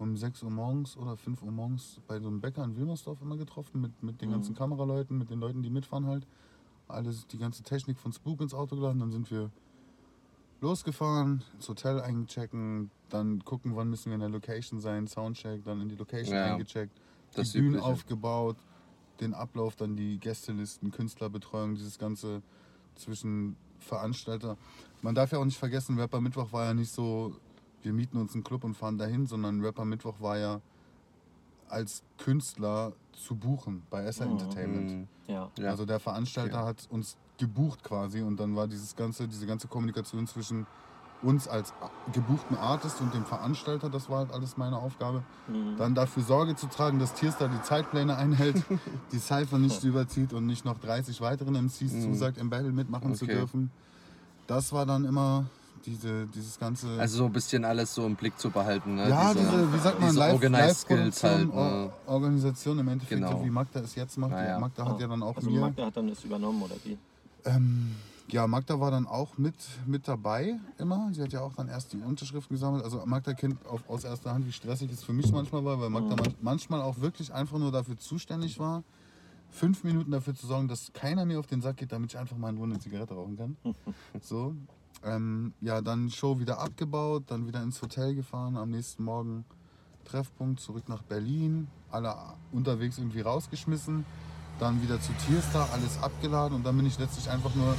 um 6 Uhr morgens oder 5 Uhr morgens bei so einem Bäcker in Wilmersdorf immer getroffen mit, mit den
Mhm.
ganzen Kameraleuten, mit den Leuten, die mitfahren halt. Alles, die ganze Technik von Spook ins Auto geladen. Dann sind wir losgefahren, ins Hotel einchecken, dann gucken, wann müssen wir in der Location sein, Soundcheck, dann in die Location
Ja,
eingecheckt,
das
die Bühnen aufgebaut, den Ablauf, dann die Gästelisten, Künstlerbetreuung, dieses ganze zwischen Veranstalter. Man darf ja auch nicht vergessen, Rapper Mittwoch war ja nicht so, wir mieten uns einen Club und fahren dahin, sondern Rapper Mittwoch war ja als Künstler zu buchen bei SR
Mhm.
Entertainment.
Mhm.
Ja.
Ja.
Also der Veranstalter
Okay.
hat uns gebucht quasi und dann war dieses ganze, diese ganze Kommunikation zwischen uns als gebuchten Artist und dem Veranstalter, das war halt alles meine Aufgabe.
Mhm.
Dann dafür Sorge zu tragen, dass Tierstar die Zeitpläne einhält, die Cypher nicht überzieht und nicht noch 30 weiteren MCs zusagt, im Battle mitmachen zu
Okay.
dürfen. Das war dann immer diese, dieses ganze...
Also so ein bisschen alles so im Blick zu behalten. Ne?
ja, diese, wie sagt man,
diese
Live,
Organized Skills halt. Ne?
Or- Organisation im Endeffekt,
Genau.
so wie Magda es jetzt macht.
Ja, ja.
Magda hat
Ah.
ja dann auch
Also
mir...
Magda hat dann das übernommen oder wie?
Ähm, ja, Magda war dann auch mit, mit dabei immer. Sie hat ja auch dann erst die Unterschriften gesammelt. Also Magda kennt auf, aus erster Hand, wie stressig es für mich manchmal war, weil Magda man, manchmal auch wirklich einfach nur dafür zuständig war, fünf Minuten dafür zu sorgen, dass keiner mir auf den Sack geht, damit ich einfach mal in Ruhe eine Zigarette rauchen kann. so. Ähm, ja, dann Show wieder abgebaut, dann wieder ins Hotel gefahren, am nächsten Morgen Treffpunkt, zurück nach Berlin, alle unterwegs irgendwie rausgeschmissen, dann wieder zu Tierstar, alles abgeladen und dann bin ich letztlich einfach nur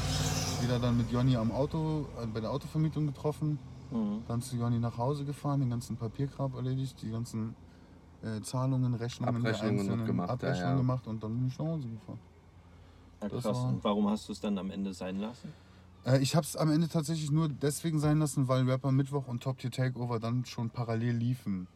wieder dann mit Jonny am Auto, äh, bei der Autovermietung getroffen,
Mhm.
dann zu Jonny nach Hause gefahren, den ganzen Papierkram erledigt, die ganzen äh, Zahlungen, Rechnungen, der
Abrechnungen
einzelnen
gemacht, ja,
Abrechnungen
ja.
gemacht und dann bin ich nach Hause gefahren.
Ja, krass.
war-
Und warum hast du es dann am Ende sein lassen?
Äh, ich habe es am Ende tatsächlich nur deswegen sein lassen, weil Rapper Mittwoch und Top Tier Takeover dann schon parallel liefen.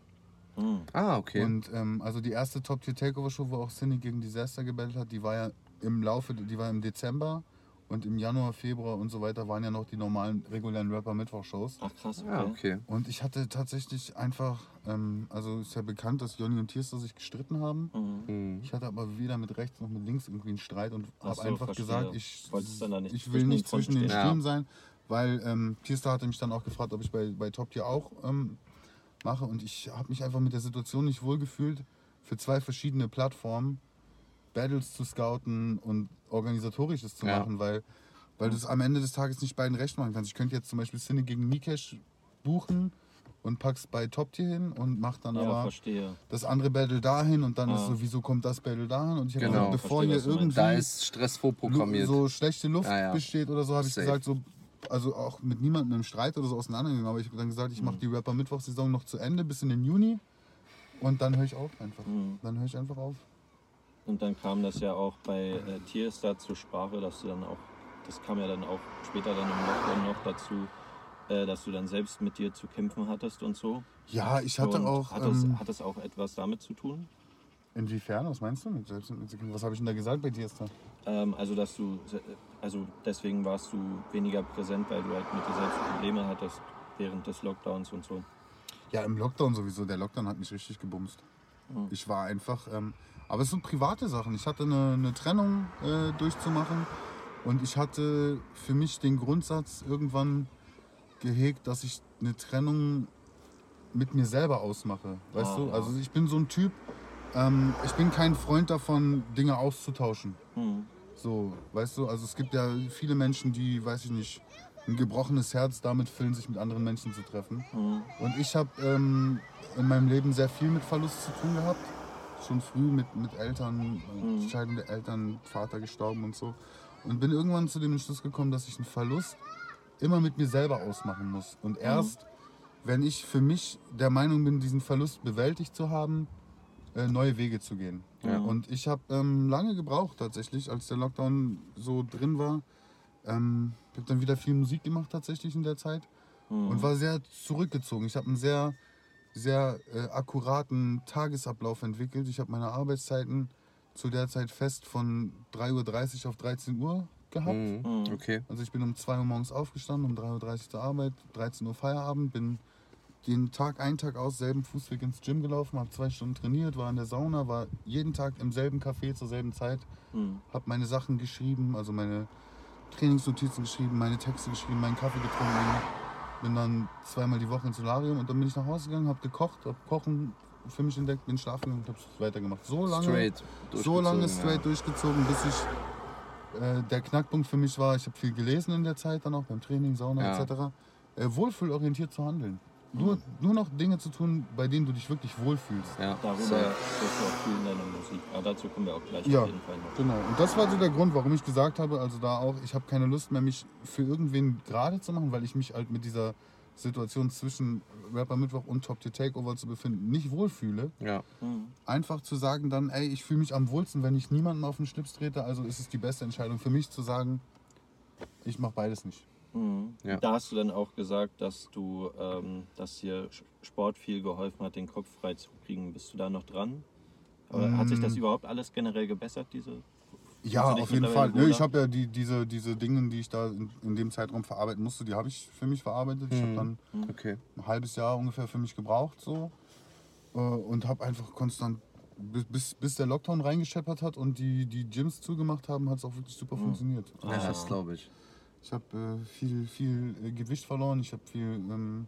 Mhm.
Ah, okay.
Und ähm, also die erste Top Tier Takeover Show, wo auch Cindy gegen Disaster gebettelt hat, die war ja im Laufe, die war im Dezember und im Januar, Februar und so weiter waren ja noch die normalen regulären Rapper Mittwoch Shows.
Ach krass, okay.
ah, okay.
Und ich hatte tatsächlich einfach, ähm, also ist ja bekannt, dass Jonny und Tiesto sich gestritten haben.
Mhm.
Mhm.
Ich hatte aber weder mit rechts noch mit links irgendwie einen Streit und habe
so,
einfach
verstehe.
gesagt, ich,
Wolltest dann da nicht
ich will nicht zwischen den
stehen.
Stühlen sein, weil ähm, Tiesto hatte mich dann auch gefragt, ob ich bei, bei Top Tier auch ähm, mache und ich habe mich einfach mit der Situation nicht wohlgefühlt, für zwei verschiedene Plattformen Battles zu scouten und organisatorisches zu
Ja.
machen, weil, weil du es am Ende des Tages nicht beiden recht machen kannst. Ich könnte jetzt zum Beispiel Cine gegen Nikesh buchen und pack's bei Top Tier hin und mach dann
Ja,
aber
verstehe.
das andere Battle dahin und dann
Ah.
ist so, wieso kommt das Battle dahin? Und ich habe
Genau,
gesagt, bevor
verstehe,
hier irgendwie
Da ist Stress vorprogrammiert.
so schlechte Luft
Ja, ja.
besteht oder so, habe ich gesagt, so, also auch mit niemandem im Streit oder so auseinandergegangen, aber ich habe dann gesagt, ich
Mhm.
mache die Rapper Mittwochsaison noch zu Ende bis in den Juni und dann höre ich auf einfach.
Mhm.
Dann höre ich einfach auf.
Und dann kam das ja auch bei äh, Tierstar zur Sprache, dass du dann auch, das kam ja dann auch später dann im Lockdown noch dazu, äh, dass du dann selbst mit dir zu kämpfen hattest und so.
Ja, ich hatte
und
auch.
Hat das,
ähm,
hat das auch etwas damit zu tun?
inwiefern? Was meinst du mit selbst? Was habe ich denn da gesagt bei da?
Ähm, also dass du, also deswegen warst du weniger präsent, weil du halt mit dir selbst Probleme hattest während des Lockdowns und so.
Ja, im Lockdown sowieso. Der Lockdown hat mich richtig gebumst.
Mhm.
Ich war einfach. Ähm, aber es sind private Sachen. Ich hatte eine, eine Trennung äh, durchzumachen und ich hatte für mich den Grundsatz irgendwann gehegt, dass ich eine Trennung mit mir selber ausmache. Weißt
Ah,
du?
ja.
Also ich bin so ein Typ. Ähm, ich bin kein Freund davon, Dinge auszutauschen.
Hm.
So, weißt du, also es gibt ja viele Menschen, die, weiß ich nicht, ein gebrochenes Herz damit füllen, sich mit anderen Menschen zu treffen.
Hm.
Und ich habe ähm, in meinem Leben sehr viel mit Verlust zu tun gehabt. Schon früh mit, mit Eltern,
Mhm.
scheidende Eltern, Vater gestorben und so. Und bin irgendwann zu dem Entschluss gekommen, dass ich einen Verlust immer mit mir selber ausmachen muss. Und erst, wenn ich für mich der Meinung bin, diesen Verlust bewältigt zu haben, äh, neue Wege zu gehen.
Ja.
Und ich habe ähm, lange gebraucht tatsächlich, als der Lockdown so drin war. Ähm, ich habe dann wieder viel Musik gemacht tatsächlich in der Zeit
Hm.
und war sehr zurückgezogen. Ich habe einen sehr, sehr äh, akkuraten Tagesablauf entwickelt. Ich habe meine Arbeitszeiten zu der Zeit fest von 3.30 Uhr auf 13 Uhr gehabt.
Mhm.
Mhm.
Okay.
Also ich bin um 2 Uhr morgens aufgestanden, um 3.30 Uhr zur Arbeit, 13 Uhr Feierabend, bin den Tag ein, Tag aus, selben Fußweg ins Gym gelaufen, habe zwei Stunden trainiert, war in der Sauna, war jeden Tag im selben Café zur selben Zeit,
Hm.
habe meine Sachen geschrieben, also meine Trainingsnotizen geschrieben, meine Texte geschrieben, meinen Kaffee getrunken, bin dann zweimal die Woche ins Solarium und dann bin ich nach Hause gegangen, habe gekocht, habe Kochen für mich entdeckt, bin schlafen gegangen und habe es weitergemacht. So lange,
Straight.
so lange
durchgezogen,
straight durchgezogen, bis ich äh, der Knackpunkt für mich war, ich habe viel gelesen in der Zeit, dann auch beim Training, Sauna
Ja.
etc. äh, wohlfühlorientiert zu handeln. Nur, nur noch Dinge zu tun, bei denen du dich wirklich wohlfühlst.
Ja,
Darüber wirst du auch viel in deiner Musik. Aber dazu kommen wir auch gleich
Ja.
auf jeden Fall noch.
Genau. Und das war so der Grund, warum ich gesagt habe, also da auch, ich habe keine Lust mehr, mich für irgendwen gerade zu machen, weil ich mich halt mit dieser Situation zwischen Rapper Mittwoch und Top Tier Takeover zu befinden nicht wohlfühle.
ja.
Mhm.
Einfach zu sagen dann, ey, ich fühle mich am wohlsten, wenn ich niemandem auf den Schlips trete, also ist es die beste Entscheidung für mich zu sagen, ich mache beides nicht.
Mhm.
Ja.
Da hast du dann auch gesagt, dass du, ähm, dass dir Sport viel geholfen hat, den Kopf frei zu kriegen. Bist du da noch dran? Aber hat sich das
Mm.
überhaupt alles generell gebessert, diese?
Ja, auf jeden Fall. Nö, ich habe ja die, diese, diese Dinge, die ich da in, in dem Zeitraum verarbeiten musste, die habe ich für mich verarbeitet. Ich habe
Mhm.
dann
Okay.
ein halbes Jahr ungefähr für mich gebraucht so äh, und habe einfach konstant bis, bis, der Lockdown reingescheppert hat und die, die Gyms zugemacht haben, hat es auch wirklich super
Mhm.
funktioniert.
Ja, das glaube ich.
Ich habe äh, viel, viel äh, Gewicht verloren, ich habe viel, ähm,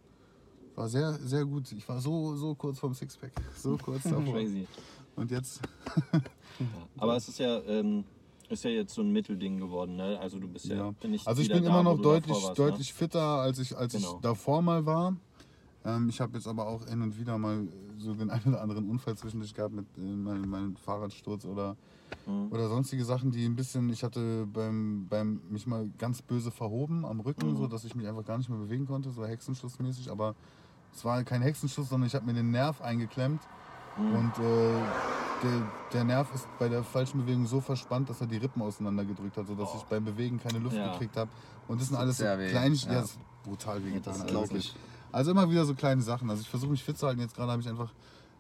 war sehr, sehr gut. Ich war so, so kurz vorm Sixpack, so kurz davor.
Crazy.
Und jetzt.
Aber es ist ja, ähm, ist ja jetzt so ein Mittelding geworden, ne? Also du bist ja,
ja.
bin ich
Also ich bin
da,
immer noch deutlich,
warst,
deutlich fitter, als ich, als
Genau.
ich davor mal war. Ähm, ich habe jetzt aber auch hin und wieder mal so den einen oder anderen Unfall zwischendurch gehabt mit äh, meinem, meinem Fahrradsturz oder,
Mhm.
oder sonstige Sachen, die ein bisschen, ich hatte beim, beim mich mal ganz böse verhoben am Rücken,
Mhm.
so dass ich mich einfach gar nicht mehr bewegen konnte, so hexenschussmäßig, aber es war kein Hexenschuss, sondern ich habe mir den Nerv eingeklemmt
Mhm.
und äh, der, der Nerv ist bei der falschen Bewegung so verspannt, dass er die Rippen auseinandergedrückt hat, sodass ich beim Bewegen keine Luft
Ja.
gekriegt habe. Und das sind alles so kleine,
Ja.
ja, das brutal wehgetan.
das
also
ich.
Also immer wieder so kleine Sachen. Also ich versuche mich fit zu halten. Jetzt gerade habe ich einfach ein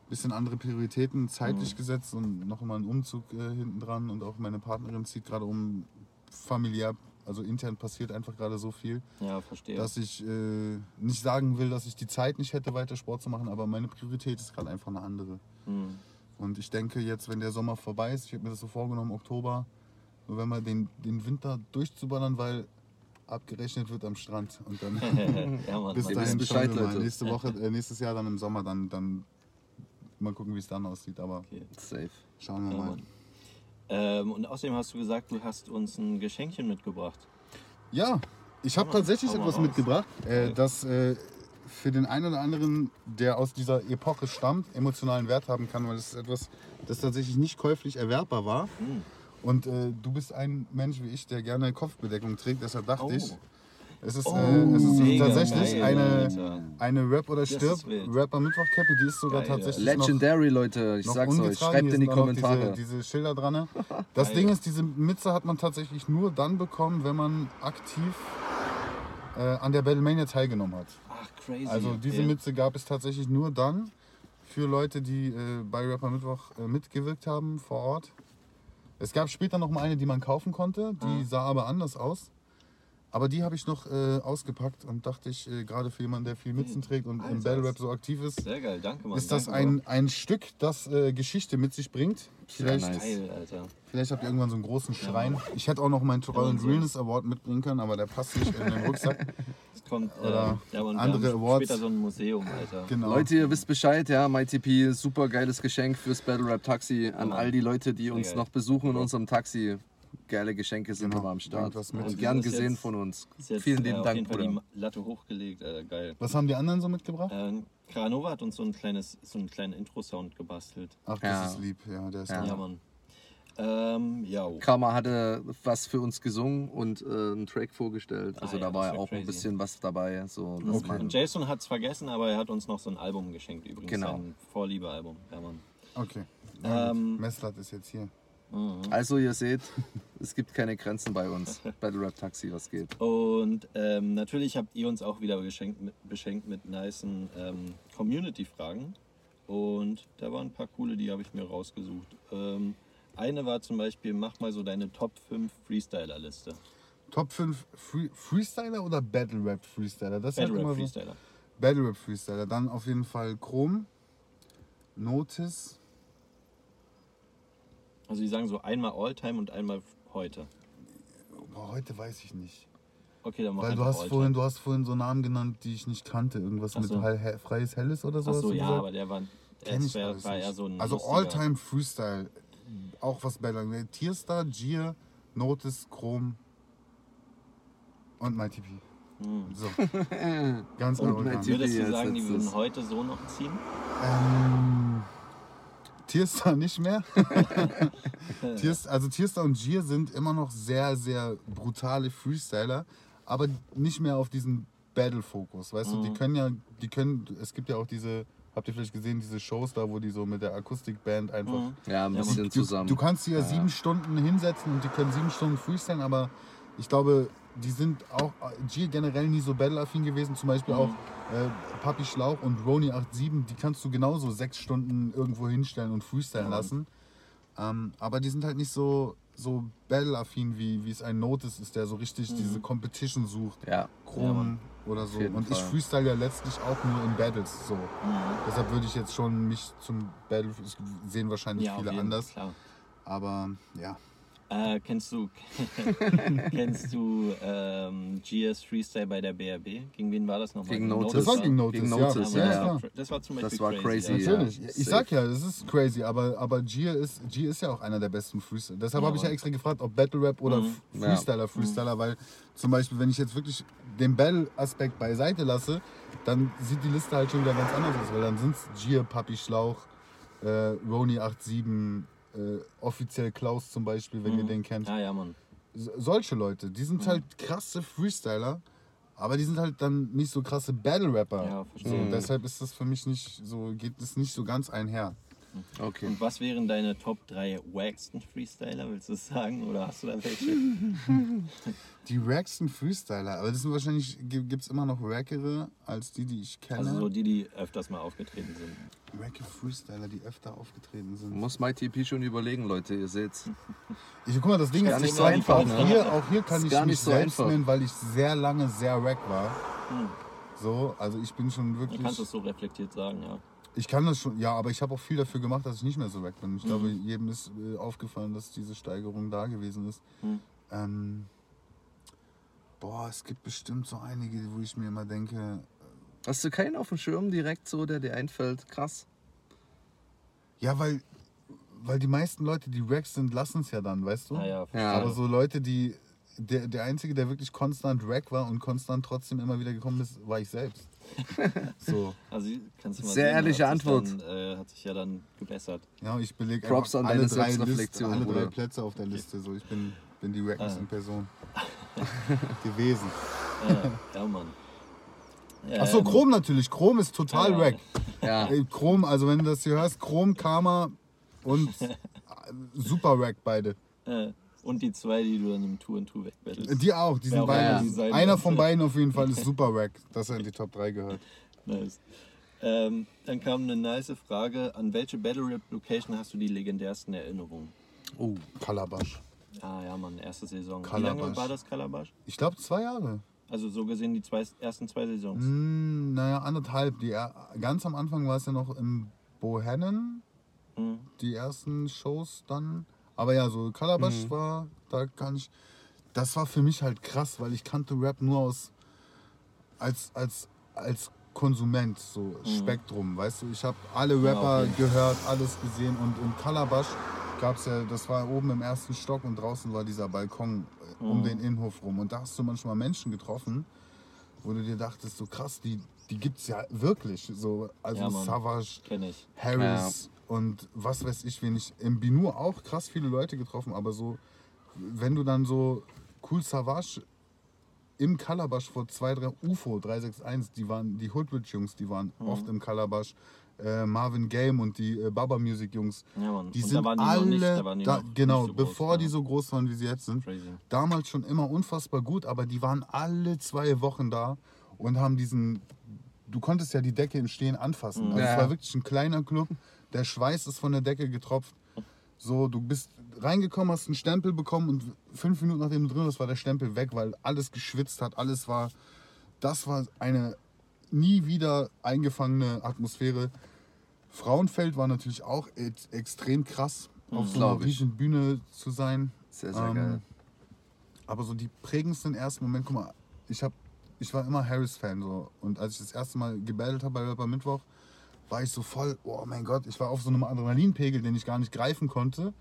bisschen andere Prioritäten zeitlich
Mhm.
gesetzt und noch mal einen Umzug äh, hinten dran und auch meine Partnerin zieht gerade um familiär, also intern passiert einfach gerade so viel,
Ja, verstehe.
dass ich äh, nicht sagen will, dass ich die Zeit nicht hätte, weiter Sport zu machen, aber meine Priorität ist gerade einfach eine andere.
Mhm.
Und ich denke jetzt, wenn der Sommer vorbei ist, ich habe mir das so vorgenommen, Oktober, November, den, den Winter durchzuballern, weil abgerechnet wird am Strand. Und dann
ja, Mann.
bis dahin
Bescheid. Leute.
Nächste Woche, äh, nächstes Jahr dann im Sommer, dann, dann mal gucken, wie es dann aussieht. Aber
Okay.
Safe.
schauen wir
Ja,
mal.
Ähm, und außerdem hast du gesagt, du hast uns ein Geschenkchen mitgebracht.
Ja, ich habe tatsächlich etwas
raus.
mitgebracht, äh, das äh, für den einen oder anderen, der aus dieser Epoche stammt, emotionalen Wert haben kann, weil es ist etwas, das tatsächlich nicht käuflich erwerbbar war.
Hm.
Und äh, du bist ein Mensch wie ich, der gerne Kopfbedeckung trägt, deshalb dachte
Oh.
ich, es ist,
Oh,
äh, es ist
mega
tatsächlich
geil,
eine,
Alter.
eine Rap oder Stirb. Rapper Mittwoch Cappy, die ist sogar
Geil,
tatsächlich noch
Legendary, Leute. Ich
noch
sag's euch.
ungetragen.
Schreibt in die
noch
Kommentare.
Diese, diese Schilder dran. ne? Das
Geil.
Ding ist, diese Mütze hat man tatsächlich nur dann bekommen, wenn man aktiv äh, an der Battlemania teilgenommen hat.
Ach, crazy.
Also diese
okay.
Mütze gab es tatsächlich nur dann für Leute, die äh, bei Rapper Mittwoch äh, mitgewirkt haben vor Ort. Es gab später noch mal eine, die man kaufen konnte, die
Ah.
sah aber anders aus. Aber die habe ich noch äh, ausgepackt und dachte ich, äh, gerade für jemanden, der viel Mützen trägt und im Battle Rap so aktiv ist,
Sehr geil, danke, Mann.
ist das
danke,
ein, ein Stück, das äh, Geschichte mit sich bringt. Vielleicht,
nice.
Bro. Geil, Alter.
vielleicht habt ihr irgendwann so einen großen Schrein. Ich hätte auch noch meinen Troll
Ja.
Realness Award mitbringen können, aber der passt nicht in den Rucksack.
Es kommt
Oder
ähm, ja, wir
andere
haben
Awards.
später so ein Museum, Alter.
Genau.
Leute, ihr wisst Bescheid, ja, MyTP, super geiles Geschenk fürs Battle Rap Taxi an all die Leute, die uns noch besuchen in unserem Taxi. Geile Geschenke sind
Genau,
immer am Start. Und gern gesehen
jetzt-
von uns.
Ist jetzt,
Vielen
äh,
lieben
auf
Dank, Bruder.
die Latte hochgelegt, Alter, geil.
Was haben die anderen so mitgebracht?
Äh, Kranova hat uns so, ein kleines, so einen kleinen Intro-Sound gebastelt.
Ach, das
Ja.
ist lieb. Ja, der ist
Ja.
Ja,
ja.
Mann. Ähm, ja.
Karma hatte was für uns gesungen und äh, einen Track vorgestellt. Also
Ah ja,
da war ja auch ein
crazy.
bisschen was dabei. So,
Okay.
man,
Und Jason hat es vergessen, aber er hat uns noch so ein Album geschenkt übrigens.
Genau.
Sein Vorliebe-Album. Ja, Mann.
Okay.
Ähm,
Messlat ist jetzt hier.
Mhm.
also ihr seht, es gibt keine Grenzen bei uns. Battle Rap Taxi, was geht.
Und ähm, natürlich habt ihr uns auch wieder geschenkt mit, beschenkt mit nicen ähm, Community-Fragen. Und da waren ein paar coole, die habe ich mir rausgesucht. Ähm, eine war zum Beispiel, mach mal so deine Top 5 Freestyler-Liste.
Top 5 Free Freestyler oder Battle Rap Freestyler? Das halt
Battle
immer
Rap
so.
Freestyler.
Battle Rap Freestyler. Dann auf jeden Fall Chrom, Notice.
Also die sagen so einmal All-Time und einmal heute.
Boah, heute weiß ich nicht.
Okay, dann mach
Weil du hast,
All-Time.
vorhin, du hast vorhin so Namen genannt, die ich nicht kannte. Irgendwas
Ach
mit
so.
Hell, Hell, Freies Helles oder so.
Ach
hast
so,
du
ja,
gesagt?
aber der war,
Kenn ich
wär,
alles
war
nicht.
eher so ein
Also
lustiger-
All-Time Freestyle. Auch was Battle. Tierstar, Gier, Notice, Chrom und MyTP. So. Ganz.
Matthew-
Würdest du sagen, die würden heute so noch ziehen?
Ähm, Tierstar nicht mehr. Tiers, also Tierstar und Gier sind immer noch sehr, sehr brutale Freestyler, aber nicht mehr auf diesen Battle-Fokus. Weißt du, die können ja, die können, es gibt ja auch diese, habt ihr vielleicht gesehen, diese Shows da, wo die so mit der Akustikband einfach.
Mhm.
Ja, ein bisschen
Du,
zusammen.
du kannst sie ja,
Ja,
sieben. Stunden hinsetzen und die können sieben Stunden freestylen, aber ich glaube, die sind auch Gier generell nie so battle-affin gewesen. Zum Beispiel
Mhm.
auch äh, Papi Schlauch und Roni 87, die kannst du genauso sechs Stunden irgendwo hinstellen und freestylen
Ja.
lassen. Ähm, aber die sind halt nicht so, so battle-affin, wie, wie es ein Notice ist, der so richtig diese Competition sucht.
Ja.
Ja,
Chrom
Mann.
oder so. Und ich
Fall.
freestyle ja letztlich auch nur in Battles so.
Mhm.
Deshalb würde ich jetzt schon mich zum Battle, sehen wahrscheinlich
Ja,
viele anders.
Klar.
Aber ja.
Äh, kennst du, kennst du ähm, GS Freestyle bei der BRB? Gegen wen war das nochmal?
Gegen Notice.
Das war gegen Notice,
Gegen
ja.
Notice,
Ja,
ja,
das,
ja.
war, das war zum Beispiel
Das war crazy,
Ja.
ja.
Natürlich. ich sag ja, das ist crazy, aber, aber Gier ist, Gier ist ja auch einer der besten Freestyler. Deshalb
Ja,
habe ich ja extra gefragt, ob Battle Rap oder
Mhm.
Freestyler, Freestyler, weil zum Beispiel, wenn ich jetzt wirklich den Battle-Aspekt beiseite lasse, dann sieht die Liste halt schon wieder ganz anders aus, weil dann sind es Gier, Papi Schlauch, äh, Roni 87, äh, offiziell Klaus zum Beispiel, wenn ihr den kennt.
Ah ja, Mann.
Solche Leute, die sind halt krasse Freestyler, aber die sind halt dann nicht so krasse Battle-Rapper.
Ja,
so,
verstehe.
Mhm.
deshalb ist das für mich nicht so, geht es nicht so ganz einher.
Okay.
Und was wären deine Top 3 wacksten Freestyler, willst du das sagen? Oder hast du da welche?
Die wacksten Freestyler, aber das sind wahrscheinlich, gibt es immer noch wackere als die, die ich kenne.
Also so die, die öfters mal aufgetreten sind.
Wacke Freestyler, die öfter aufgetreten sind.
Muss MyTP schon überlegen, Leute, ihr seht's.
Ich, guck mal, das Ding
Gar
ist,
nicht
ich
so einfach,
auch,
ne?
hier, auch hier kann
Ist
ich
gar
mich
nicht so
selbst
einfach.
nennen, weil ich sehr lange sehr wack war.
Hm.
So, also ich bin schon
Man
wirklich.
kann es so reflektiert sagen, ja.
Ich kann das schon, ja, aber ich habe auch viel dafür gemacht, dass ich nicht mehr so weg bin. Ich
Mhm.
glaube, jedem ist äh, aufgefallen, dass diese Steigerung da gewesen ist.
Mhm.
Ähm, boah, es gibt bestimmt so einige, wo ich mir immer denke,
Hast du keinen auf dem Schirm direkt so, der dir einfällt? Krass.
ja, weil, weil die meisten Leute, die Racks sind, lassen es ja dann, weißt du?
Ja,
Ja.
Aber so Leute, die, der, der Einzige, der wirklich konstant Rack war und konstant trotzdem immer wieder gekommen ist, war ich selbst. so,
Also kannst du mal
Sehr
sehen,
ehrliche
hat sich
Antwort.
Dann, äh, hat sich ja dann gebessert.
ja, ich belege
Props an
alle
deine
drei, Listen, alle drei. Plätze auf der Liste. So, ich bin, bin die Rackness
Ah.
in Person gewesen.
Äh, ja, Mann.
Achso,
Ähm,
Chrom natürlich. Chrom ist total
ja.
wack.
Ja.
Chrom, also wenn du das hier hörst, Chrom, Karma und super wack beide.
Äh, und die zwei, die du dann im Tour and Tour wegbattlest.
Die auch, die sind
auch
beide.
sein
Einer von beiden auf jeden Fall ist super wack, dass er in die Top 3 gehört.
Nice. Ähm, dann kam eine nice Frage. An welche Battle Rap Location hast du die legendärsten Erinnerungen?
Oh.
Kalabash.
Ah ja, Mann, erste Saison. Wie lange war das Kalabash?
Ich glaube zwei Jahre.
Also so gesehen die zwei, ersten zwei Saisons.
Hm, naja, anderthalb. Die, ganz am Anfang war es ja noch im Bohannon,
Mhm.
die ersten Shows dann. Aber ja, so Kalabash
Mhm.
war, da kann ich. Das war für mich halt krass, weil ich kannte Rap nur aus als, als, als Konsument, so Spektrum, weißt du. Ich habe alle
Mhm. Ja,
Rapper
okay.
gehört, alles gesehen und in Kalabash gab es ja, das war oben im ersten Stock und draußen war dieser Balkon äh, um
Mhm.
den Innenhof rum. Und da hast du manchmal Menschen getroffen, wo du dir dachtest, so krass, die, die gibt es ja wirklich. So, also
Ja.
Savage. Harris und was weiß ich, wen ich. Im Binu auch krass viele Leute getroffen, aber so, wenn du dann so Cool Savage im Kalabash vor zwei, drei UFO 361, die waren die Hoodrich Jungs, die waren
Mhm.
oft im Kalabash. Äh, Marvin Game und die äh, Baba Music Jungs,
Ja,
die
Und
sind
da waren die
alle,
noch nicht, da waren die
da, genau,
nicht so groß,
bevor
ja.
die so groß waren, wie sie jetzt sind
Crazy.
damals schon immer unfassbar gut, aber die waren alle zwei Wochen da und haben diesen. Du konntest ja die Decke im Stehen anfassen. Also
Ja.
es war wirklich ein kleiner Club. Der Schweiß ist von der Decke getropft. So, du bist reingekommen, hast einen Stempel bekommen und fünf Minuten nachdem du drin warst, war der Stempel weg, weil alles geschwitzt hat. Alles war. Das war eine nie wieder eingefangene Atmosphäre. Frauenfeld war natürlich auch ex- extrem krass, auf so einer riesigen Bühne zu sein.
Sehr, sehr
Ähm,
geil.
Aber so die prägendsten ersten Momente, guck mal, ich, hab, ich war immer Harris-Fan so. Und als ich das erste Mal gebattelt habe bei Rapper Mittwoch, war ich so voll, oh mein Gott, ich war auf so einem Adrenalinpegel, den ich gar nicht greifen konnte.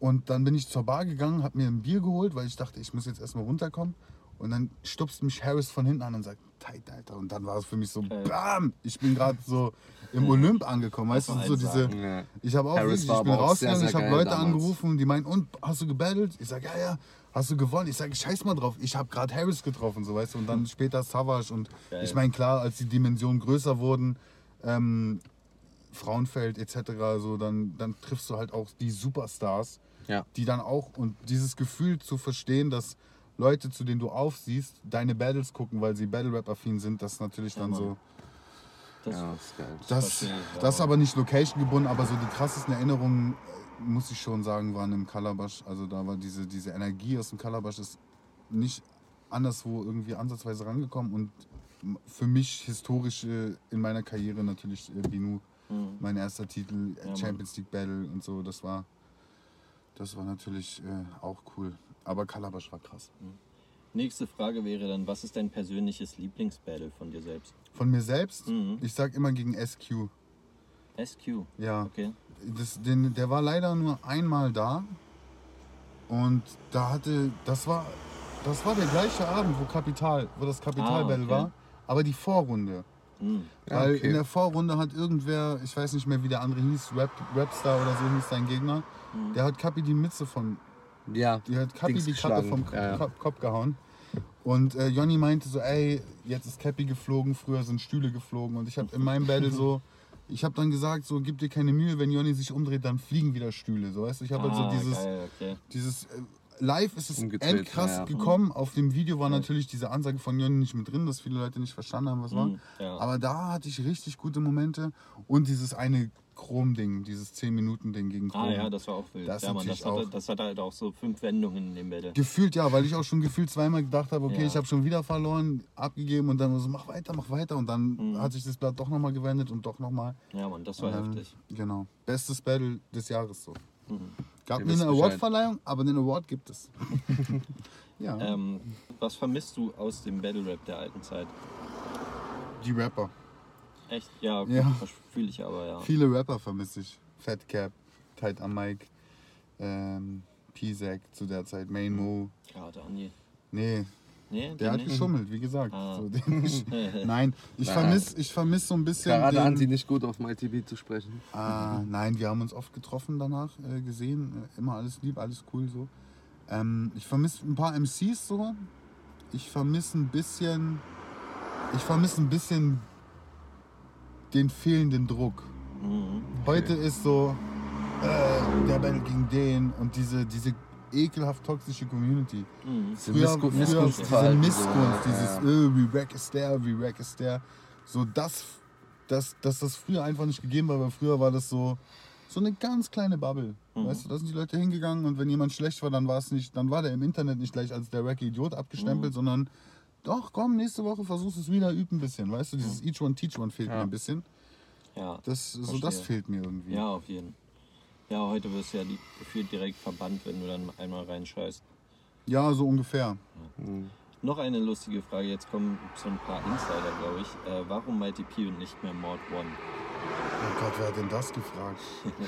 Und dann bin ich zur Bar gegangen, habe mir ein Bier geholt, weil ich dachte, ich muss jetzt erstmal runterkommen. Und dann stupst mich Harris von hinten an und sagt, tight, Alter. Und dann war es für mich so, bam, ich bin gerade so im Olymp angekommen. Weißt du, so diese.
Ja.
ich habe auch wirklich, ich bin
auch sehr,
rausgegangen,
sehr
ich habe Leute
damals.
angerufen, die meinen, und hast du gebattelt? Ich sage, ja, ja. Hast du gewonnen? Ich sage, scheiß mal drauf. Ich habe gerade Harris getroffen, so weißt du. Und dann später Savage. Und
Geil.
ich meine, klar, als die Dimensionen größer wurden, ähm, Frauenfeld etc., so, dann, dann triffst du halt auch die Superstars,
Ja.
die dann auch, und dieses Gefühl zu verstehen, dass Leute, zu denen du aufsiehst, deine Battles gucken, weil sie Battle-Rap-affin sind, das ist natürlich dann
Mann.
so.
Das,
Ja, das ist geil.
Das, das ist
aber-
nicht location gebunden, aber so die krassesten Erinnerungen, äh, muss ich schon sagen, waren im Kalabash. Also da war diese, diese Energie aus dem Kalabash ist nicht anderswo irgendwie ansatzweise rangekommen und für mich historisch äh, in meiner Karriere natürlich äh, Binu,
Mhm.
mein erster Titel, äh,
Mann.
Champions League Battle und so, das war, das war natürlich äh, auch cool. Aber Kalabash war krass.
Nächste Frage wäre dann, was ist dein persönliches Lieblingsbattle von dir selbst?
Von mir selbst,
Mhm.
ich sag immer gegen SQ.
SQ.
Ja.
Okay.
das, den, der war leider nur einmal da. Und da hatte, das war, das war der gleiche Abend, wo Kapital, wo das Kapital
Ah,
Battle
okay.
war. Aber die Vorrunde.
Mhm.
Ja,
Weil
okay.
in der Vorrunde hat irgendwer, ich weiß nicht mehr wie der andere hieß, Rap, Rapstar oder so hieß sein Gegner,
Mhm.
der hat Kapi die Mütze von,
Ja.
die hat Kapi
Dings
die Kappe vom
Ja, ja.
Kopf- gehauen. Und äh, Jonny meinte so, ey, jetzt ist Cappy geflogen, früher sind Stühle geflogen. Und ich habe in meinem Battle so, ich habe dann gesagt, so, gib dir keine Mühe, wenn Jonny sich umdreht, dann fliegen wieder Stühle. So, weißt du, ich habe halt so
Ah,
dieses,
geil, okay.
dieses, äh, live ist es endkrass
ja,
gekommen. Auf dem Video war natürlich diese Ansage von Jonny nicht mit drin, dass viele Leute nicht verstanden haben, was war.
Mhm, ja.
Aber da hatte ich richtig gute Momente. Und dieses eine Chrom-Ding, dieses 10-Minuten-Ding gegen Chrom.
Ah ja, das war auch wild.
Das
ja, Mann, das, hatte,
auch.
das hatte halt auch so fünf Wendungen in dem Battle.
Gefühlt ja, weil ich auch schon gefühlt zweimal gedacht habe, okay,
Ja.
ich habe schon wieder verloren, abgegeben und dann so, mach weiter, mach weiter. Und dann
Mhm.
hat sich das Blatt doch nochmal gewendet und doch nochmal.
Ja, Mann, das war heftig.
Genau. Bestes Battle des Jahres so.
Mhm.
Gab nie eine. Awardverleihung, aber den Award gibt es. ja,
Ähm, was vermisst du aus dem Battle Rap der alten Zeit?
die Rapper.
Echt? Ja, okay,
Ja.
das fühle ich aber, ja.
Viele Rapper vermisse ich. Fat Cap, Tight am Mike, ähm, P-Zack zu der Zeit, Main Mo.
Gerade Andi.
Nee,
Nee,
der hat
nicht?
geschummelt, wie gesagt.
Ah.
So, den nicht. Nein, ich vermisse ich vermiss so ein bisschen.
Gerade
den-
Anti nicht gut auf MyTV zu sprechen.
Ah, nein, wir haben uns oft getroffen danach, äh, gesehen. Äh, immer alles lieb, alles cool so. Ähm, ich vermisse ein paar MCs so. Ich vermisse ein bisschen. Ich vermisse ein bisschen den fehlenden Druck.
Mhm.
Heute ist so, äh, der Battle gegen den und diese, diese ekelhaft toxische Community.
Mhm.
Diese
Früher,
Missgu-
früher diese
Missgunstverhalten,
Missgunst,
so, ja,
dieses,
ja.
äh, wie wack ist der, wie wack ist der. So, das, das, dass das früher einfach nicht gegeben war, weil früher war das so, so eine ganz kleine Bubble.
Mhm.
Weißt du, da sind die Leute hingegangen und wenn jemand schlecht war, dann war es nicht, dann war der im Internet nicht gleich als der wacky Idiot abgestempelt,
Mhm.
sondern doch, komm, nächste Woche versuchst es wieder, üb ein bisschen. Weißt du, dieses Each One Teach One fehlt
Ja.
mir ein bisschen.
Ja.
Das, so
Verstehe.
das fehlt mir irgendwie.
ja, auf jeden. Ja, heute wirst du ja die, gefühlt direkt verbannt, wenn du dann einmal reinscheißt.
Ja, so ungefähr.
Mhm.
Noch eine lustige Frage, jetzt kommen so ein paar Insider, glaube ich. Äh, warum Mighty P und nicht mehr Mord One?
Oh Gott, wer hat denn das gefragt?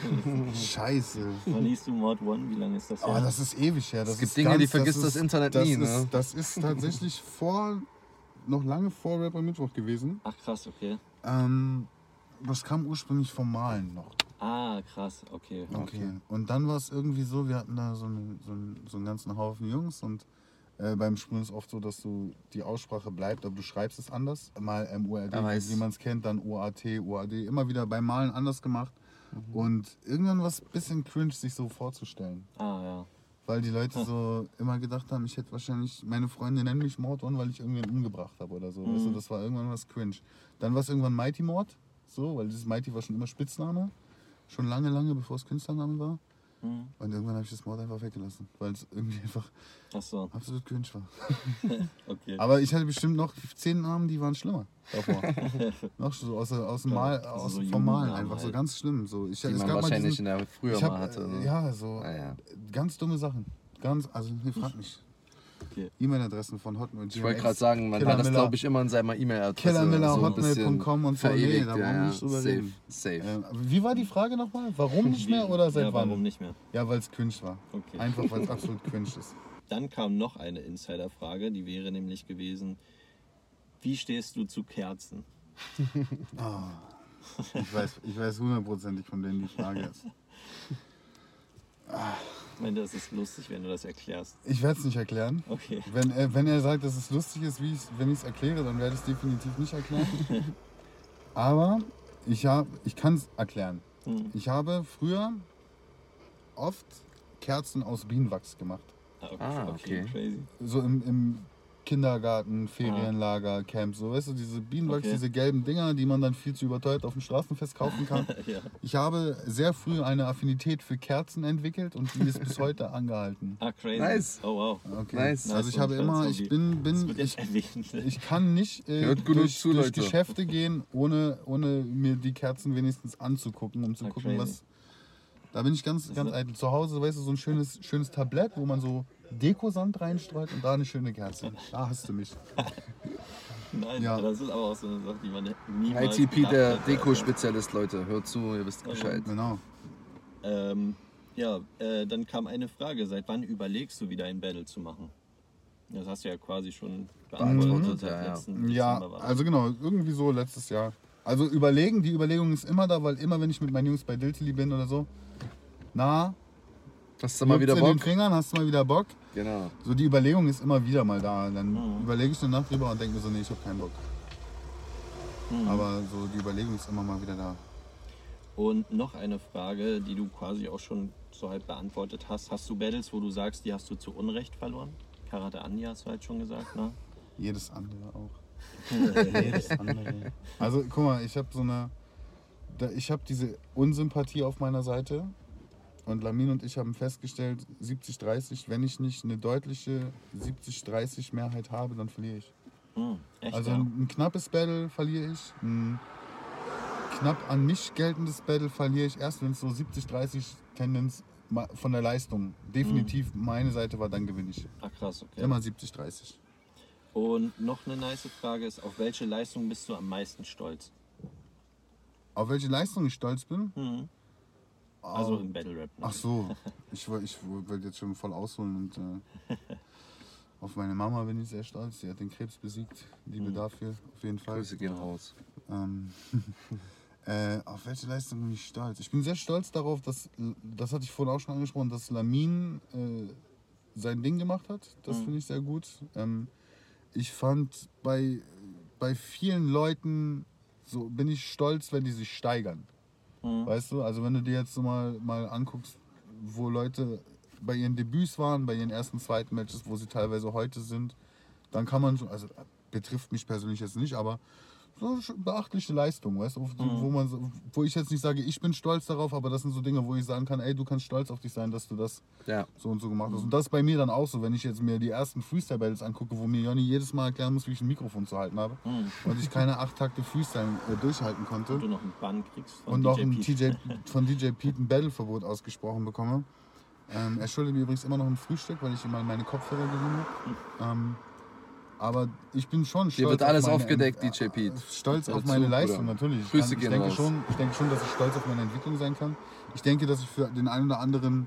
Scheiße.
Wann liest du Mord One? Wie lange ist das
Aber
her?
das ist ewig her. Das
Es gibt
ist
Dinge,
ganz,
die vergisst
ist-
das Internet
das
nie,
Ist,
ne?
Das ist tatsächlich vor, noch lange vor Rapper Mittwoch gewesen.
Ach krass, okay.
Ähm, das kam ursprünglich vom Malen noch.
Ah, krass, okay.
Okay. Und dann war es irgendwie so, wir hatten da so, eine, so, einen, so einen ganzen Haufen Jungs und äh, beim Sprühen ist oft so, dass du die Aussprache bleibt, aber du schreibst es anders. Mal
weiß.
wie man es kennt, dann O-A-T, O-A-D. Immer wieder beim Malen anders gemacht.
Mhm.
Und irgendwann war es ein bisschen cringe, sich so vorzustellen.
Ah, ja.
Weil die Leute so immer gedacht haben, ich hätte wahrscheinlich, meine Freunde nennen mich Mordon, weil ich irgendwen umgebracht habe oder so. Weißt du,
Mhm.
das war irgendwann was cringe. Dann war es irgendwann Mighty Mord, so, weil dieses Mighty war schon immer Spitzname. Schon lange, lange bevor es Künstlername war.
Hm.
Und irgendwann habe ich das Mord einfach weggelassen, weil es irgendwie einfach
Ach so,
absolut cringe war.
okay.
Aber ich hatte bestimmt noch zehn Namen, die waren schlimmer davor. noch so aus, aus dem
Ja,
Mal,
also
aus
so
dem Formalen, einfach so
halt.
ganz schlimm. So, ich,
Die
es
man
gab mal
wahrscheinlich
diesen-
in der früher
ich
mal
hab,
hatte. Ne?
Ja, so
Ah, ja.
ganz dumme Sachen. Ganz, also nee, frag mich.
Okay.
E-Mail-Adressen von Hotmail.
Ich wollte gerade sagen, man
Killer
hat das glaube ich immer in seiner E-Mail-Adresse
Killermiller,
so
und so. Nee, da
ja,
brauchen wir nicht drüber
Safe,
reden.
safe.
Ähm, wie war die Frage nochmal? Warum nicht mehr oder seit
ja,
wann?
warum nicht mehr?
Ja, weil es cringe war.
Okay.
Einfach weil es absolut cringe ist.
dann kam noch eine Insider-Frage, die wäre nämlich gewesen, wie stehst du zu Kerzen?
Ich weiß, ich weiß hundertprozentig, von denen die Frage ist.
Ich meine, das ist lustig, wenn du das erklärst.
Ich werde es nicht erklären.
Okay.
Wenn er, wenn er sagt, dass es lustig ist, wie ich's, wenn ich es erkläre, dann werde ich es definitiv nicht erklären. Aber ich, hab, ich kann es erklären.
Hm.
Ich habe früher oft Kerzen aus Bienenwachs gemacht.
Ah, okay,
Ah,
okay.
okay.
Crazy.
So im, im Kindergarten, Ferienlager, Camp, so weißt du, diese Bienenwachs,
Okay.
diese gelben Dinger, die man dann viel zu überteuert auf dem Straßenfest kaufen kann.
Ja.
Ich habe sehr früh eine Affinität für Kerzen entwickelt und die ist bis heute angehalten.
Ah, crazy.
Nice.
Oh, wow.
Okay.
Nice.
Also ich habe
und
immer, ich bin, bin ich, ich kann nicht äh, durch,
zu,
durch. Geschäfte gehen, ohne, ohne mir die Kerzen wenigstens anzugucken, um zu
Ah,
gucken,
crazy.
was. Da bin ich ganz, ganz eitel. Zu Hause, weißt du, so ein schönes, schönes Tablett, wo man so Dekosand reinstreut und da eine schöne Kerze. Da hast du mich.
Nein,
Ja.
das ist aber auch so eine Sache, die man niemals
ITP, der. Deko-Spezialist, Leute. Hört zu, ihr wisst Bescheid.
Genau.
Ähm, ja, äh, dann kam eine Frage. Seit wann überlegst du wieder ein Battle zu machen? Das hast du ja quasi schon beantwortet.
Mhm.
Seit
Ja, ja.
letzten
Ja,
das.
also genau, irgendwie so letztes Jahr. Also überlegen, die Überlegung ist immer da, weil immer wenn ich mit meinen Jungs bei Diltily bin oder so, na,
Hast du mal wieder
juckt's in den
Bock?
Fingern, hast du mal wieder Bock?
Genau.
So die Überlegung ist immer wieder mal da. Dann
Mhm.
überlege ich eine Nacht drüber und denke mir so, nee, ich habe keinen Bock.
Mhm.
Aber so die Überlegung ist immer mal wieder da.
Und noch eine Frage, die du quasi auch schon so halb beantwortet hast. Hast du Battles, wo du sagst, die hast du zu Unrecht verloren? Karate Andi hast du halt schon gesagt, ne?
Jedes andere auch. Jedes andere. Also guck mal, ich habe so eine, ich habe diese Unsympathie auf meiner Seite und Lamin und ich haben festgestellt, 70-30, wenn ich nicht eine deutliche 70-30 Mehrheit habe, dann verliere ich.
Hm, echt,
Also
ja?
ein, ein knappes Battle verliere ich. Ein knapp an mich geltendes Battle verliere ich erst, wenn es so 70-30 Tendenz von der Leistung definitiv meine Seite war, dann gewinne ich.
Ach krass, okay.
Immer 70-30.
Und noch eine nice Frage ist, auf welche Leistung bist du am meisten stolz?
Auf welche Leistung ich stolz bin?
Mhm. Also im Battle Rap.
Ach so, ich, woll- ich wollte jetzt schon voll ausholen und äh, auf meine Mama bin ich sehr stolz. Sie hat den Krebs besiegt. Liebe
Mhm.
dafür, auf jeden Fall.
Grüße gehen raus.
Ähm, äh, auf welche Leistung bin ich stolz? Ich bin sehr stolz darauf, dass, das hatte ich vorhin auch schon angesprochen, dass Lamin äh, sein Ding gemacht hat. Das
Mhm.
finde ich sehr gut. Ähm, ich fand bei, bei vielen Leuten, so bin ich stolz, wenn die sich steigern.
Mhm.
Weißt du, also wenn du dir jetzt so mal, mal anguckst, wo Leute bei ihren Debüts waren, bei ihren ersten, zweiten Matches, wo sie teilweise heute sind, dann kann man schon, also betrifft mich persönlich jetzt nicht, aber so beachtliche Leistung, weißt du, wo,
Mhm.
wo, man, wo ich jetzt nicht sage, ich bin stolz darauf, aber das sind so Dinge, wo ich sagen kann, ey, du kannst stolz auf dich sein, dass du das
Ja.
so und so gemacht hast. Und das ist bei mir dann auch so, wenn ich jetzt mir die ersten Freestyle-Battles angucke, wo mir Jonny jedes Mal erklären muss, wie ich ein Mikrofon zu halten habe
Mhm.
und ich keine acht Takte Freestyle äh, durchhalten konnte
Und du noch einen Bann kriegst von
und
DJ
noch ein
Pete.
TJ, von DJ Pete ein Battleverbot ausgesprochen bekomme. Ähm, er schuldet mir übrigens immer noch ein Frühstück, weil ich ihm mal meine Kopfhörer gegeben habe. Ähm, aber ich bin schon stolz.
Hier wird
auf
alles
meine,
aufgedeckt,
äh,
DJ Pete.
Stolz
Hör
auf meine. Leistung, natürlich. Ich,
Grüße
kann, ich, denke
raus.
schon, ich denke schon, dass ich stolz auf meine Entwicklung sein kann. Ich denke, dass ich für den einen oder anderen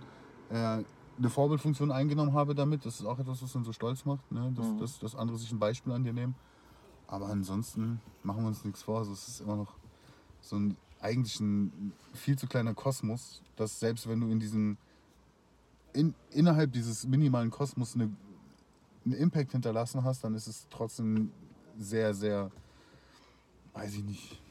äh, eine Vorbildfunktion eingenommen habe damit. Das ist auch etwas, was uns so stolz macht, ne? dass,
Mhm.
dass, dass andere sich ein Beispiel an dir nehmen. Aber ansonsten machen wir uns nichts vor. Also es ist immer noch so ein eigentlich ein viel zu kleiner Kosmos, dass selbst wenn du in diesem in, innerhalb dieses minimalen Kosmos eine, einen Impact hinterlassen hast, dann ist es trotzdem sehr, sehr, weiß ich nicht,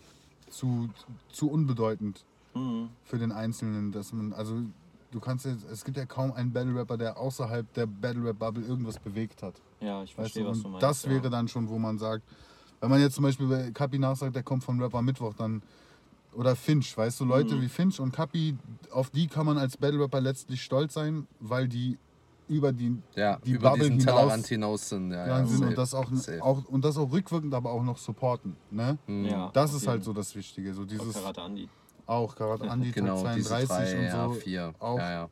zu, zu unbedeutend
Mhm.
für den Einzelnen, dass man, also du kannst jetzt, es gibt ja kaum einen Battle Rapper, der außerhalb der Battle Rap Bubble irgendwas bewegt hat.
Ja, ich
Weißt
verstehe,
du?
was
Und
du meinst.
das
ja.
wäre dann schon, wo man sagt, wenn man jetzt zum Beispiel bei Kapi nachsagt, der kommt von Rapper Mittwoch, dann oder Finch, weißt du, Leute
Mhm.
wie Finch und Kapi, auf die kann man als Battle Rapper letztlich stolz sein, weil die über die
Ja,
Die
über
Bubble
diesen
hinaus-
hinaus sind. Ja,
ja,
ja,
sind
safe.
und das auch, auch und das auch rückwirkend, aber auch noch supporten. Ne?
Mhm.
Ja,
Das
auf
ist halt so das Wichtige. So dieses
Karate Andi.
auch Karat Andi
Genau,
Tag
diese
32
drei, ja,
und so.
vier.
Auch,
Ja, ja.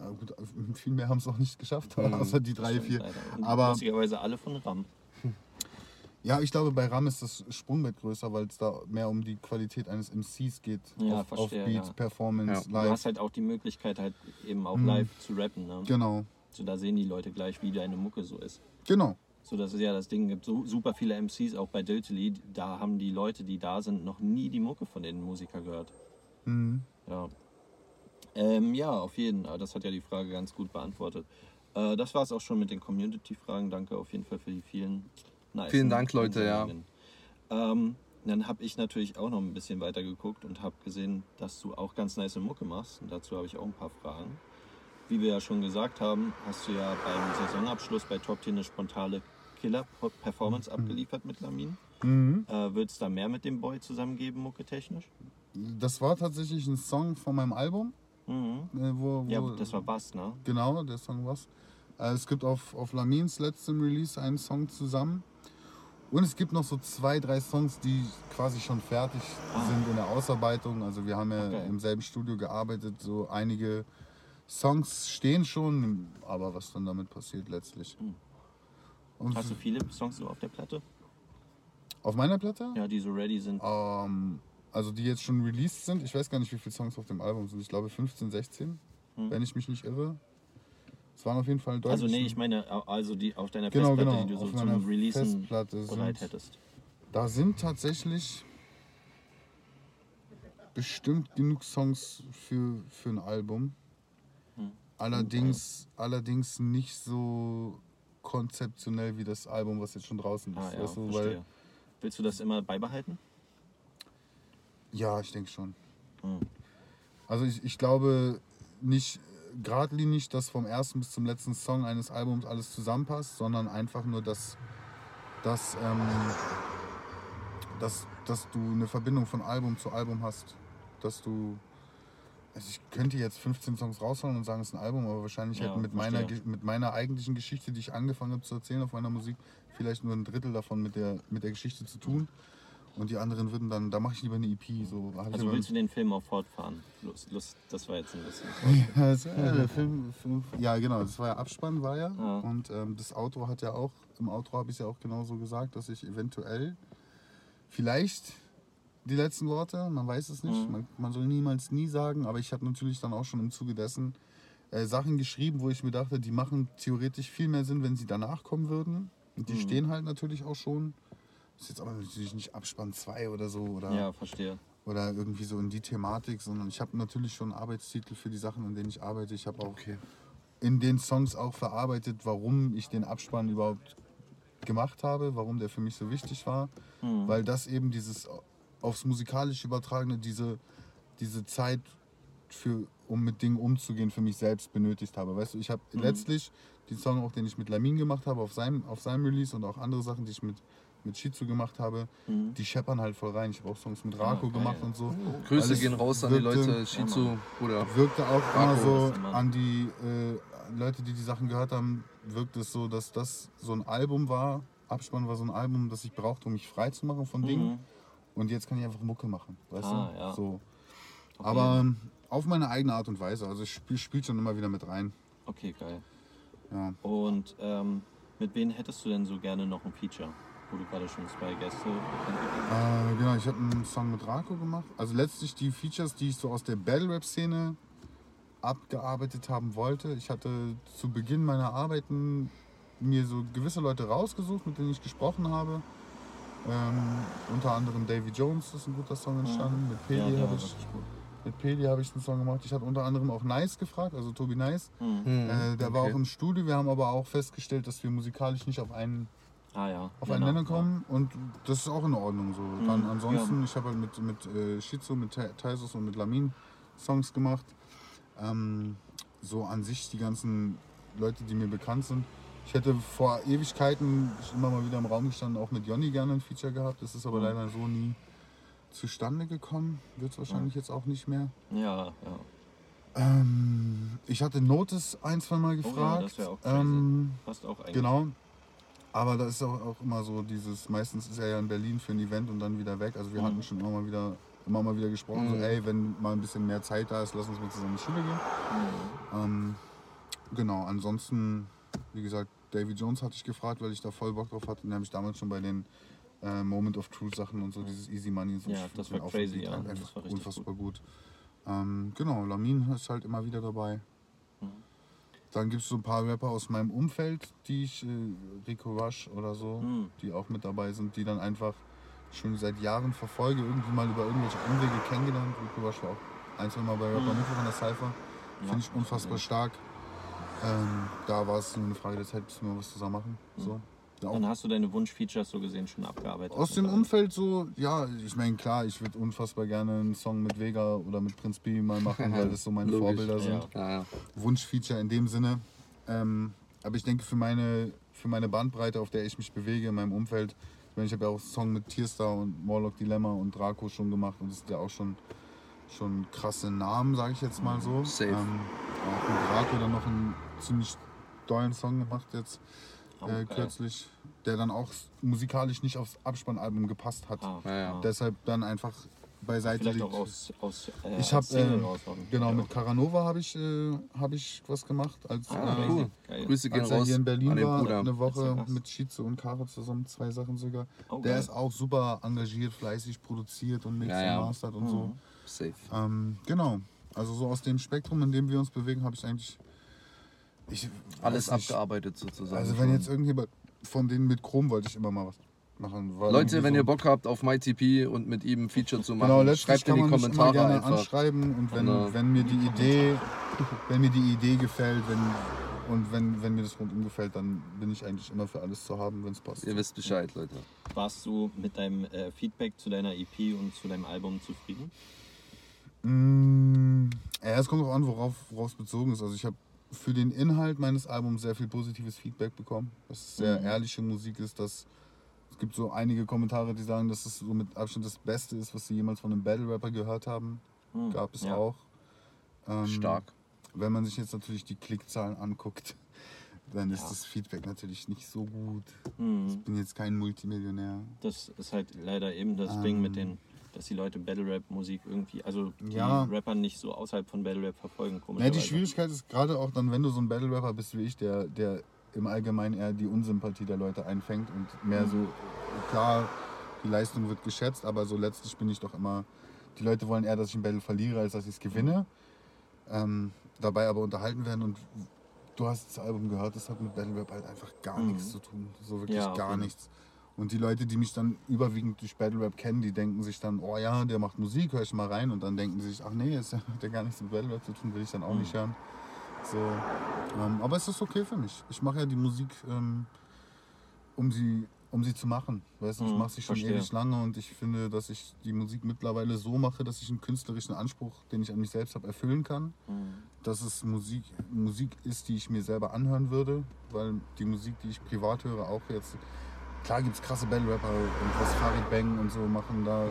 Ja, gut, viel mehr haben es auch nicht geschafft,
Mhm.
außer die drei, vier. Aber-
lustigerweise alle von Ram.
Ja, ich glaube, bei Ram ist das Sprungbrett größer, weil es da mehr um die Qualität eines MCs geht.
Ja,
auf, auf
verstehe,
Beat,
ja.
Performance,
Ja.
Du
Live.
hast halt auch die Möglichkeit, halt eben auch
Mhm.
live zu rappen. Ne?
Genau.
So, da sehen die Leute gleich, wie deine Mucke so ist.
Genau.
So, das ist ja das Ding. Gibt so super viele MCs, auch bei Diltily. Da haben die Leute, die da sind, noch nie die Mucke von den Musikern gehört.
Mhm.
Ja. Ähm, ja, auf jeden Fall. Das hat ja die Frage ganz gut beantwortet. Äh, das war es auch schon mit den Community-Fragen. Danke auf jeden Fall für die vielen nice
Vielen Dank, Leute, ja.
Ähm, dann habe ich natürlich auch noch ein bisschen weiter geguckt und habe gesehen, dass du auch ganz nice Mucke machst. Und dazu habe ich auch ein paar Fragen. Wie wir ja schon gesagt haben, hast du ja beim Saisonabschluss bei Top 10 eine spontane Killer-Performance abgeliefert mit Lamin.
Mhm.
Äh, Wird es da mehr mit dem Boy zusammengeben, Mucke technisch?
Das war tatsächlich ein Song von meinem Album.
Mhm.
äh, Wo, wo,
Ja, das war Bass, ne?
Genau, der Song was. Äh, Es gibt auf, auf Lamins letztem Release einen Song zusammen. Und es gibt noch so zwei, drei Songs, die quasi schon fertig
Ah.
sind in der Ausarbeitung. Also wir haben ja
Okay.
im selben Studio gearbeitet. So einige Songs stehen schon, aber was dann damit passiert letztlich.
Hm.
Und
Hast du viele Songs so auf der Platte?
auf meiner Platte?
Ja, die so ready sind.
Ähm, also die jetzt schon released sind. Ich weiß gar nicht, wie viele Songs auf dem Album sind. Ich glaube 15, 16,
Hm.
wenn ich mich nicht irre. Es waren auf jeden Fall deutlich.
Also nee, ich meine, also die auf deiner
Genau,
Festplatte,
genau.
die du so zum Releasen bereit hättest.
da sind tatsächlich bestimmt genug Songs für, für ein Album. Allerdings, allerdings nicht so konzeptionell wie das Album, was jetzt schon draußen ist.
Ah ja,
weißt du, weil,
Willst du das immer beibehalten?
ja, ich denke schon.
Hm.
Also ich, ich glaube nicht geradlinig, dass vom ersten bis zum letzten Song eines Albums alles zusammenpasst, sondern einfach nur, dass, dass, ähm, dass, dass du eine Verbindung von Album zu Album hast. Dass du. Also ich könnte jetzt 15 Songs raushauen und sagen, es ist ein Album, aber wahrscheinlich
Ja,
hätten mit meiner, mit meiner eigentlichen Geschichte, die ich angefangen habe zu erzählen auf meiner Musik, vielleicht nur ein Drittel davon mit der, mit der Geschichte zu tun. Und die anderen würden dann, da mache ich lieber eine EP. So,
Also willst du den Film auch fortfahren? Lust, Lust, das war jetzt ein bisschen.
Ja, Film, Film, ja, genau, das war ja Abspann, war ja.
Ja.
Und ähm, das Outro hat ja auch, im Outro habe ich ja auch genauso gesagt, dass ich eventuell vielleicht die letzten Worte, man weiß es nicht,
Mhm.
man, man soll niemals nie sagen, aber ich habe natürlich dann auch schon im Zuge dessen äh, Sachen geschrieben, wo ich mir dachte, die machen theoretisch viel mehr Sinn, wenn sie danach kommen würden. Und die
Mhm.
stehen halt natürlich auch schon. Ist jetzt aber natürlich nicht Abspann 2 oder so oder
Ja, verstehe.
oder irgendwie so in die Thematik, sondern ich habe natürlich schon Arbeitstitel für die Sachen, an denen ich arbeite. Ich habe auch in den Songs auch verarbeitet, warum ich den Abspann überhaupt gemacht habe, warum der für mich so wichtig war,
Hm.
weil das eben dieses aufs musikalisch übertragene, diese, diese Zeit für, um mit Dingen umzugehen, für mich selbst benötigt habe. Weißt du, ich habe
Mhm.
letztlich den Song, auch den ich mit Lamin gemacht habe, auf seinem, auf seinem Release und auch andere Sachen, die ich mit, mit Shizu gemacht habe,
Mhm.
die scheppern halt voll rein. Ich habe auch Songs mit Rako
Ah, geil.
gemacht und so.
Grüße
Alles
gehen raus an die
wirkte-
Leute. Shizu, Bruder.
Wirkte auch immer
Rako
so
der Mann.
an die äh, Leute, die die Sachen gehört haben, wirkt es so, dass das so ein Album war. Abspann war so ein Album, das ich brauchte, um mich frei zu machen von Dingen.
Mhm.
Und jetzt kann ich einfach Mucke machen, weißt
Ah,
du?
ja.
So.
Okay.
Aber ähm, auf meine eigene Art und Weise. Also ich spiele spiel schon immer wieder mit rein.
Okay, geil.
Ja.
Und ähm, mit wem hättest du denn so gerne noch ein Feature? Wo du gerade schon zwei Gäste
Äh, genau, ich habe einen Song mit Rako gemacht. Also letztlich die Features, die ich so aus der Battle-Rap-Szene abgearbeitet haben wollte. Ich hatte zu Beginn meiner Arbeiten mir so gewisse Leute rausgesucht, mit denen ich gesprochen habe. Ähm, unter anderem Davy Jones ist ein guter Song entstanden. Mit
Ja,
Peli
der
habe
war
ich, mit habe ich einen Song gemacht. Ich hatte unter anderem auch Nice gefragt, also Tobi Nice.
Mhm.
Äh, der war
okay.
auch im Studio. Wir haben aber auch festgestellt, dass wir musikalisch nicht auf einen
Ah ja.
auf
Ja,
einen
na,
Nenner kommen und das ist auch in Ordnung so. Dann
Mhm,
ansonsten, ich habe halt mit, mit äh, Shizu, mit Ta- Taisus und mit Lamin Songs gemacht. Ähm, so an sich die ganzen Leute, die mir bekannt sind. Ich hätte vor Ewigkeiten immer mal wieder im Raum gestanden, auch mit Jonny gerne ein Feature gehabt. Das ist aber
Mhm.
leider so nie zustande gekommen. Wird es wahrscheinlich jetzt auch nicht mehr.
Ja, ja.
Ähm, ich hatte Notice ein, zwei Mal
Oh ja,
gefragt.
das wär auch
ähm,
Passt auch eigentlich.
Genau. Aber da ist auch, auch immer so dieses, meistens ist er ja in Berlin für ein Event und dann wieder weg. Also wir
Mhm.
hatten schon immer mal wieder, immer mal wieder gesprochen, so
Mhm.
ey, wenn mal ein bisschen mehr Zeit da ist, lass uns mal zusammen in die Schule gehen.
Mhm.
Ähm, genau, ansonsten, wie gesagt, Davy Jones hatte ich gefragt, weil ich da voll Bock drauf hatte. Den habe ich damals schon bei den äh, Moment of Truth Sachen und so, dieses Easy Money so.
Ja, das war crazy, ja.
halt
Das
Einfach unfassbar gut. Ähm, genau, Lamin ist halt immer wieder dabei. Dann gibt es so ein paar Rapper aus meinem Umfeld, die ich, äh, Rico Rush oder so,
Mhm.
die auch mit dabei sind, die dann einfach schon seit Jahren verfolge, irgendwie mal über irgendwelche Umwege kennengelernt. Rico Rush war auch ein, zwei Mal bei Rapper
Mhm.
Mittwoch an der Cypher. Finde ich unfassbar stark. Ähm, da war es nur eine Frage der Zeit, bis wir was zusammen machen. So. Ja,
Dann hast du deine Wunschfeatures so gesehen schon abgearbeitet.
aus dem Umfeld so, ja, ich meine, klar, ich würde unfassbar gerne einen Song mit Vega oder mit Prinz B mal machen, weil das so meine
Logisch.
Vorbilder sind.
Ja.
Ja.
Wunschfeature in dem Sinne. Ähm, aber ich denke, für meine, für meine Bandbreite, auf der ich mich bewege in meinem Umfeld, ich meine, ich habe ja auch einen Song mit Tierstar und Morlock Dilemma und Draco schon gemacht und das sind ja auch schon, schon krasse Namen, sage ich jetzt mal so.
Safe.
Ähm, auch mit Draco dann noch einen ziemlich dollen Song gemacht jetzt
Oh,
äh, kürzlich, der dann auch musikalisch nicht aufs Abspannalbum gepasst hat.
Ah,
Ja, ja.
Deshalb dann einfach beiseite
Vielleicht
liegt.
auch aus, aus äh,
Ich habe äh, genau
Ja.
mit Caranova habe ich äh, habe ich was gemacht als
Ah,
äh,
cool.
Geil.
Grüße
er
raus
hier in Berlin war
Bruder.
eine Woche mit Schizo und Kara zusammen zwei Sachen sogar.
Oh,
Der
geil.
ist auch super engagiert, fleißig produziert und mixt
Ja, ja.
und mastert und so.
Mhm.
Safe.
Ähm, genau. Also so aus dem Spektrum, in dem wir uns bewegen, habe ich eigentlich ich
Alles abgearbeitet sozusagen.
Also wenn
schon.
jetzt irgendjemand von denen mit Chrom wollte ich immer mal was machen. weil
Leute, wenn
so-
ihr Bock habt, auf MyTP und mit ihm ein Feature zu machen,
Genau,
schreibt in die Kommentare
gerne
einfach.
anschreiben und wenn,
Und, äh,
wenn mir die Idee, wenn mir die Idee gefällt, wenn und wenn, wenn mir das rundum gefällt, dann bin ich eigentlich immer für alles zu haben, wenn es passt.
Ihr wisst Bescheid, Leute.
Warst du mit deinem äh, Feedback zu deiner EP und zu deinem Album zufrieden?
Mm, ja, es kommt auch an, worauf worauf es bezogen ist. Also ich habe für den Inhalt meines Albums sehr viel positives Feedback bekommen, dass es sehr
Mhm.
ehrliche Musik ist, dass es gibt so einige Kommentare, die sagen, dass es so mit Abstand das Beste ist, was sie jemals von einem Battle Rapper gehört haben.
Hm,
Gab es
ja.
auch. Ähm,
Stark.
Wenn man sich jetzt natürlich die Klickzahlen anguckt, dann ist
Ja.
das Feedback natürlich nicht so gut.
Hm.
Ich bin jetzt kein Multimillionär.
Das ist halt leider eben das
Ähm.
Ding mit den, dass die Leute Battle Rap Musik irgendwie, also die
Ja.
Rapper nicht so außerhalb von Battle Rap verfolgen,
Ja, die. Schwierigkeit ist gerade auch dann, wenn du so ein Battle Rapper bist wie ich, der, der im Allgemeinen eher die Unsympathie der Leute einfängt und mehr so, klar, die Leistung wird geschätzt, aber so letztlich bin ich doch immer, die Leute wollen eher, dass ich ein Battle verliere, als dass ich es gewinne. Ähm, dabei aber unterhalten werden und du hast das Album gehört, das hat mit Battle Rap halt einfach gar
Mhm.
nichts zu tun. So wirklich
Ja,
gar
jeden
nichts. Und die Leute, die mich dann überwiegend durch Battle Rap kennen, die denken sich dann, oh ja, der macht Musik, hör ich mal rein. Und dann denken sie sich, ach nee, es hat ja gar nichts mit Battle Rap zu tun, will ich dann auch
Mhm.
nicht hören. So, ähm, aber es ist okay für mich. Ich mache ja die Musik, ähm, um, sie, um sie zu machen. Weißt du, ich
Mhm,
mache sie schon
verstehe.
ewig lange und ich finde, dass ich die Musik mittlerweile so mache, dass ich einen künstlerischen Anspruch, den ich an mich selbst habe, erfüllen kann
Hm.
dass es Musik, Musik ist, die ich mir selber anhören würde, weil die Musik, die ich privat höre, auch jetzt, klar gibt es krasse Battle-Rapper und was Farid Bang und so machen, da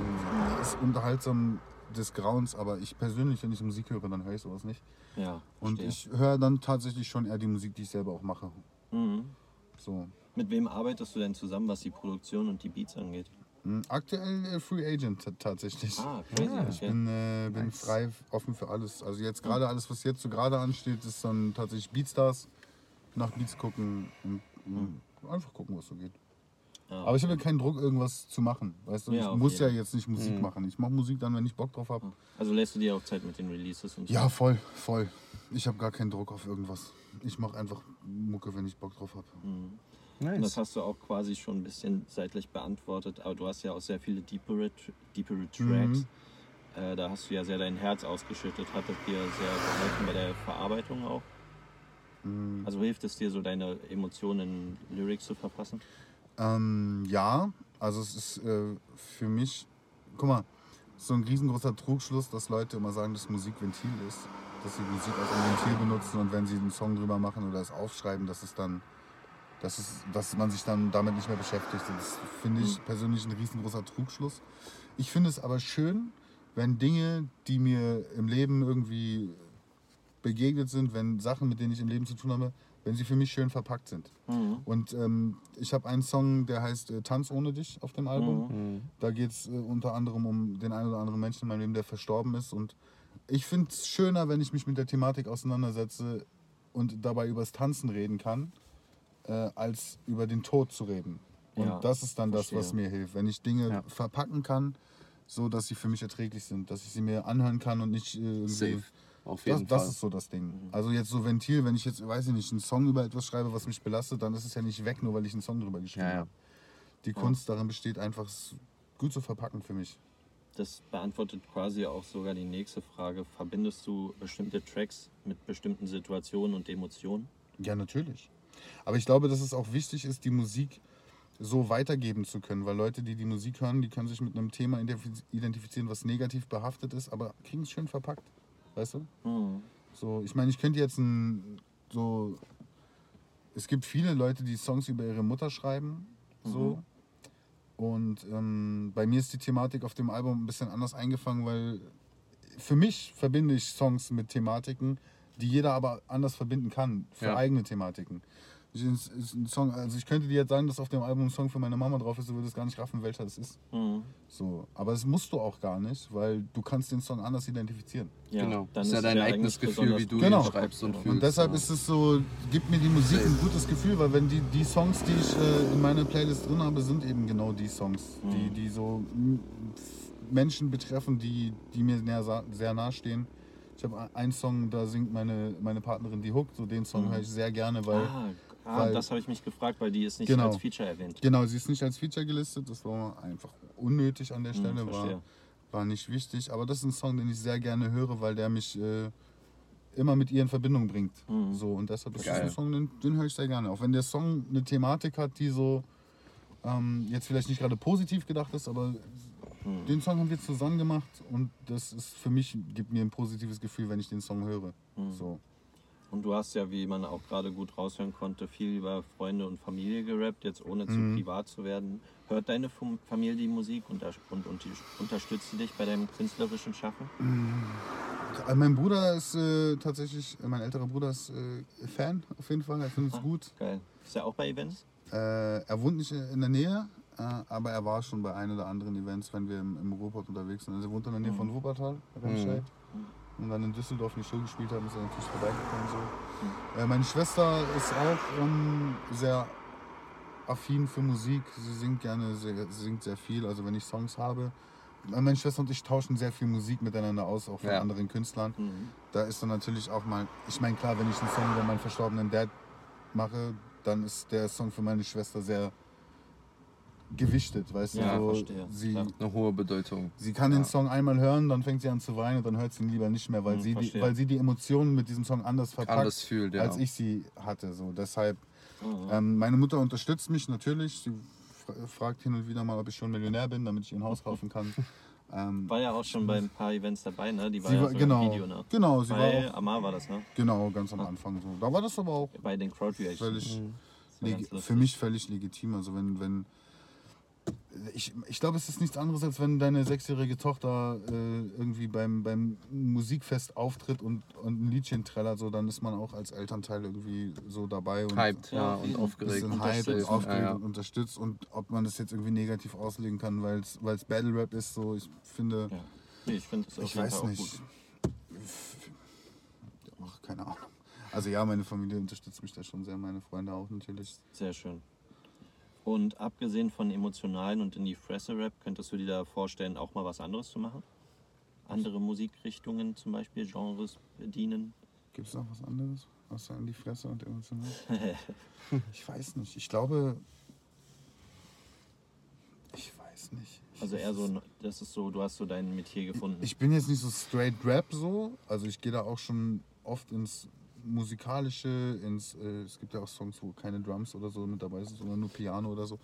ist unterhaltsam des Grauens, aber ich persönlich, wenn ich Musik höre, dann höre ich sowas nicht.
Ja,
Und
verstehe.
ich höre dann tatsächlich schon eher die Musik, die ich selber auch mache.
Mhm.
So.
Mit wem arbeitest du denn zusammen, was die Produktion und die Beats angeht?
Hm, Aktuell äh, Free Agent tatsächlich.
Ah, crazy.
Ah,
Ich bin, äh, bin
Nice.
frei, offen für alles. Also jetzt gerade alles, was jetzt so gerade ansteht, ist dann tatsächlich Beatstars. Nach Beats gucken und mh, einfach gucken, was so geht.
Ah,
Aber ich habe ja keinen Druck, irgendwas zu machen. Weißt du,
Ja,
ich muss
jeden
ja jetzt nicht Musik
Mhm.
machen. Ich mache Musik dann, wenn ich Bock drauf habe.
Also lässt du dir auch Zeit mit den Releases und so?
Ja, voll, voll. Ich habe gar keinen Druck auf irgendwas. Ich mache einfach Mucke, wenn ich Bock drauf habe.
Mhm. Und das
Nice.
hast du auch quasi schon ein bisschen seitlich beantwortet, aber du hast ja auch sehr viele deepere, deepere Tracks.
Mhm.
Äh, da hast du ja sehr dein Herz ausgeschüttet. Hat das dir sehr geholfen bei der Verarbeitung auch?
Mhm.
Also hilft es dir so deine Emotionen in Lyrics zu verfassen?
Ähm, ja, also es ist äh, für mich, guck mal, so ein riesengroßer Trugschluss, dass Leute immer sagen, dass Musik Ventil ist. Dass sie Musik als ein Ventil benutzen und wenn sie einen Song drüber machen oder es aufschreiben, dass es dann, dass, es, dass man sich dann damit nicht mehr beschäftigt. Das finde ich
Mhm.
persönlich ein riesengroßer Trugschluss. Ich finde es aber schön, wenn Dinge, die mir im Leben irgendwie begegnet sind, wenn Sachen, mit denen ich im Leben zu tun habe, wenn sie für mich schön verpackt sind.
Mhm.
Und ähm, ich habe einen Song, der heißt äh, Tanz ohne dich auf dem Album.
Mhm.
Mhm.
Da geht es äh, unter anderem um den einen oder anderen Menschen in meinem Leben, der verstorben ist. Und ich finde es schöner, wenn ich mich mit der Thematik auseinandersetze und dabei übers Tanzen reden kann, äh, als über den Tod zu reden. Und
Ja,
das ist dann das, was
verstehe.
mir hilft. Wenn ich Dinge
Ja.
verpacken kann, so dass sie für mich erträglich sind, dass ich sie mir anhören kann und nicht äh, irgendwie
Safe. Auf
Das,
jeden
das
Fall.
ist so das Ding. Also jetzt so Ventil, wenn ich jetzt, weiß ich nicht, einen Song über etwas schreibe, was mich belastet, dann ist es ja nicht weg, nur weil ich einen Song drüber geschrieben
Ja, ja.
habe. Die Kunst darin besteht einfach, es gut zu verpacken für mich.
Das beantwortet quasi auch sogar die nächste Frage. Verbindest du bestimmte Tracks mit bestimmten Situationen und Emotionen?
Ja, natürlich. Aber ich glaube, dass es auch wichtig ist, die Musik so weitergeben zu können, weil Leute, die die Musik hören, die können sich mit einem Thema identif- identifizieren, was negativ behaftet ist, aber kriegen es schön verpackt. Weißt du?
Mhm.
So, ich meine, ich könnte jetzt ein so. Es gibt viele Leute, die Songs über ihre Mutter schreiben. So. Und ähm, bei mir ist die Thematik auf dem Album ein bisschen anders eingefangen, weil für mich verbinde ich Songs mit Thematiken, die jeder aber anders verbinden kann, für
Ja.
eigene Thematiken. Ich, ist, ist ein Song, also ich könnte dir jetzt sagen, dass auf dem Album ein Song für meine Mama drauf ist, du würdest gar nicht raffen, welcher das ist.
Mhm.
So. Aber das musst du auch gar nicht, weil du kannst den Song anders identifizieren.
Ja,
genau.
dann
ist ja dein eigenes Gefühl, wie du
Genau.
ihn schreibst und
Und
fühlst.
Und deshalb
ja.
ist es so, gibt mir die Musik ein gutes Gefühl, weil wenn die, die Songs, die ich äh, in meiner Playlist drin habe, sind eben genau die Songs, die, die so Menschen betreffen, die, die mir sa- sehr nahe stehen. Ich habe einen Song, da singt meine, meine Partnerin die Hook, so den Song höre ich sehr gerne, weil
Ah, ah
weil-
das habe ich mich gefragt, weil die ist nicht
Genau.
als Feature erwähnt.
genau, sie ist nicht als Feature gelistet, das war einfach unnötig an der
Hm,
Stelle, war,
verstehe.
war nicht wichtig, aber das ist ein Song, den ich sehr gerne höre, weil der mich äh, immer mit ihr in Verbindung bringt.
Mhm.
So, und deshalb ist das
Geil.
ein Song, den, den höre ich sehr gerne. Auch wenn der Song eine Thematik hat, die so ähm, jetzt vielleicht nicht gerade positiv gedacht ist, aber
Mhm.
den Song haben wir zusammen gemacht und das ist für mich, gibt mir ein positives Gefühl, wenn ich den Song höre.
Mhm.
So.
Und du hast ja, wie man auch gerade gut raushören konnte, viel über Freunde und Familie gerappt, jetzt ohne zu
Mhm.
privat zu werden. Hört deine Fam- Familie die Musik und, und, und die, unterstützt sie dich bei deinem künstlerischen Schaffen?
Äh, Mein Bruder ist äh, tatsächlich, äh, mein älterer Bruder ist äh, Fan auf jeden Fall, er findet es
Ah.
gut.
Geil. Ist er auch bei Events?
Äh, er wohnt nicht in der Nähe, äh, aber er war schon bei ein oder anderen Events, wenn wir im, im Ruhrpott unterwegs sind. Also er wohnt in der Nähe von Wuppertal, Remscheid. Und dann in Düsseldorf eine Show gespielt haben, ist er natürlich vorbeigekommen. So. Äh, meine Schwester ist auch ähm, sehr affin für Musik. Sie singt gerne, sehr, sie singt sehr viel. Also wenn ich Songs habe. Äh, Meine Schwester und ich tauschen sehr viel Musik miteinander aus, auch von
Ja.
anderen Künstlern.
Mhm.
Da ist dann natürlich auch mal, ich meine klar, wenn ich einen Song über meinen verstorbenen Dad mache, dann ist der Song für meine Schwester sehr gewichtet, weißt
Ja,
du? So,
verstehe,
sie,
klar.
Eine hohe Bedeutung.
sie kann den
Ja.
Song einmal hören, dann fängt sie an zu weinen und dann hört sie ihn lieber nicht mehr, weil,
Hm,
sie, die, weil sie die Emotionen mit diesem Song anders verpackt,
Anders fühlt, ja.
als ich sie hatte. So. Deshalb,
Mhm.
ähm, meine Mutter unterstützt mich natürlich. Sie fra- fragt hin und wieder mal, ob ich schon Millionär bin, damit ich ihr ein Haus kaufen kann. Ähm,
War ja auch schon bei ein paar Events dabei, ne? Die war
sie
ja
war,
so
genau,
im Video, ne?
genau, sie war
Bei
auch,
Amar war das, ne?
genau, ganz am Anfang so. Da war das aber auch
Bei den Crowd Reactions.
völlig,
war lustig.
für mich völlig legitim. Also wenn, wenn ich, ich glaube, es ist nichts anderes, als wenn deine sechsjährige Tochter äh, irgendwie beim, beim Musikfest auftritt und, und ein Liedchen trällert, so, dann ist man auch als Elternteil irgendwie so dabei und
Hyped,
Ja,
und aufgeregt.
bisschen hyped und aufgeregt
ja, ja.
und unterstützt und ob man das jetzt irgendwie negativ auslegen kann, weil es Battle Rap ist, so ich finde,
Ja. Nee, ich finde es
ich weiß nicht.
gut.
Ach, keine Ahnung. Also ja, meine Familie unterstützt mich da schon sehr, meine Freunde auch natürlich.
Sehr schön. Und abgesehen von emotionalen und in die Fresse-Rap, könntest du dir da vorstellen, auch mal was anderes zu machen? Andere Musikrichtungen zum Beispiel, Genres bedienen?
Gibt es noch was anderes? Außer in die Fresse und emotional? ich weiß nicht. Ich glaube. Ich weiß nicht. Ich,
Also eher so, das ist so, du hast so dein Metier gefunden.
Ich bin jetzt nicht so straight Rap so. Also ich gehe da auch schon oft ins Musikalische, ins. Äh, es gibt ja auch Songs, wo keine Drums oder so mit dabei sind, sondern nur Piano oder so.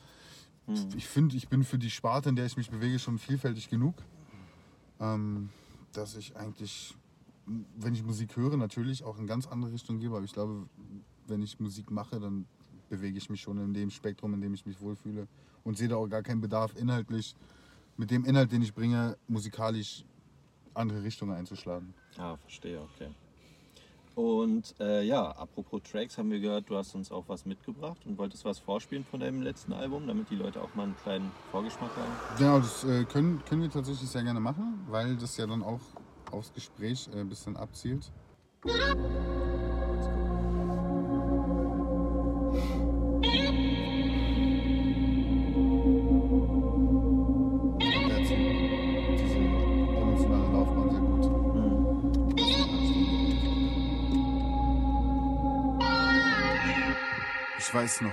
Hm.
Ich finde, ich bin für die Sparte, in der ich mich bewege, schon vielfältig genug. Ähm, dass ich eigentlich, wenn ich Musik höre, natürlich auch in ganz andere Richtungen gehe. Aber ich glaube, wenn ich Musik mache, dann bewege ich mich schon in dem Spektrum, in dem ich mich wohlfühle. Und sehe da auch gar keinen Bedarf, inhaltlich, mit dem Inhalt, den ich bringe, musikalisch andere Richtungen einzuschlagen.
Ah, verstehe, okay. Und äh, ja, apropos Tracks, haben wir gehört, du hast uns auch was mitgebracht und wolltest was vorspielen von deinem letzten Album, damit die Leute auch mal einen kleinen Vorgeschmack haben.
Genau, das äh, können, können wir tatsächlich sehr gerne machen, weil das ja dann auch aufs Gespräch äh, ein bisschen abzielt. Weiß noch.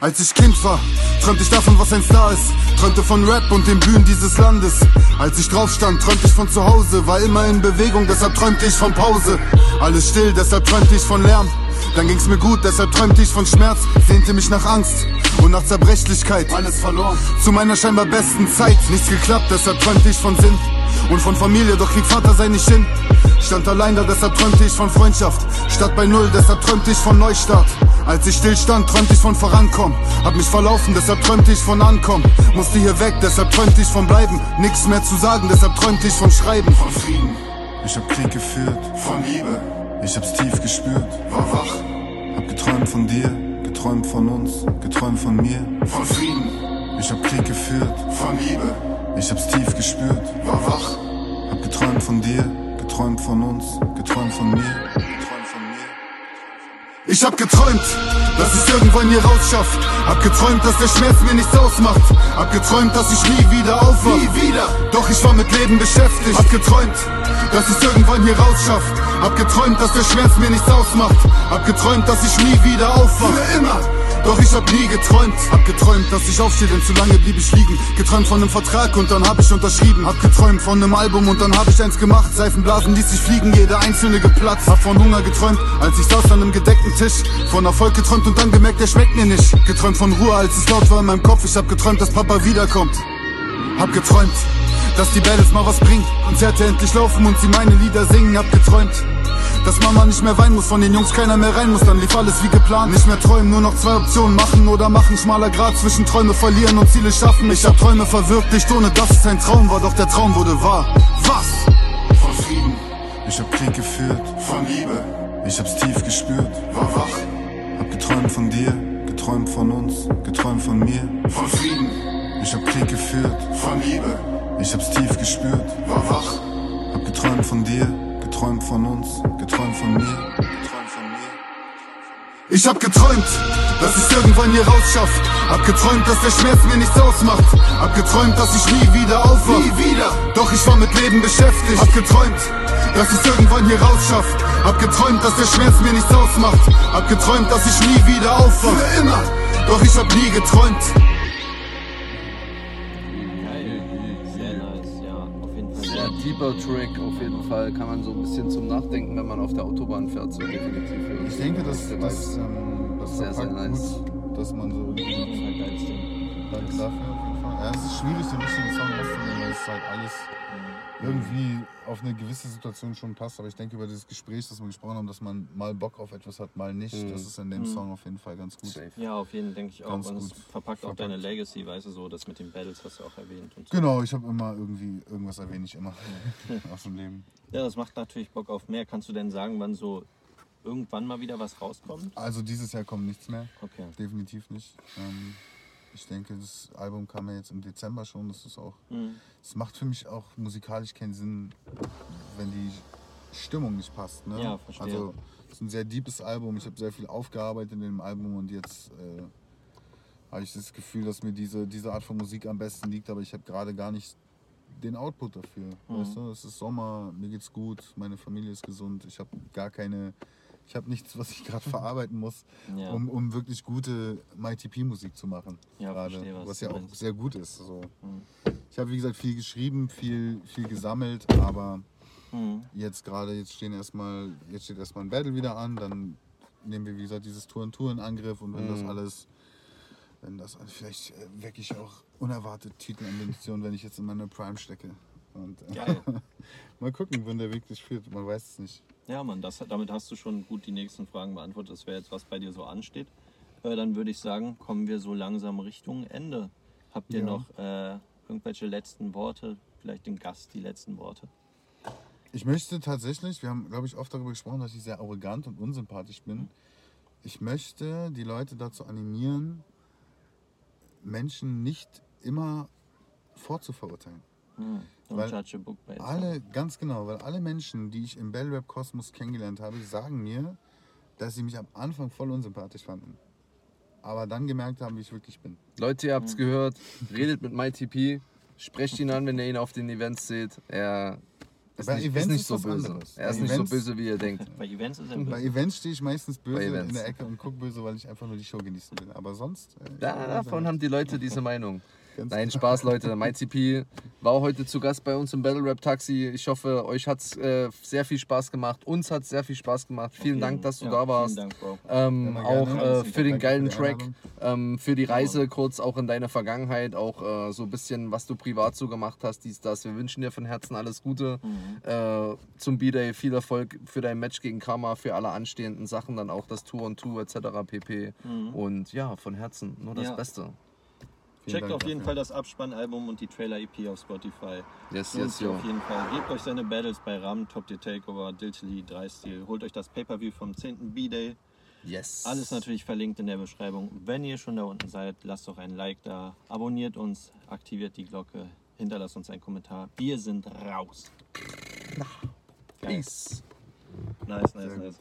Als ich Kind war, träumte ich davon, was ein Star ist. Träumte von Rap und den Bühnen dieses Landes. Als ich drauf stand, träumte ich von zu Hause. War immer in Bewegung, deshalb träumte ich von Pause. Alles still, deshalb träumte ich von Lärm. Dann ging's mir gut, deshalb träumte ich von Schmerz. Sehnte mich nach Angst und nach Zerbrechlichkeit. Alles verloren. Zu meiner scheinbar besten Zeit. Nichts geklappt, deshalb träumte ich von Sinn. Und von Familie, doch krieg Vater sei nicht hin. Stand allein da, deshalb träumte ich von Freundschaft. Statt bei Null, deshalb träumte ich von Neustart. Als ich still stand, träumte ich von Vorankommen. Hab mich verlaufen, deshalb träumte ich von Ankommen. Musste hier weg, deshalb träumte ich von Bleiben. Nichts mehr zu sagen, deshalb träumte ich von Schreiben. Von Frieden. Ich hab Krieg geführt. Von Liebe. Ich hab's tief gespürt. War wach. Hab geträumt von dir, geträumt von uns, geträumt von mir. Von Frieden. Ich hab Krieg geführt. Von Liebe. Ich hab's tief gespürt. War wach. Hab geträumt von dir, geträumt von uns, geträumt von mir. Geträumt von mir. Ich hab geträumt, dass ich's irgendwann hier rausschaff. Hab geträumt, dass der Schmerz mir nichts ausmacht. Hab geträumt, dass ich nie wieder aufwach. Nie wieder. Doch ich war mit Leben beschäftigt. Hab geträumt, dass ich's irgendwann hier rausschaff. Hab geträumt, dass der Schmerz mir nichts ausmacht. Hab geträumt, dass ich nie wieder aufwach. Für immer. Doch ich hab nie geträumt, hab geträumt, dass ich aufstehe, denn zu lange blieb ich liegen. Geträumt von einem Vertrag und dann hab ich unterschrieben. Hab geträumt von einem Album und dann hab ich eins gemacht. Seifenblasen ließ sich fliegen, jeder einzelne geplatzt. Hab von Hunger geträumt, als ich saß an einem gedeckten Tisch. Von Erfolg geträumt und dann gemerkt, der schmeckt mir nicht. Geträumt von Ruhe, als es laut war in meinem Kopf. Ich hab geträumt, dass Papa wiederkommt. Hab geträumt, dass die Battles mal was bringen. Konzerte endlich laufen und sie meine Lieder singen. Hab geträumt, dass Mama nicht mehr weinen muss, von den Jungs keiner mehr rein muss, dann lief alles wie geplant. Nicht mehr träumen, nur noch zwei Optionen, machen oder machen. Schmaler Grad zwischen Träume verlieren und Ziele schaffen. Ich hab Träume verwirklicht, ohne dass es ein Traum war, doch der Traum wurde wahr. Was? Von Frieden. Ich hab Krieg geführt. Von Liebe. Ich hab's tief gespürt. War wach. Hab geträumt von dir, geträumt von uns, geträumt von mir. Von Frieden. Ich hab Krieg geführt. Von Liebe. Ich hab's tief gespürt. War wach. Hab geträumt von dir, geträumt von uns, geträumt von mir, geträumt von mir. Ich hab geträumt, dass ich's irgendwann hier rausschaff. Hab geträumt, dass der Schmerz mir nichts ausmacht. Hab geträumt, dass ich nie wieder aufwach. Nie wieder. Doch ich war mit Leben beschäftigt. Hab geträumt, dass ich's irgendwann hier rausschaff. Hab geträumt, dass der Schmerz mir nichts ausmacht. Hab geträumt, dass ich nie wieder aufwach. Für immer. Doch ich hab nie geträumt.
Deeper Track auf jeden Fall. Kann man so ein bisschen zum Nachdenken, wenn man auf der Autobahn fährt, so definitiv. hören.
Ich denke, dass das, ähm, das
Sehr, sehr nice.
gut, dass man so irgendwie
Das ist halt Ding.
Danke dafür auf jeden Fall. Ja, es ist schwierig, den richtigen Song auszunehmen, weil es halt alles irgendwie auf eine gewisse Situation schon passt. Aber ich denke, über dieses Gespräch, das wir gesprochen haben, dass man mal Bock auf etwas hat, mal nicht,
Mhm.
das ist in dem Song auf jeden Fall ganz gut.
Safe.
Ja, auf jeden Fall denke ich auch.
Ganz
und es
gut
verpackt auch
verpackt.
deine Legacy, weißt du so, das mit den Battles hast du auch erwähnt. Und so.
Genau, ich habe immer irgendwie, irgendwas erwähne ich immer aus dem Leben.
Ja, das macht natürlich Bock auf mehr. Kannst du denn sagen, wann so irgendwann mal wieder was rauskommt?
Also dieses Jahr kommt nichts mehr,
Okay.
definitiv nicht. Ähm, ich denke, das Album kam ja jetzt im Dezember schon, das ist auch
Mhm.
Es macht für mich auch musikalisch keinen Sinn, wenn die Stimmung nicht passt. Ne?
Ja, verstehe.
Also es ist ein sehr deepes Album. Ich habe sehr viel aufgearbeitet in dem Album und jetzt äh, habe ich das Gefühl, dass mir diese, diese Art von Musik am besten liegt, aber ich habe gerade gar nicht den Output dafür.
Mhm.
Weißt du, es ist Sommer, mir geht's gut, meine Familie ist gesund, ich habe gar keine, ich habe nichts, was ich gerade verarbeiten muss,
Ja.
um, um wirklich gute MyTP-Musik zu machen.
Ja,
gerade,
verstehe, was
was ja auch sehr gut ist. So.
Mhm.
Ich habe wie gesagt viel geschrieben, viel, viel gesammelt, aber
Mhm.
jetzt gerade, jetzt stehen erstmal, jetzt steht erstmal ein Battle wieder an, dann nehmen wir wie gesagt dieses Tour und Tour in Angriff und wenn das
Mhm.
alles, wenn das vielleicht äh, wecke ich auch unerwartet Titelambitionen, wenn ich jetzt in meine Prime stecke. Und äh, mal gucken, wohin der Weg dich führt, man weiß es nicht.
Ja, Mann, das, damit hast du schon gut die nächsten Fragen beantwortet. Das wäre jetzt, was bei dir so ansteht. Äh, dann würde ich sagen, kommen wir so langsam Richtung Ende. Habt ihr
Ja.
noch äh, irgendwelche letzten Worte? Vielleicht dem Gast die letzten Worte?
Ich möchte tatsächlich, wir haben glaube ich oft darüber gesprochen, dass ich sehr arrogant und unsympathisch bin. Ich möchte die Leute dazu animieren, Menschen nicht immer vorzuverurteilen.
Mhm. Don't
Weil
judge a book by its
Alle, ganz genau, weil alle Menschen, die ich im Bell Rap Kosmos kennengelernt habe, sagen mir, dass sie mich am Anfang voll unsympathisch fanden. Aber dann gemerkt haben, wie ich wirklich bin.
Leute, ihr habt's gehört. Redet mit MyTP. Sprecht ihn an, wenn ihr ihn auf den Events seht. Er, Ist
Bei
nicht,
Events
ist nicht
ist
so böse.
anderes.
Er ist
Bei
nicht so
Events-
böse, wie ihr denkt.
Bei Events ist er
Bei
böse.
Events stehe ich meistens
Bei
böse in der Ecke und gucke böse, weil ich einfach nur die Show genießen will. Aber sonst. Äh,
Ja, davon haben die Leute diese Meinung.
Ganz
Nein, Spaß, Leute. MyCP war heute zu Gast bei uns im Battle Rap Taxi. Ich hoffe, euch hat es äh, sehr viel Spaß gemacht. Uns hat es sehr viel Spaß gemacht. Vielen Dank, dass du
Ja,
da warst.
Vielen Dank, Bro.
Ähm, auch
gerne.
äh, für den geilen Track, ähm, für die Reise kurz auch in deine Vergangenheit, auch äh, so ein bisschen, was du privat so gemacht hast, dies, das. Wir wünschen dir von Herzen alles Gute
Mhm.
äh, zum B-Day, viel Erfolg für dein Match gegen Karma, für alle anstehenden Sachen, dann auch das Tour und Tour etc. pp. Und ja, von Herzen nur das
Ja.
Beste.
Vielen
Checkt
Dank
auf jeden
dafür.
Fall das Abspannalbum und die Trailer-EP auf Spotify.
Yes,
Lohnt
yes, yo.
auf jeden Fall. Gebt euch seine Battles bei Ram, Top Tier Takeover, Diltily, 3 Steel. Holt euch das Pay-Per-View vom 10. B-Day.
Yes.
Alles natürlich verlinkt in der Beschreibung. Wenn ihr schon da unten seid, lasst doch ein Like da, abonniert uns, aktiviert die Glocke, hinterlasst uns einen Kommentar. Wir sind raus.
Peace.
Nice, nice, nice.